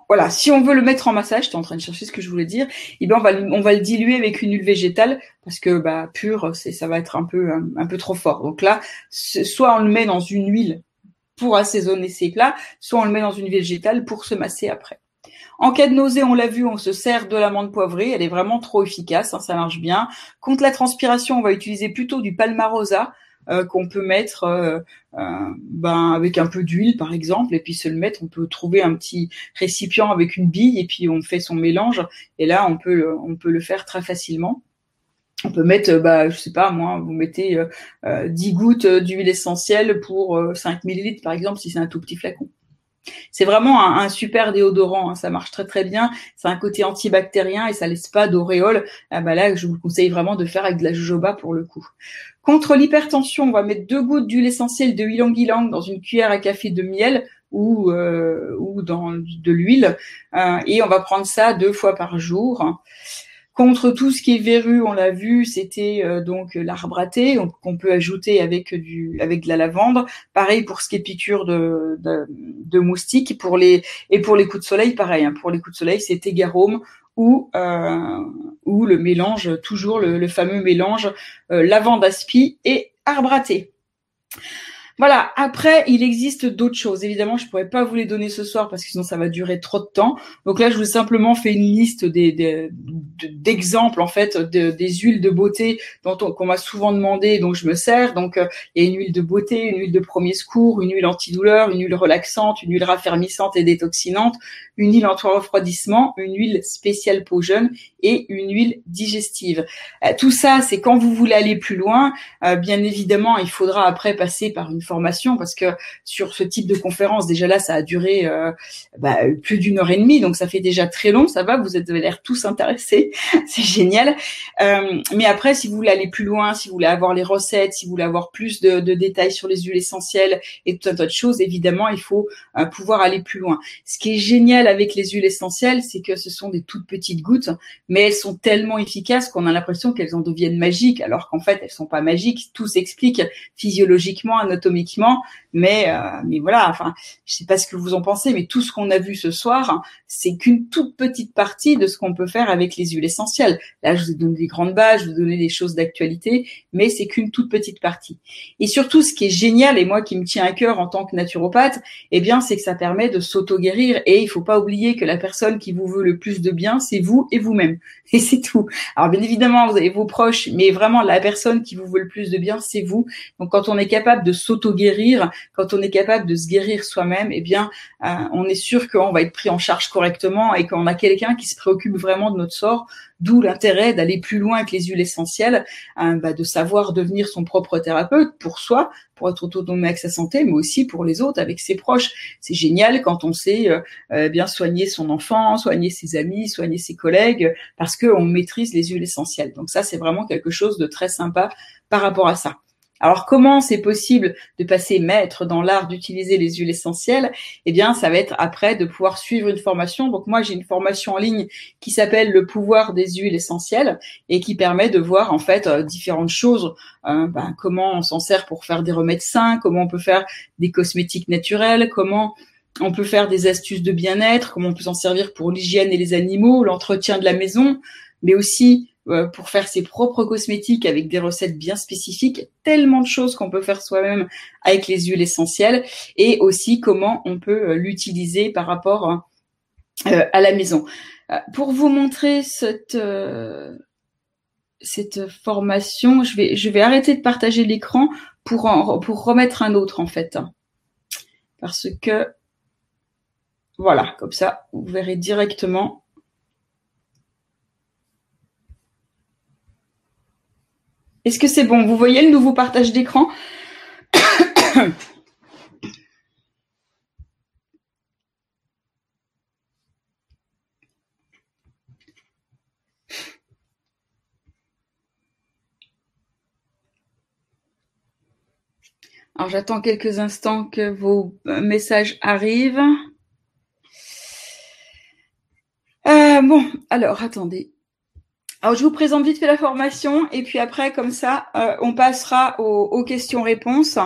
voilà, si on veut le mettre en massage, j'étais en train de chercher ce que je voulais dire, eh ben on va, on va le diluer avec une huile végétale parce que bah pur, c'est ça va être un peu un, peu trop fort. Donc là, soit on le met dans une huile pour assaisonner ses plats, soit on le met dans une végétale pour se masser après. En cas de nausée, on l'a vu, on se sert de l'amande poivrée, elle est vraiment trop efficace, hein, ça marche bien. Contre la transpiration, on va utiliser plutôt du palmarosa. Euh, qu'on peut mettre euh, euh, ben, avec un peu d'huile par exemple, et puis se le mettre. On peut trouver un petit récipient avec une bille et puis on fait son mélange. Et là, on peut on peut le faire très facilement. On peut mettre, bah, je sais pas, moi, vous mettez euh, 10 gouttes d'huile essentielle pour 5 millilitres, par exemple, si c'est un tout petit flacon. C'est vraiment un, super déodorant, hein, ça marche très très bien. C'est un côté antibactérien et ça laisse pas d'auréole. Ah bah là, je vous conseille vraiment de faire avec de la jojoba pour le coup. Contre l'hypertension, on va mettre deux gouttes d'huile essentielle de ylang ylang dans une cuillère à café de miel ou euh, ou dans de l'huile euh, et on va prendre ça deux fois par jour. Contre tout ce qui est verru, on l'a vu, c'était euh, donc l'arbre à qu'on peut ajouter avec du avec de la lavande. Pareil pour ce qui est piqûre de, de, de moustiques. Pour les et pour les coups de soleil, pareil. Hein, pour les coups de soleil, c'est garome ou euh, le mélange, toujours le, le fameux mélange euh, lavande aspi et arbre à thé. Voilà. Après, il existe d'autres choses. Évidemment, je pourrais pas vous les donner ce soir parce que sinon ça va durer trop de temps. Donc là, je vous ai simplement fait une liste des, d'exemples en fait des huiles de beauté dont on, qu'on m'a souvent demandé, donc je me sers. Donc euh, il y a une huile de beauté, une huile de premier secours, une huile antidouleur, une huile relaxante, une huile raffermissante et détoxinante, une huile anti-refroidissement, une huile spéciale peau jeune et une huile digestive. Euh, tout ça, c'est quand vous voulez aller plus loin. Euh, bien évidemment, il faudra après passer par une parce que sur ce type de conférence, déjà là, ça a duré euh, bah, plus d'une heure et demie, donc ça fait déjà très long. Ça va, vous avez l'air tous intéressés, [laughs] c'est génial. mais après, si vous voulez aller plus loin, si vous voulez avoir les recettes, si vous voulez avoir plus de, détails sur les huiles essentielles et tout un tas de choses, évidemment, il faut pouvoir aller plus loin. Ce qui est génial avec les huiles essentielles, c'est que ce sont des toutes petites gouttes, mais elles sont tellement efficaces qu'on a l'impression qu'elles en deviennent magiques, alors qu'en fait elles sont pas magiques. Tout s'explique physiologiquement, anatomiquement, mais euh, mais voilà. Enfin, je sais pas ce que vous en pensez, mais tout ce qu'on a vu ce soir, c'est qu'une toute petite partie de ce qu'on peut faire avec les huiles essentielles. Là, je vous ai donné des grandes bases, je vous ai donné des choses d'actualité, mais c'est qu'une toute petite partie. Et surtout, ce qui est génial et moi qui me tient à cœur en tant que naturopathe, eh bien, c'est que ça permet de s'auto-guérir. Et il faut pas oublier que la personne qui vous veut le plus de bien, c'est vous et vous-même. [laughs] Et c'est tout. Alors bien évidemment, vous avez vos proches, mais vraiment la personne qui vous veut le plus de bien, c'est vous. Donc quand on est capable de s'auto-guérir, quand on est capable de se guérir soi-même, eh bien, euh, on est sûr qu'on va être pris en charge correctement et qu'on a quelqu'un qui se préoccupe vraiment de notre sort. D'où l'intérêt d'aller plus loin avec les huiles essentielles, hein, bah, de savoir devenir son propre thérapeute pour soi, pour être autonome avec sa santé, mais aussi pour les autres, avec ses proches. C'est génial quand on sait euh, euh, bien soigner son enfant, soigner ses amis, soigner ses collègues, parce qu'on maîtrise les huiles essentielles. Donc ça, c'est vraiment quelque chose de très sympa par rapport à ça. Alors comment c'est possible de passer maître dans l'art d'utiliser les huiles essentielles? Eh bien, ça va être après de pouvoir suivre une formation. Donc moi, j'ai une formation en ligne qui s'appelle Le pouvoir des huiles essentielles et qui permet de voir en fait euh, différentes choses. Hein, ben, comment on s'en sert pour faire des remèdes sains, comment on peut faire des cosmétiques naturels, comment on peut faire des astuces de bien-être, comment on peut s'en servir pour l'hygiène et les animaux, l'entretien de la maison, mais aussi pour faire ses propres cosmétiques avec des recettes bien spécifiques, tellement de choses qu'on peut faire soi-même avec les huiles essentielles et aussi comment on peut euh, l'utiliser par rapport euh, à la maison. Pour vous montrer cette cette formation, je vais je vais arrêter de partager l'écran pour pour remettre un autre en fait, parce que voilà, comme ça vous verrez directement Est-ce que c'est bon? Vous voyez le nouveau partage d'écran? Alors j'attends quelques instants que vos messages arrivent. Euh, bon, alors attendez. Alors, je vous présente vite fait la formation et puis après, comme ça, euh, on passera aux, questions-réponses.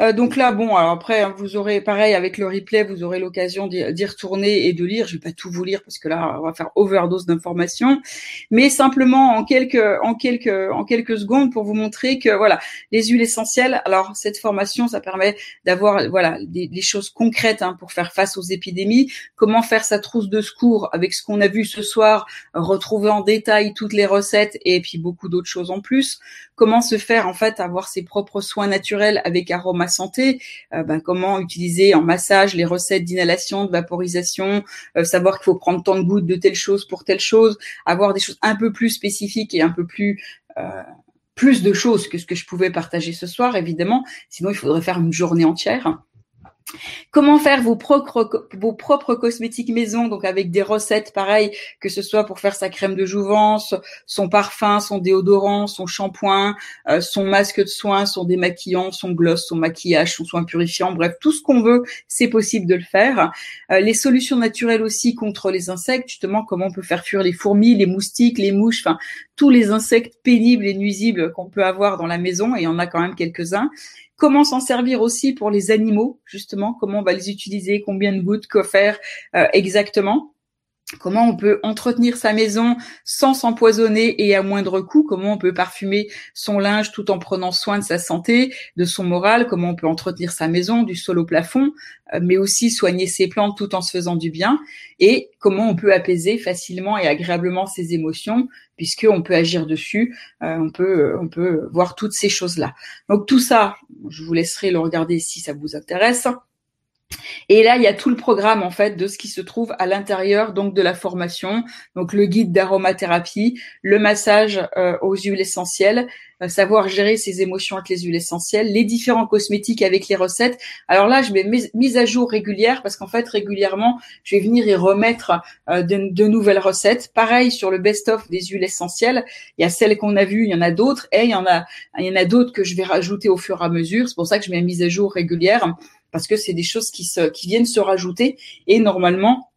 Euh, donc là, bon, alors après, hein, vous aurez, pareil, avec le replay, vous aurez l'occasion d'y retourner et de lire. Je vais pas tout vous lire parce que là, on va faire overdose d'informations, mais simplement en quelques, en quelques, en quelques secondes pour vous montrer que voilà, les huiles essentielles. Alors, cette formation, ça permet d'avoir, voilà, des, choses concrètes hein, pour faire face aux épidémies. Comment faire sa trousse de secours avec ce qu'on a vu ce soir, retrouver en détail toutes les recettes et puis beaucoup d'autres choses en plus. Comment se faire en fait avoir ses propres soins naturels avec Aroma Santé. Euh, ben, comment utiliser en massage les recettes d'inhalation, de vaporisation, euh, savoir qu'il faut prendre tant de gouttes de telle chose pour telle chose, avoir des choses un peu plus spécifiques et un peu plus euh, plus de choses que ce que je pouvais partager ce soir, évidemment. Sinon, il faudrait faire une journée entière. Comment faire vos propres, cosmétiques maison, donc avec des recettes pareilles, que ce soit pour faire sa crème de jouvence, son parfum, son déodorant, son shampoing, euh, son masque de soins, son démaquillant, son gloss, son maquillage, son soin purifiant, bref, tout ce qu'on veut, c'est possible de le faire. Euh, les solutions naturelles aussi contre les insectes, justement, comment on peut faire fuir les fourmis, les moustiques, les mouches, enfin, tous les insectes pénibles et nuisibles qu'on peut avoir dans la maison, et il y en a quand même quelques-uns. Comment s'en servir aussi pour les animaux, justement, comment on va les utiliser, combien de gouttes, quoi faire euh, exactement. Comment on peut entretenir sa maison sans s'empoisonner et à moindre coût? Comment on peut parfumer son linge tout en prenant soin de sa santé, de son moral? Comment on peut entretenir sa maison du sol au plafond, euh, mais aussi soigner ses plantes tout en se faisant du bien? Et comment on peut apaiser facilement et agréablement ses émotions puisqu'on peut agir dessus, euh, on peut on peut voir toutes ces choses-là. Donc tout ça, je vous laisserai le regarder si ça vous intéresse. Et là, il y a tout le programme en fait de ce qui se trouve à l'intérieur donc de la formation, donc le guide d'aromathérapie, le massage euh, aux huiles essentielles, euh, savoir gérer ses émotions avec les huiles essentielles, les différents cosmétiques avec les recettes. Alors là, je mets mise à jour régulière parce qu'en fait régulièrement, je vais venir y remettre euh, de, nouvelles recettes. Pareil sur le best-of des huiles essentielles, il y a celles qu'on a vues, il y en a d'autres et il y en a il y d'autres que je vais rajouter au fur et à mesure. C'est pour ça que je mets mise à jour régulière parce que c'est des choses qui, se, qui viennent se rajouter et normalement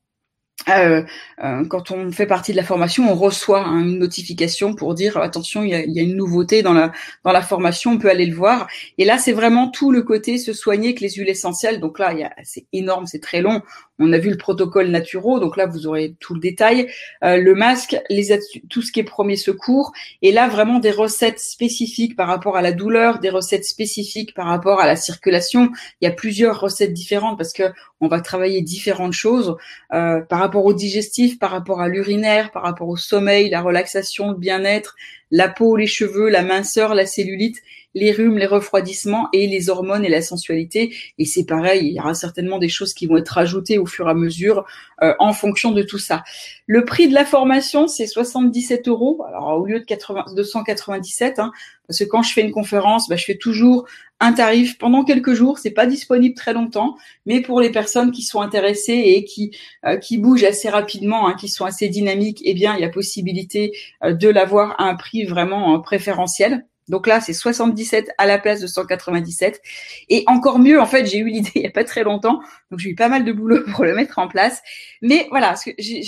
euh, euh, quand on fait partie de la formation, on reçoit hein, une notification pour dire attention, il y a, y a, une nouveauté dans la dans la formation, on peut aller le voir. Et là, c'est vraiment tout le côté se soigner avec les huiles essentielles. Donc là, c'est énorme, c'est très long. On a vu le protocole naturel, donc là vous aurez tout le détail, euh, le masque, les tout ce qui est premier secours, et là vraiment des recettes spécifiques par rapport à la douleur, des recettes spécifiques par rapport à la circulation. Il y a plusieurs recettes différentes parce que on va travailler différentes choses euh, par rapport au digestif, par rapport à l'urinaire, par rapport au sommeil, la relaxation, le bien-être, la peau, les cheveux, la minceur, la cellulite les rhumes, les refroidissements et les hormones et la sensualité. Et c'est pareil, il y aura certainement des choses qui vont être ajoutées au fur et à mesure euh, en fonction de tout ça. Le prix de la formation, c'est 77 euros, alors au lieu de 80, 297, hein, parce que quand je fais une conférence, bah, je fais toujours un tarif pendant quelques jours. C'est pas disponible très longtemps, mais pour les personnes qui sont intéressées et qui euh, qui bougent assez rapidement, hein, qui sont assez dynamiques, eh bien il y a possibilité euh, de l'avoir à un prix vraiment préférentiel. Donc là, c'est 77 à la place de 197. Et encore mieux, en fait, j'ai eu l'idée [laughs] il y a pas très longtemps, donc j'ai eu pas mal de boulot pour le mettre en place. Mais voilà,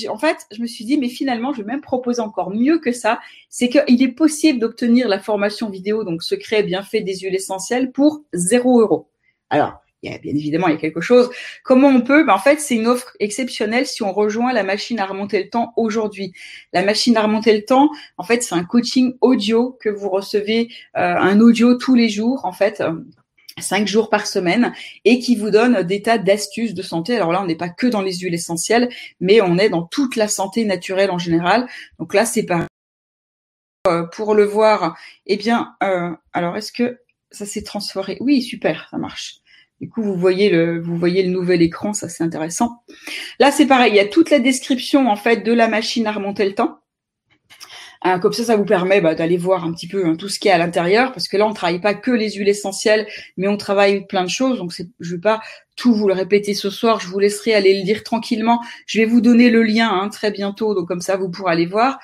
en fait, je me suis dit, mais finalement, je vais même proposer encore mieux que ça. C'est qu'il est possible d'obtenir la formation vidéo, donc secret, bien fait des huiles essentielles, pour 0 euros. Alors, y a bien évidemment il y a quelque chose. Comment on peut ben, En fait, c'est une offre exceptionnelle si on rejoint la machine à remonter le temps aujourd'hui. La machine à remonter le temps, en fait, c'est un coaching audio que vous recevez, euh, un audio tous les jours, en fait. Euh, cinq jours par semaine et qui vous donne des tas d'astuces de santé. Alors là, on n'est pas que dans les huiles essentielles, mais on est dans toute la santé naturelle en général. Donc là, c'est pas euh, pour le voir. Eh bien, alors est-ce que ça s'est transformé? Oui, super, ça marche. Du coup, vous voyez le, vous voyez le nouvel écran, ça c'est intéressant. Là, c'est pareil, il y a toute la description en fait de la machine à remonter le temps. Hein, comme ça, ça vous permet bah, d'aller voir un petit peu hein, tout ce qui est à l'intérieur, parce que là, on travaille pas que les huiles essentielles, mais on travaille plein de choses. Donc, je vais pas tout vous le répéter ce soir. Je vous laisserai aller le lire tranquillement. Je vais vous donner le lien hein, très bientôt, donc comme ça, vous pourrez aller voir.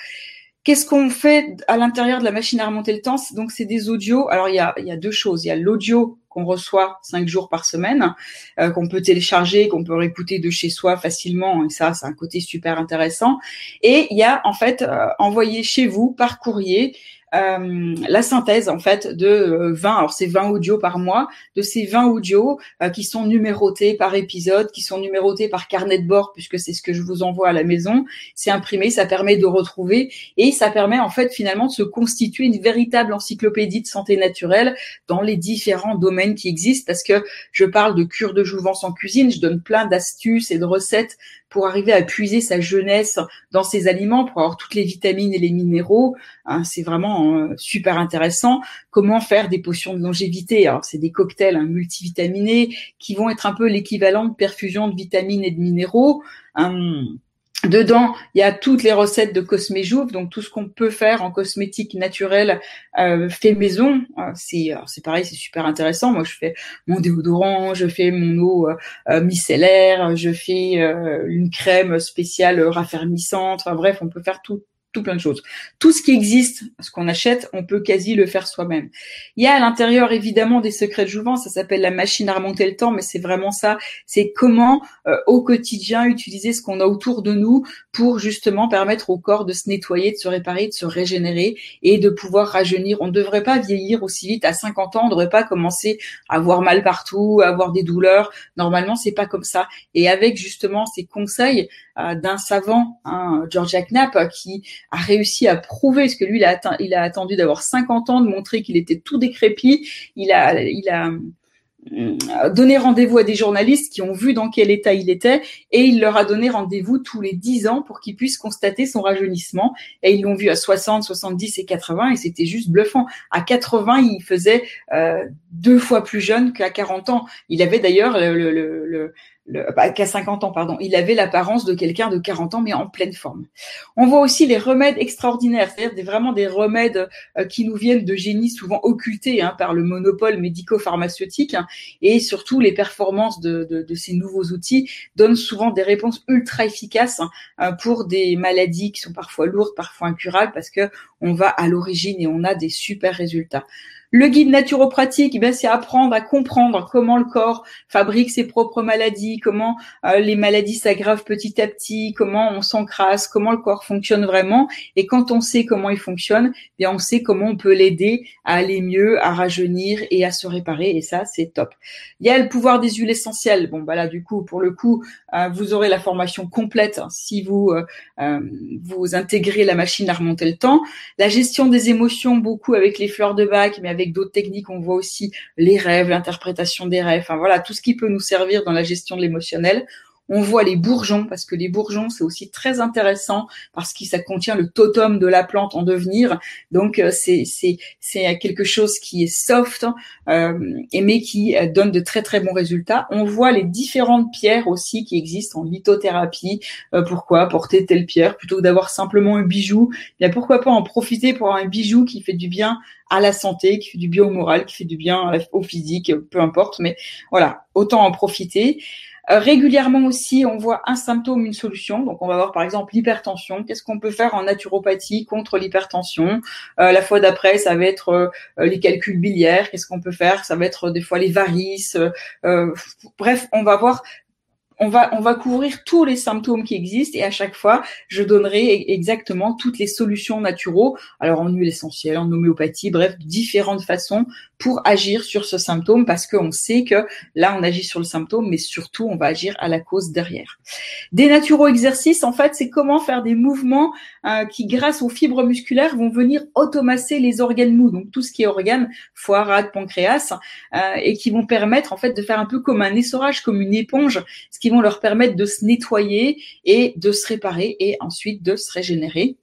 Qu'est-ce qu'on fait à l'intérieur de la machine à remonter le temps? Donc c'est des audios. Alors il y a, il y a deux choses. Il y a l'audio qu'on reçoit cinq jours par semaine, euh, qu'on peut télécharger, qu'on peut réécouter de chez soi facilement. Et ça, c'est un côté super intéressant. Et il y a en fait euh, envoyé chez vous par courrier euh, la synthèse en fait de 20, euh, alors c'est 20 audios par mois, de ces 20 audios euh, qui sont numérotés par épisode, qui sont numérotés par carnet de bord, puisque c'est ce que je vous envoie à la maison. C'est imprimé, ça permet de retrouver et ça permet en fait finalement de se constituer une véritable encyclopédie de santé naturelle dans les différents domaines qui existent, parce que je parle de cure de jouvence en cuisine, je donne plein d'astuces et de recettes pour arriver à puiser sa jeunesse dans ses aliments, pour avoir toutes les vitamines et les minéraux. Hein, c'est vraiment euh, super intéressant. Comment faire des potions de longévité? Alors, c'est des cocktails hein, multivitaminés qui vont être un peu l'équivalent de perfusion de vitamines et de minéraux. Hum, Dedans, il y a toutes les recettes de Cosméjouve, donc tout ce qu'on peut faire en cosmétique naturelle euh, fait maison. Euh, c'est c'est pareil, c'est super intéressant. Moi, je fais mon déodorant, je fais mon eau euh, micellaire, je fais une crème spéciale raffermissante. Enfin bref, on peut faire tout plein de choses. Tout ce qui existe, ce qu'on achète, on peut quasi le faire soi-même. Il y a à l'intérieur évidemment des secrets de jouvence, ça s'appelle la machine à remonter le temps, mais c'est vraiment ça. C'est comment euh, au quotidien utiliser ce qu'on a autour de nous pour justement permettre au corps de se nettoyer, de se réparer, de se régénérer et de pouvoir rajeunir. On ne devrait pas vieillir aussi vite. À 50 ans, on ne devrait pas commencer à avoir mal partout, à avoir des douleurs. Normalement, c'est pas comme ça. Et avec justement ces conseils euh, d'un savant, hein, Georgia Knapp, qui a réussi à prouver, parce que lui, il a, il a attendu d'avoir 50 ans, de montrer qu'il était tout décrépit. Il a, il a euh, donné rendez-vous à des journalistes qui ont vu dans quel état il était et il leur a donné rendez-vous tous les 10 ans pour qu'ils puissent constater son rajeunissement et ils l'ont vu à 60, 70 et 80 et c'était juste bluffant. À 80, il faisait euh, deux fois plus jeune qu'à 40 ans. Il avait d'ailleurs le, le, le, bah, qu'à 50 ans, pardon, il avait l'apparence de quelqu'un de 40 ans, mais en pleine forme. On voit aussi les remèdes extraordinaires, c'est-à-dire vraiment des remèdes euh, qui nous viennent de génies souvent occultés hein, par le monopole médico-pharmaceutique, hein, et surtout les performances de, ces nouveaux outils donnent souvent des réponses ultra efficaces hein, euh, pour des maladies qui sont parfois lourdes, parfois incurables, parce que on va à l'origine et on a des super résultats. Le guide naturopratique, ben, c'est apprendre à comprendre comment le corps fabrique ses propres maladies, comment euh, les maladies s'aggravent petit à petit, comment on s'encrasse, comment le corps fonctionne vraiment. Et quand on sait comment il fonctionne, eh bien on sait comment on peut l'aider à aller mieux, à rajeunir et à se réparer. Et ça, c'est top. Il y a le pouvoir des huiles essentielles. Bon, bah là, du coup, pour le coup, euh, vous aurez la formation complète hein, si vous euh, vous intégrez la machine à remonter le temps. La gestion des émotions, beaucoup avec les fleurs de bac, mais d'autres techniques, on voit aussi les rêves, l'interprétation des rêves, enfin voilà, tout ce qui peut nous servir dans la gestion de l'émotionnel. On voit les bourgeons parce que les bourgeons c'est aussi très intéressant parce que ça contient le totem de la plante en devenir. Donc euh, c'est c'est c'est quelque chose qui est soft euh, mais qui euh, donne de très très bons résultats. On voit les différentes pierres aussi qui existent en lithothérapie. Euh, pourquoi porter telle pierre plutôt que d'avoir simplement un bijou? Eh Bien pourquoi pas en profiter pour un bijou qui fait du bien à la santé, qui fait du bien au moral, qui fait du bien au physique, peu importe. Mais voilà, autant en profiter. Euh, régulièrement aussi, on voit un symptôme, une solution. Donc, on va voir par exemple l'hypertension. Qu'est-ce qu'on peut faire en naturopathie contre l'hypertension? Euh, La fois d'après, ça va être euh, les calculs biliaires. Qu'est-ce qu'on peut faire? Ça va être des fois les varices. bref, on va voir on va, on va couvrir tous les symptômes qui existent et à chaque fois, je donnerai exactement toutes les solutions naturaux, alors en huile essentielle, en homéopathie, bref, différentes façons pour agir sur ce symptôme parce qu'on sait que là, on agit sur le symptôme, mais surtout, on va agir à la cause derrière. Des naturaux-exercices, en fait, c'est comment faire des mouvements euh, qui, grâce aux fibres musculaires, vont venir automasser les organes mous, donc tout ce qui est organes, foie, rate, pancréas, euh, et qui vont permettre, en fait, de faire un peu comme un essorage, comme une éponge, vont leur permettre de se nettoyer et de se réparer et ensuite de se régénérer.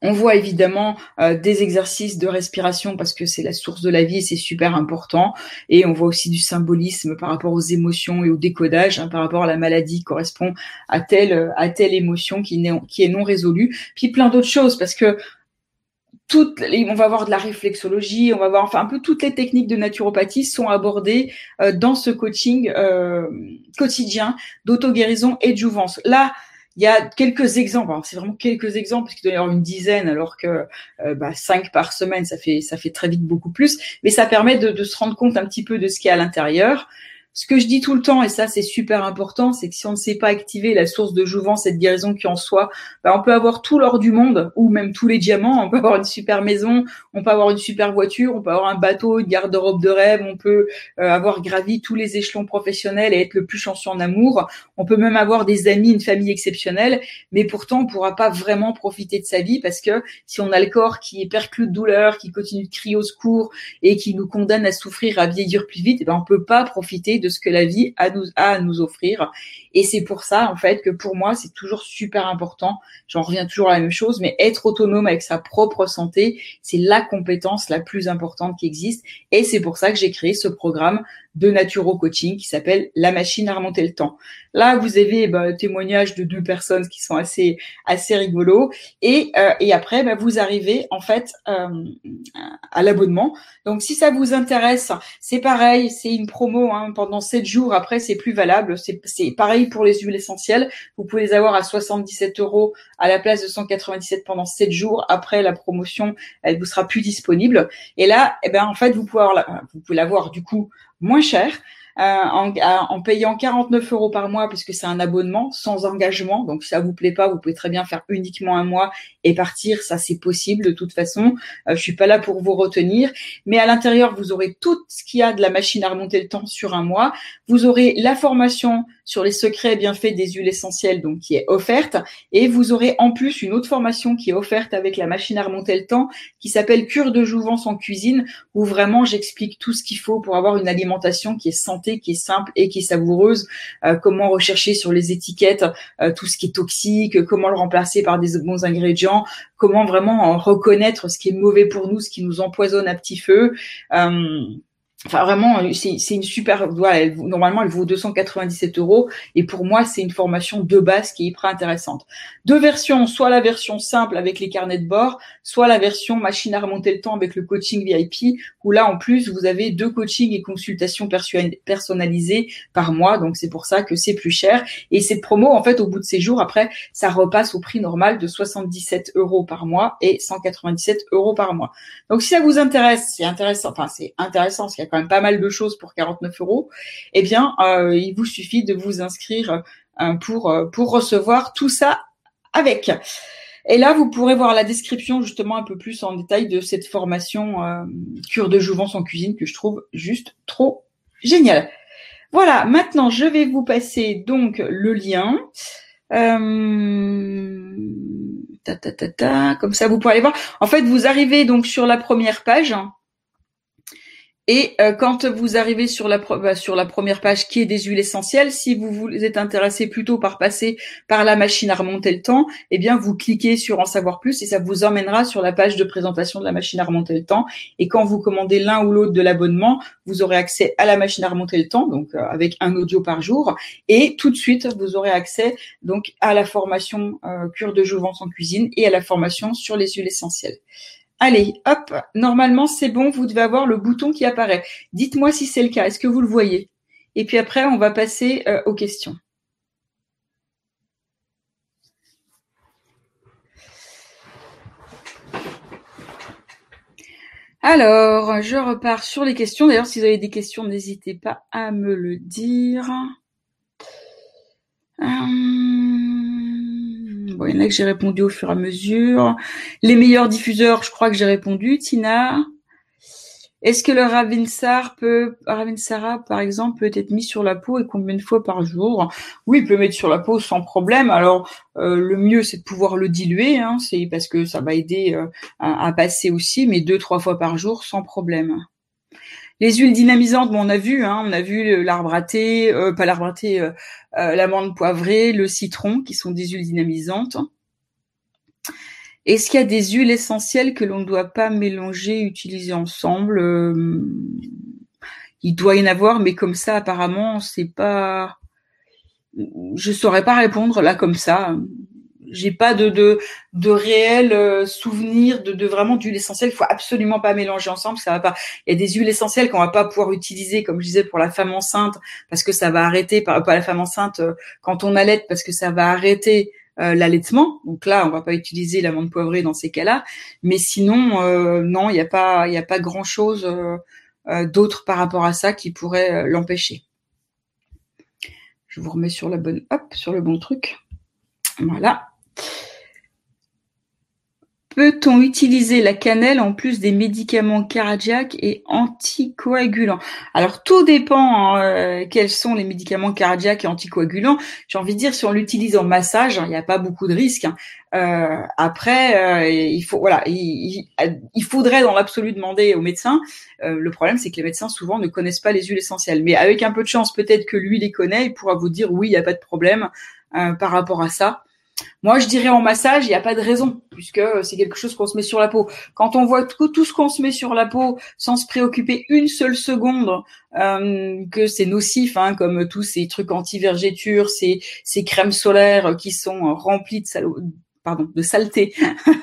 On voit évidemment euh, des exercices de respiration parce que c'est la source de la vie et c'est super important. Et on voit aussi du symbolisme par rapport aux émotions et au décodage, hein, par rapport à la maladie qui correspond à telle à telle émotion qui, qui est non résolue. Puis plein d'autres choses parce que on va voir de la réflexologie, on va voir enfin un peu toutes les techniques de naturopathie sont abordées euh, dans ce coaching euh, quotidien d'auto-guérison et de jouvence. Là, il y a quelques exemples, c'est vraiment quelques exemples parce qu'il doit y avoir une dizaine, alors que euh, bah, cinq par semaine, ça fait ça fait très vite beaucoup plus. Mais ça permet de, de se rendre compte un petit peu de ce qu'il y a à l'intérieur. Ce que je dis tout le temps, et ça c'est super important, c'est que si on ne sait pas activer la source de jouvence cette guérison qui en soi, bah, on peut avoir tout l'or du monde, ou même tous les diamants, on peut avoir une super maison, on peut avoir une super voiture, on peut avoir un bateau, une garde-robe de rêve, on peut euh, avoir gravi tous les échelons professionnels et être le plus chanceux en amour, on peut même avoir des amis, une famille exceptionnelle, mais pourtant on pourra pas vraiment profiter de sa vie parce que si on a le corps qui est perclus de douleur, qui continue de crier au secours et qui nous condamne à souffrir, à vieillir plus vite, eh ben on peut pas profiter de ce que la vie a, a à nous offrir. Et c'est pour ça, en fait, que pour moi, c'est toujours super important. J'en reviens toujours à la même chose, mais être autonome avec sa propre santé, c'est la compétence la plus importante qui existe. Et c'est pour ça que j'ai créé ce programme de Naturo Coaching qui s'appelle La machine à remonter le temps. Là, vous avez bah, témoignage de deux personnes qui sont assez assez rigolos et euh, et après bah, vous arrivez en fait euh, à l'abonnement. Donc si ça vous intéresse, c'est pareil, c'est une promo hein, pendant sept jours. Après c'est plus valable. C'est c'est pour les huiles essentielles. Vous pouvez les avoir à 77 euros à la place de 197 pendant sept jours. Après la promotion, elle vous sera plus disponible. Et là, eh ben en fait vous pouvez l'avoir du coup moins cher euh, en, en, payant 49 euros par mois puisque c'est un abonnement sans engagement. Donc si ça vous plaît pas, vous pouvez très bien faire uniquement un mois et partir. Ça c'est possible de toute façon. Euh, je suis pas là pour vous retenir, mais à l'intérieur vous aurez tout ce qu'il y a de la machine à remonter le temps sur un mois. Vous aurez la formation sur les secrets et bienfaits des huiles essentielles, donc qui est offerte, et vous aurez en plus une autre formation qui est offerte avec la machine à remonter le temps, qui s'appelle Cure de jouvence en cuisine, où vraiment j'explique tout ce qu'il faut pour avoir une alimentation qui est santé, qui est simple et qui est savoureuse. Euh, comment rechercher sur les étiquettes euh, tout ce qui est toxique, comment le remplacer par des bons ingrédients, comment vraiment reconnaître ce qui est mauvais pour nous, ce qui nous empoisonne à petit feu. Euh, Enfin, vraiment, c'est une super. Voilà, normalement, elle vaut 297 euros. Et pour moi, c'est une formation de base qui est hyper intéressante. Deux versions, soit la version simple avec les carnets de bord, soit la version machine à remonter le temps avec le coaching VIP, où là, en plus, vous avez deux coachings et consultations personnalisées par mois. Donc, c'est pour ça que c'est plus cher. Et cette promo, en fait, au bout de ces jours, après, ça repasse au prix normal de 77 euros par mois et 197 euros par mois. Donc, si ça vous intéresse, c'est intéressant. Enfin, c'est intéressant quand même pas mal de choses pour 49 euros, eh bien, euh, il vous suffit de vous inscrire euh, pour, euh, pour recevoir tout ça avec. Et là, vous pourrez voir la description justement un peu plus en détail de cette formation cure de jouvence en cuisine que je trouve juste trop génial. Voilà, maintenant je vais vous passer donc le lien. comme ça vous pourrez aller voir. En fait, vous arrivez donc sur la première page. Et euh, quand vous arrivez sur la, bah, sur la première page qui est des huiles essentielles, si vous vous êtes intéressé plutôt par passer par la machine à remonter le temps, eh bien vous cliquez sur en savoir plus et ça vous emmènera sur la page de présentation de la machine à remonter le temps. Et quand vous commandez l'un ou l'autre de l'abonnement, vous aurez accès à la machine à remonter le temps, donc euh, avec un audio par jour, et tout de suite vous aurez accès donc à la formation euh, cure de jouvence en cuisine et à la formation sur les huiles essentielles. Allez, hop, normalement c'est bon, vous devez avoir le bouton qui apparaît. Dites-moi si c'est le cas, est-ce que vous le voyez? Et puis après, on va passer euh, aux questions. Alors, je repars sur les questions. D'ailleurs, si vous avez des questions, n'hésitez pas à me le dire. Hum il y en a que j'ai répondu au fur et à mesure. Les meilleurs diffuseurs, je crois que j'ai répondu. Tina, est-ce que le Ravinsar peut, Ravinsara, par exemple, peut être mis sur la peau et combien de fois par jour? Oui, il peut mettre sur la peau sans problème. Alors, euh, le mieux, c'est de pouvoir le diluer, hein, c'est parce que ça va aider euh, à, passer aussi, mais deux, trois fois par jour sans problème. Les huiles dynamisantes, bon, on a vu, hein, on a vu l'arbre à thé, euh, pas l'arbre à thé, euh, euh, l'amande poivrée, le citron, qui sont des huiles dynamisantes. Est-ce qu'il y a des huiles essentielles que l'on ne doit pas mélanger, utiliser ensemble? Il doit y en avoir, mais comme ça, apparemment, c'est pas. Je saurais pas répondre là comme ça j'ai pas de de, de réel euh, souvenir de, de vraiment d'huile essentielle. Il faut absolument pas mélanger ensemble, ça va pas. Il y a des huiles essentielles qu'on va pas pouvoir utiliser, comme je disais pour la femme enceinte, parce que ça va arrêter, pas la femme enceinte euh, quand on allait, parce que ça va arrêter euh, l'allaitement. Donc là, on va pas utiliser l'amande poivrée dans ces cas-là. Mais sinon, non, il n'y a pas, il a pas grand chose d'autre par rapport à ça qui pourrait l'empêcher. Je vous remets sur la bonne, hop, sur le bon truc. Voilà. Peut-on utiliser la cannelle en plus des médicaments cardiaques et anticoagulants? Alors tout dépend hein, euh, quels sont les médicaments cardiaques et anticoagulants. J'ai envie de dire si on l'utilise en massage, il n'y a pas beaucoup de risques. Hein. Euh, après, euh, il faut voilà, il, faudrait dans l'absolu demander au médecin. le problème, c'est que les médecins souvent ne connaissent pas les huiles essentielles. Mais avec un peu de chance, peut-être que lui les connaît, il pourra vous dire oui, il n'y a pas de problème par rapport à ça. Moi, je dirais en massage, il n'y a pas de raison, puisque c'est quelque chose qu'on se met sur la peau. Quand on voit tout, ce qu'on se met sur la peau sans se préoccuper une seule seconde euh, que c'est nocif, hein, comme tous ces trucs anti-vergéture, ces, crèmes solaires qui sont remplies de, salo de saleté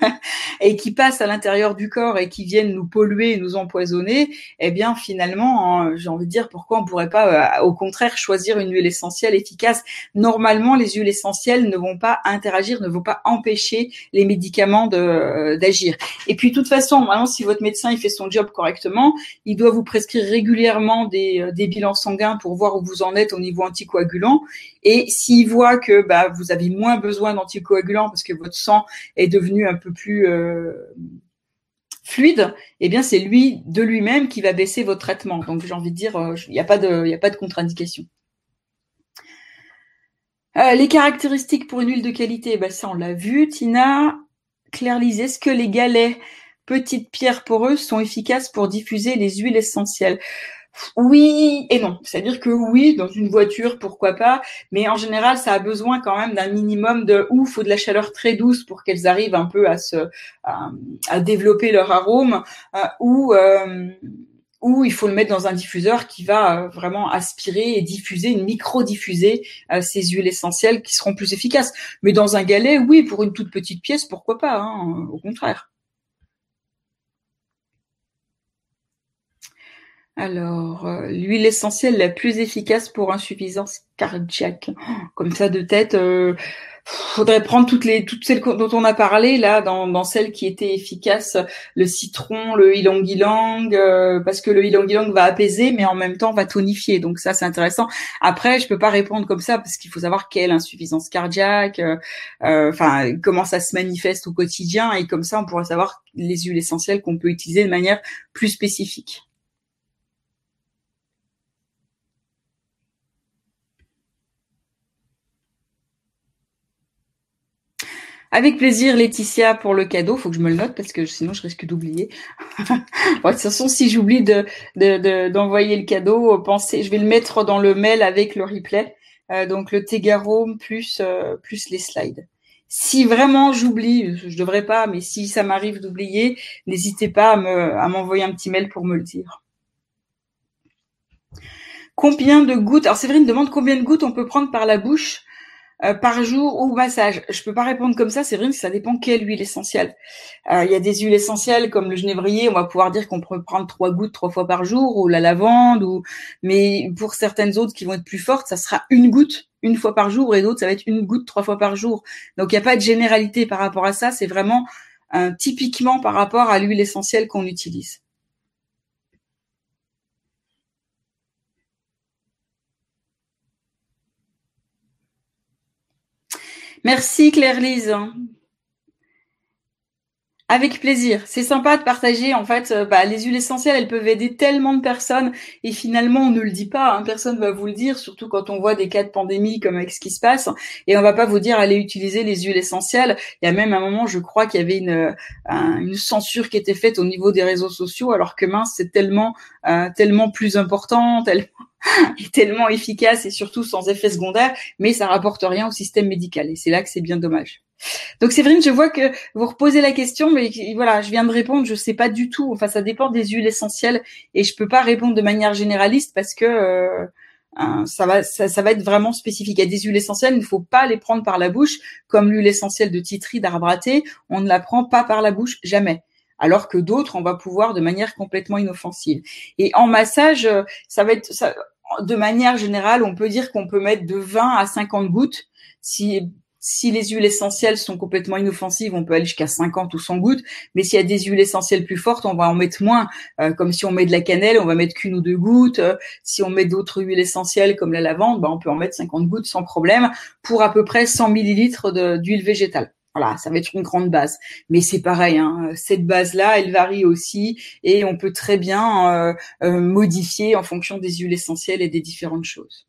[laughs] et qui passent à l'intérieur du corps et qui viennent nous polluer, nous empoisonner, eh bien finalement, hein, j'ai envie de dire pourquoi on pourrait pas, euh, au contraire, choisir une huile essentielle efficace? Normalement, les huiles essentielles ne vont pas interagir, ne vont pas empêcher les médicaments euh, d'agir. Et puis, de toute façon, maintenant, si votre médecin il fait son job correctement, il doit vous prescrire régulièrement des, euh, des bilans sanguins pour voir où vous en êtes au niveau anticoagulant. Et s'il voit que bah, vous avez moins besoin d'anticoagulants parce que votre sang est devenu un peu plus euh, fluide, eh bien c'est lui de lui-même qui va baisser votre traitement. Donc j'ai envie de dire, euh, il n'y a pas de, il a pas de contre-indication. Euh, les caractéristiques pour une huile de qualité, bah, ça on l'a vu. Tina, Claire est-ce que les galets petites pierres poreuses sont efficaces pour diffuser les huiles essentielles? Oui et non. C'est-à-dire que oui, dans une voiture, pourquoi pas, mais en général, ça a besoin quand même d'un minimum de ou faut de la chaleur très douce pour qu'elles arrivent un peu à se à, développer leur arôme, euh, ou euh, ou il faut le mettre dans un diffuseur qui va euh, vraiment aspirer et diffuser, micro-diffuser ces huiles essentielles qui seront plus efficaces. Mais dans un galet, oui, pour une toute petite pièce, pourquoi pas, hein, au contraire. Alors, euh, l'huile essentielle la plus efficace pour insuffisance cardiaque. Comme ça de tête, euh, faudrait prendre toutes les toutes celles dont on a parlé là, dans, celles qui étaient efficaces, le citron, le ylang-ylang, euh, parce que le ylang-ylang va apaiser, mais en même temps va tonifier. Donc ça, c'est intéressant. Après, je peux pas répondre comme ça parce qu'il faut savoir quelle insuffisance cardiaque, enfin comment ça se manifeste au quotidien, et comme ça, on pourra savoir les huiles essentielles qu'on peut utiliser de manière plus spécifique. Avec plaisir, Laetitia, pour le cadeau. Faut que je me le note parce que sinon je risque d'oublier. [laughs] de toute façon, si j'oublie de, d'envoyer le cadeau, pensez, je vais le mettre dans le mail avec le replay. Euh, donc le Tegaro plus euh, plus les slides. Si vraiment j'oublie, je devrais pas, mais si ça m'arrive d'oublier, n'hésitez pas à à m'envoyer un petit mail pour me le dire. Combien de gouttes? Alors Séverine demande combien de gouttes on peut prendre par la bouche euh, par jour ou massage Je peux pas répondre comme ça, c'est vrai que ça dépend quelle huile essentielle. Euh, il y a des huiles essentielles comme le genévrier, on va pouvoir dire qu'on peut prendre trois gouttes trois fois par jour, ou la lavande, ou mais pour certaines autres qui vont être plus fortes, ça sera une goutte une fois par jour, et d'autres ça va être une goutte trois fois par jour. Donc il n'y a pas de généralité par rapport à ça, c'est vraiment euh, typiquement par rapport à l'huile essentielle qu'on utilise. Merci Claire-Lise. Avec plaisir. C'est sympa de partager. En fait, euh, bah, les huiles essentielles, elles peuvent aider tellement de personnes et finalement, on ne le dit pas. Hein. Personne va vous le dire, surtout quand on voit des cas de pandémie comme avec ce qui se passe. Et on va pas vous dire allez utiliser les huiles essentielles. Il y a même un moment, je crois qu'il y avait une, censure qui était faite au niveau des réseaux sociaux, alors que mince, c'est tellement, euh, tellement plus important, [laughs] est tellement efficace et surtout sans effet secondaire, mais ça rapporte rien au système médical. Et c'est là que c'est bien dommage. Donc Séverine, je vois que vous reposez la question, mais voilà, je viens de répondre. Je sais pas du tout. Enfin, ça dépend des huiles essentielles et je peux pas répondre de manière généraliste parce que euh, ça va, ça, va être vraiment spécifique. Il y a des huiles essentielles, il ne faut pas les prendre par la bouche, comme l'huile essentielle de titri d'arbre on ne la prend pas par la bouche jamais alors que d'autres, on va pouvoir de manière complètement inoffensive. Et en massage, ça va être, ça, de manière générale, on peut dire qu'on peut mettre de 20 à 50 gouttes. Si, si les huiles essentielles sont complètement inoffensives, on peut aller jusqu'à 50 ou 100 gouttes. Mais s'il y a des huiles essentielles plus fortes, on va en mettre moins. Euh, comme si on met de la cannelle, on va mettre qu'une ou deux gouttes. si on met d'autres huiles essentielles comme la lavande, ben, on peut en mettre 50 gouttes sans problème pour à peu près 100 millilitres d'huile végétale. Voilà, ça va être une grande base. Mais c'est pareil, hein, cette base-là, elle varie aussi et on peut très bien euh, euh, modifier en fonction des huiles essentielles et des différentes choses.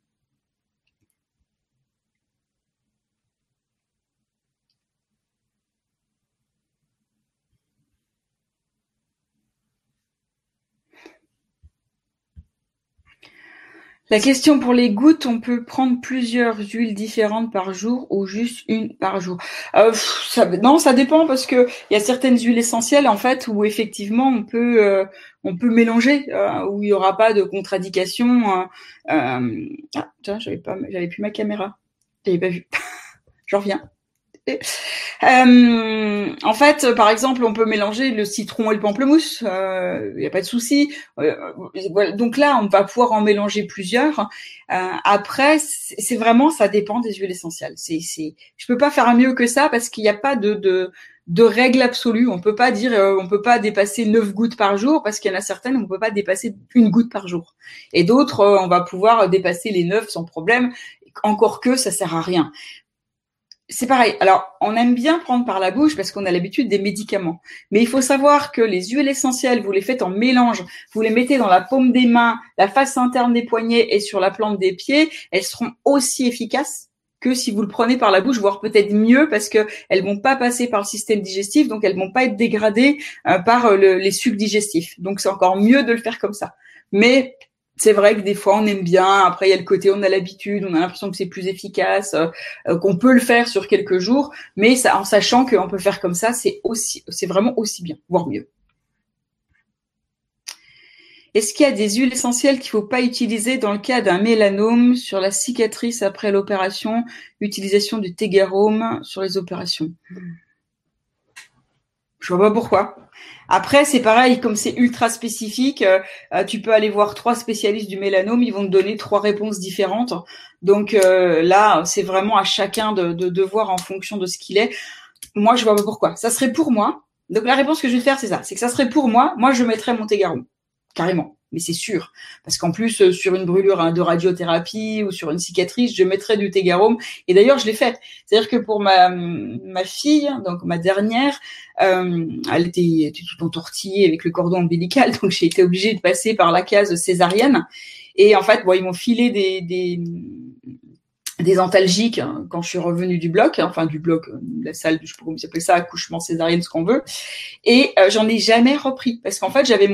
La question pour les gouttes, on peut prendre plusieurs huiles différentes par jour ou juste une par jour. Euh, ça, non, ça dépend parce que il y a certaines huiles essentielles en fait où effectivement on peut euh, on peut mélanger euh, où il y aura pas de contre-indication. ah tiens, j'avais pas j'avais plus ma caméra, j'avais pas vu. [laughs] J'en reviens. Euh, en fait, par exemple, on peut mélanger le citron et le pamplemousse, il euh, n'y a pas de souci. Euh, donc là, on va pouvoir en mélanger plusieurs. Après, c'est vraiment, ça dépend des huiles essentielles. Je peux pas faire mieux que ça parce qu'il n'y a pas de, règle absolue. On peut pas dire, on peut pas dépasser 9 gouttes par jour parce qu'il y en a certaines, on peut pas dépasser une goutte par jour. Et d'autres, on va pouvoir dépasser les 9 sans problème. Encore que ça sert à rien c'est pareil. Alors, on aime bien prendre par la bouche parce qu'on a l'habitude des médicaments. Mais il faut savoir que les huiles essentielles, vous les faites en mélange, vous les mettez dans la paume des mains, la face interne des poignets et sur la plante des pieds, elles seront aussi efficaces que si vous le prenez par la bouche, voire peut-être mieux parce que elles vont pas passer par le système digestif, donc elles vont pas être dégradées euh, par euh, les sucs digestifs. Donc c'est encore mieux de le faire comme ça. Mais c'est vrai que des fois on aime bien. Après il y a le côté on a l'habitude, on a l'impression que c'est plus efficace, euh, euh, qu'on peut le faire sur quelques jours, mais en sachant qu'on peut faire comme ça, c'est aussi, c'est vraiment aussi bien, voire mieux. Est-ce qu'il y a des huiles essentielles qu'il faut pas utiliser dans le cas d'un mélanome sur la cicatrice après l'opération? Utilisation du tégarome sur les opérations. Je vois pas pourquoi. Après, c'est pareil, comme c'est ultra spécifique, euh, euh, tu peux aller voir trois spécialistes du mélanome, ils vont te donner trois réponses différentes. Donc euh, là, c'est vraiment à chacun de, de, voir en fonction de ce qu'il est. Moi, je vois pas pourquoi. Ça serait pour moi. Donc la réponse que je vais faire, c'est ça. C'est que ça serait pour moi. Moi, je mettrais Montégaron. Carrément mais c'est sûr. Parce qu'en plus, euh, sur une brûlure hein, de radiothérapie ou sur une cicatrice, je mettrais du tégarome. Et d'ailleurs, je l'ai fait. C'est-à-dire que pour ma, ma fille, donc ma dernière, euh, elle était, tout entortillée avec le cordon ombilical, donc j'ai été obligée de passer par la case césarienne. Et en fait, bon, ils m'ont filé des, des, des antalgiques hein, quand je suis revenue du bloc, hein, enfin du bloc, euh, la salle, je sais pas comment s'appelle ça, accouchement césarienne, ce qu'on veut. Et euh, j'en ai jamais repris parce qu'en fait j'avais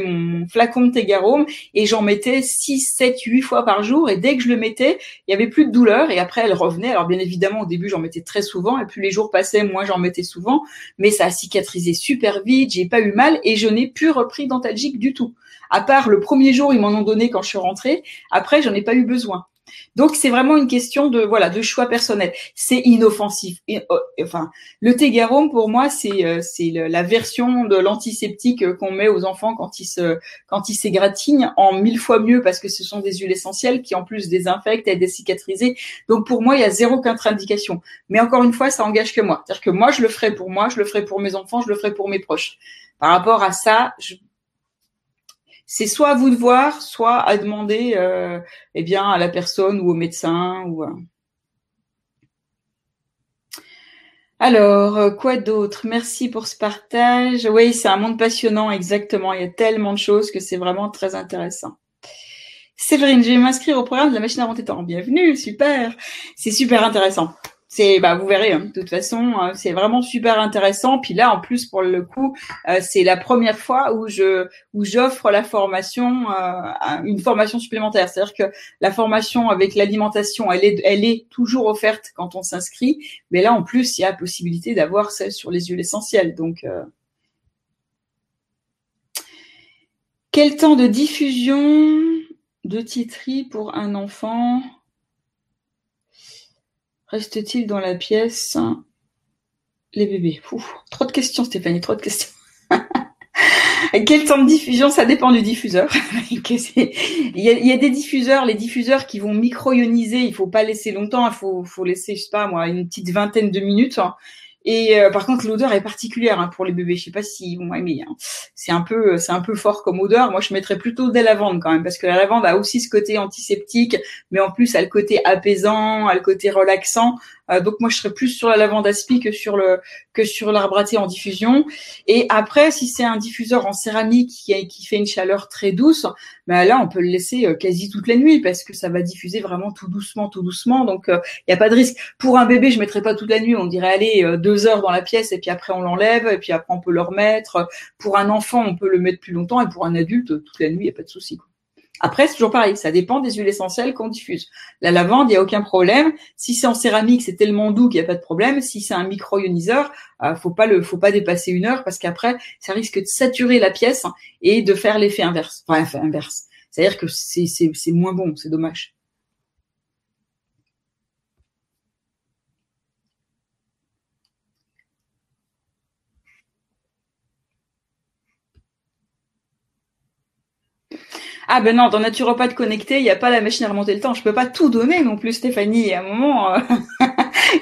mon flacon de Tégarome et j'en mettais 6, 7, 8 fois par jour et dès que je le mettais, il y avait plus de douleur et après elle revenait. Alors bien évidemment au début j'en mettais très souvent et plus les jours passaient, moins j'en mettais souvent, mais ça a cicatrisé super vite, j'ai pas eu mal et je n'ai plus repris d'antalgique du tout. À part le premier jour, ils m'en ont donné quand je suis rentrée. Après, j'en ai pas eu besoin. Donc c'est vraiment une question de voilà de choix personnel. C'est inoffensif. Et, oh, enfin, le tégarum pour moi c'est euh, c'est la version de l'antiseptique qu'on met aux enfants quand ils se quand ils s'égratignent en mille fois mieux parce que ce sont des huiles essentielles qui en plus désinfectent et décicatriser. Donc pour moi il y a zéro contre-indication. Mais encore une fois ça engage que moi. C'est-à-dire que moi je le ferai pour moi, je le ferai pour mes enfants, je le ferai pour mes proches. Par rapport à ça, je, c'est soit à vous de voir, soit à demander euh, eh bien, à la personne ou au médecin. Ou, Alors, euh, quoi d'autre? Merci pour ce partage. Oui, c'est un monde passionnant, exactement. Il y a tellement de choses que c'est vraiment très intéressant. Séverine, je vais m'inscrire au programme de la machine à monter temps. Bienvenue, super. C'est super intéressant c'est bah vous verrez hein. de toute façon euh, c'est vraiment super intéressant. Puis là en plus pour le coup euh, c'est la première fois où je où j'offre la formation euh, une formation supplémentaire. C'est-à-dire que la formation avec l'alimentation elle est elle est toujours offerte quand on s'inscrit. Mais là en plus il y a possibilité d'avoir celle sur les huiles essentielles. Donc quel temps de diffusion de titri pour un enfant? Reste-t-il dans la pièce? Les bébés. trop de questions, Stéphanie, trop de questions. [laughs] Quel temps de diffusion? Ça dépend du diffuseur. [laughs] il, y a, des diffuseurs, les diffuseurs qui vont micro-ioniser, il faut pas laisser longtemps, il faut, faut laisser, je sais pas moi, une petite vingtaine de minutes. Et euh, par contre, l'odeur est particulière hein, pour les bébés. Je sais pas si vous m'aimez. Hein. C'est un peu, c'est un peu fort comme odeur. Moi, je mettrais plutôt des lavandes quand même, parce que la lavande a aussi ce côté antiseptique, mais en plus, elle a le côté apaisant, elle a le côté relaxant. Euh, donc moi, je serais plus sur la lavande aspi que sur le que sur l'arbre à thé en diffusion. Et après, si c'est un diffuseur en céramique qui, qui fait une chaleur très douce, ben là, on peut le laisser euh, quasi toute la nuit parce que ça va diffuser vraiment tout doucement, tout doucement. Donc il euh, n'y a pas de risque. Pour un bébé, je mettrais pas toute la nuit. On dirait aller deux heures dans la pièce et puis après on l'enlève et puis après on peut le remettre. Pour un enfant, on peut le mettre plus longtemps et pour un adulte, toute la nuit, il n'y a pas de souci. Après, c'est toujours pareil, ça dépend des huiles essentielles qu'on diffuse. La lavande, il n'y a aucun problème. Si c'est en céramique, c'est tellement doux qu'il n'y a pas de problème. Si c'est un micro-ioniseur, euh, faut pas le, faut pas dépasser une heure parce qu'après, ça risque de saturer la pièce et de faire l'effet inverse. Enfin, inverse. C'est-à-dire que c'est moins bon, c'est dommage. Ah ben non, dans naturopathe connecté, il n'y a pas la machine à remonter le temps. Je peux pas tout donner non plus, Stéphanie. À un moment, euh, [laughs]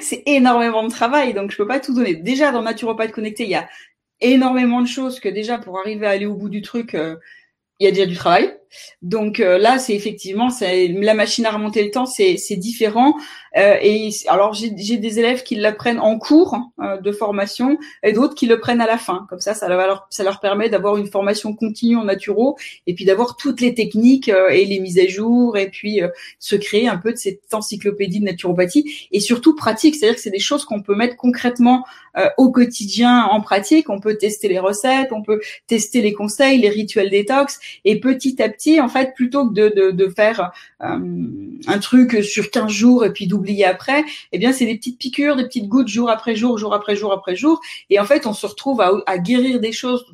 c'est énormément de travail, donc je peux pas tout donner. Déjà dans naturopathe connecté, il y a énormément de choses que déjà pour arriver à aller au bout du truc, euh, il y a déjà du travail. Donc euh, là, c'est effectivement, la machine à remonter le temps, c'est différent. Euh, et alors j'ai des élèves qui l'apprennent en cours euh, de formation et d'autres qui le prennent à la fin. Comme ça, ça leur, ça leur permet d'avoir une formation continue en naturo et puis d'avoir toutes les techniques euh, et les mises à jour et puis se créer un peu de cette encyclopédie de naturopathie et surtout pratique. C'est-à-dire que c'est des choses qu'on peut mettre concrètement au quotidien en pratique. On peut tester les recettes, on peut tester les conseils, les rituels détox et petit à petit, en fait, plutôt que de, faire un truc sur 15 jours et puis oublier après, eh bien, c'est des petites piqûres, des petites gouttes jour après jour, jour après jour après jour. Et en fait, on se retrouve à, guérir des choses.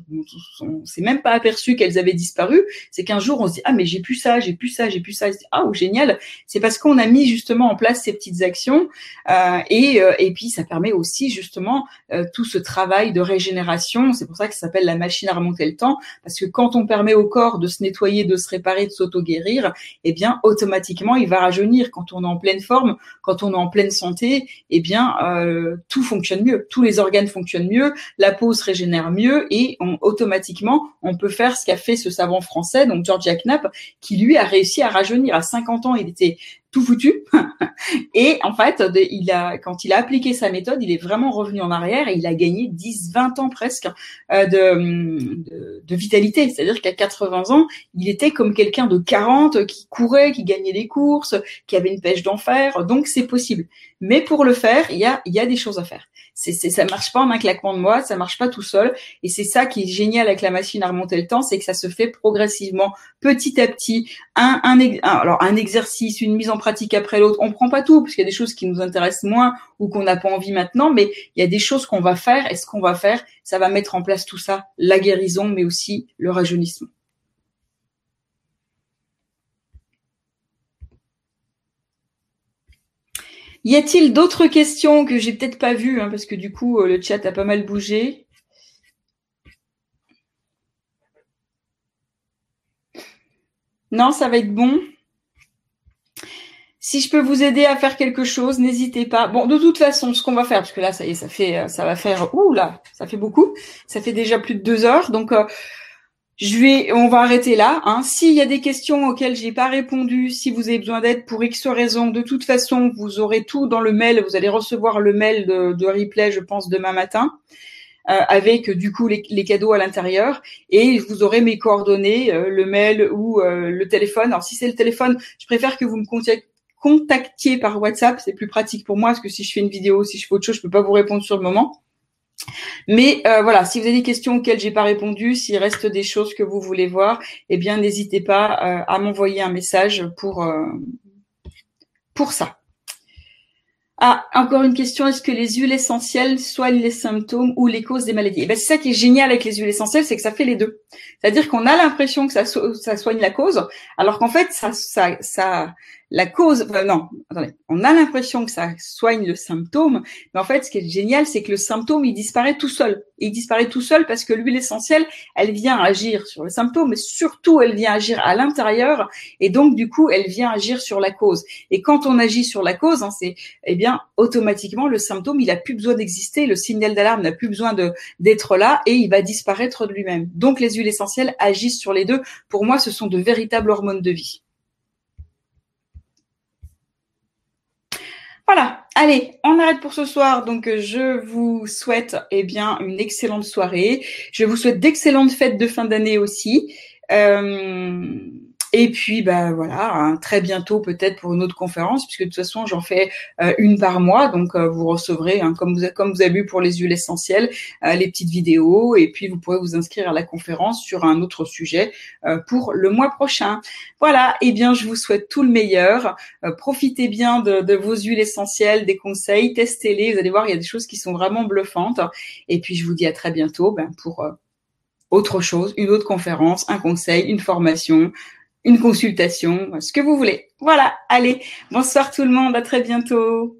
On s'est même pas aperçu qu'elles avaient disparu. C'est qu'un jour, on se dit, ah, mais j'ai plus ça, j'ai plus ça, j'ai plus ça. Ah, oh, génial. C'est parce qu'on a mis justement en place ces petites actions. Euh, et, euh, et puis, ça permet aussi justement euh, tout ce travail de régénération. C'est pour ça que ça s'appelle la machine à remonter le temps. Parce que quand on permet au corps de se nettoyer, de se réparer, de s'auto-guérir, eh bien, automatiquement, il va rajeunir. Quand on est en pleine forme, quand on est en pleine santé, eh bien euh, tout fonctionne mieux, tous les organes fonctionnent mieux, la peau se régénère mieux et automatiquement on peut faire ce qu'a fait ce savant français, donc Georgia Knapp, qui lui a réussi à rajeunir à 50 ans. Il était foutu. [laughs] et en fait, il a, quand il a appliqué sa méthode, il est vraiment revenu en arrière et il a gagné 10, 20 ans presque euh, de, de, vitalité. C'est-à-dire qu'à 80 ans, il était comme quelqu'un de 40 qui courait, qui gagnait des courses, qui avait une pêche d'enfer. Donc c'est possible. Mais pour le faire, il y a, y a des choses à faire c'est, c'est, ça marche pas en un claquement de moi, ça marche pas tout seul. Et c'est ça qui est génial avec la machine à remonter le temps, c'est que ça se fait progressivement, petit à petit, un, un, alors un exercice, une mise en pratique après l'autre. On prend pas tout, parce qu'il y a des choses qui nous intéressent moins ou qu'on n'a pas envie maintenant, mais il y a des choses qu'on va faire. Et ce qu'on va faire, ça va mettre en place tout ça, la guérison, mais aussi le rajeunissement. Y a-t-il d'autres questions que j'ai peut-être pas vues, hein, parce que du coup euh, le chat a pas mal bougé. Non, ça va être bon. Si je peux vous aider à faire quelque chose, n'hésitez pas. Bon, de toute façon, ce qu'on va faire, parce que là, ça y est, ça euh, va faire, ouh là, ça fait beaucoup. Ça fait déjà plus de deux heures, donc. Euh, je vais, on va arrêter là. Hein. S'il y a des questions auxquelles j'ai pas répondu, si vous avez besoin d'aide pour X raison, de toute façon, vous aurez tout dans le mail. Vous allez recevoir le mail de, replay, je pense, demain matin, euh, avec du coup les, cadeaux à l'intérieur, et vous aurez mes coordonnées, euh, le mail ou euh, le téléphone. Alors si c'est le téléphone, je préfère que vous me contactiez par WhatsApp, c'est plus pratique pour moi, parce que si je fais une vidéo, si je fais autre chose, je peux pas vous répondre sur le moment. Mais euh, voilà, si vous avez des questions auxquelles j'ai pas répondu, s'il reste des choses que vous voulez voir, eh bien n'hésitez pas euh, à m'envoyer un message pour euh, pour ça. Ah, encore une question. Est-ce que les huiles essentielles soignent les symptômes ou les causes des maladies? Eh ben, C'est ça qui est génial avec les huiles essentielles, c'est que ça fait les deux. C'est-à-dire qu'on a l'impression que ça, ça soigne la cause, alors qu'en fait, ça, ça, ça, la cause, non, attendez, on a l'impression que ça soigne le symptôme, mais en fait, ce qui est génial, c'est que le symptôme, il disparaît tout seul. Il disparaît tout seul parce que l'huile essentielle, elle vient agir sur le symptôme, mais surtout, elle vient agir à l'intérieur, et donc, du coup, elle vient agir sur la cause. Et quand on agit sur la cause, hein, c'est, eh bien, automatiquement, le symptôme, il a plus besoin d'exister, le signal d'alarme n'a plus besoin d'être là, et il va disparaître de lui-même. Donc, les huiles essentielles agissent sur les deux. Pour moi, ce sont de véritables hormones de vie. Voilà, allez, on arrête pour ce soir. Donc, je vous souhaite eh bien une excellente soirée. Je vous souhaite d'excellentes fêtes de fin d'année aussi. Euh, Et puis, bah voilà, hein, très bientôt peut-être pour une autre conférence, puisque de toute façon j'en fais euh, une par mois, donc euh, vous recevrez, hein, comme vous comme vous avez vu pour les huiles essentielles, euh, les petites vidéos, et puis vous pourrez vous inscrire à la conférence sur un autre sujet pour le mois prochain. Voilà, et eh bien je vous souhaite tout le meilleur. profitez bien de, de, vos huiles essentielles, des conseils, testez-les. Vous allez voir, il y a des choses qui sont vraiment bluffantes. Et puis je vous dis à très bientôt ben, pour autre chose, une autre conférence, un conseil, une formation, une consultation, ce que vous voulez. Voilà, allez, bonsoir tout le monde, à très bientôt.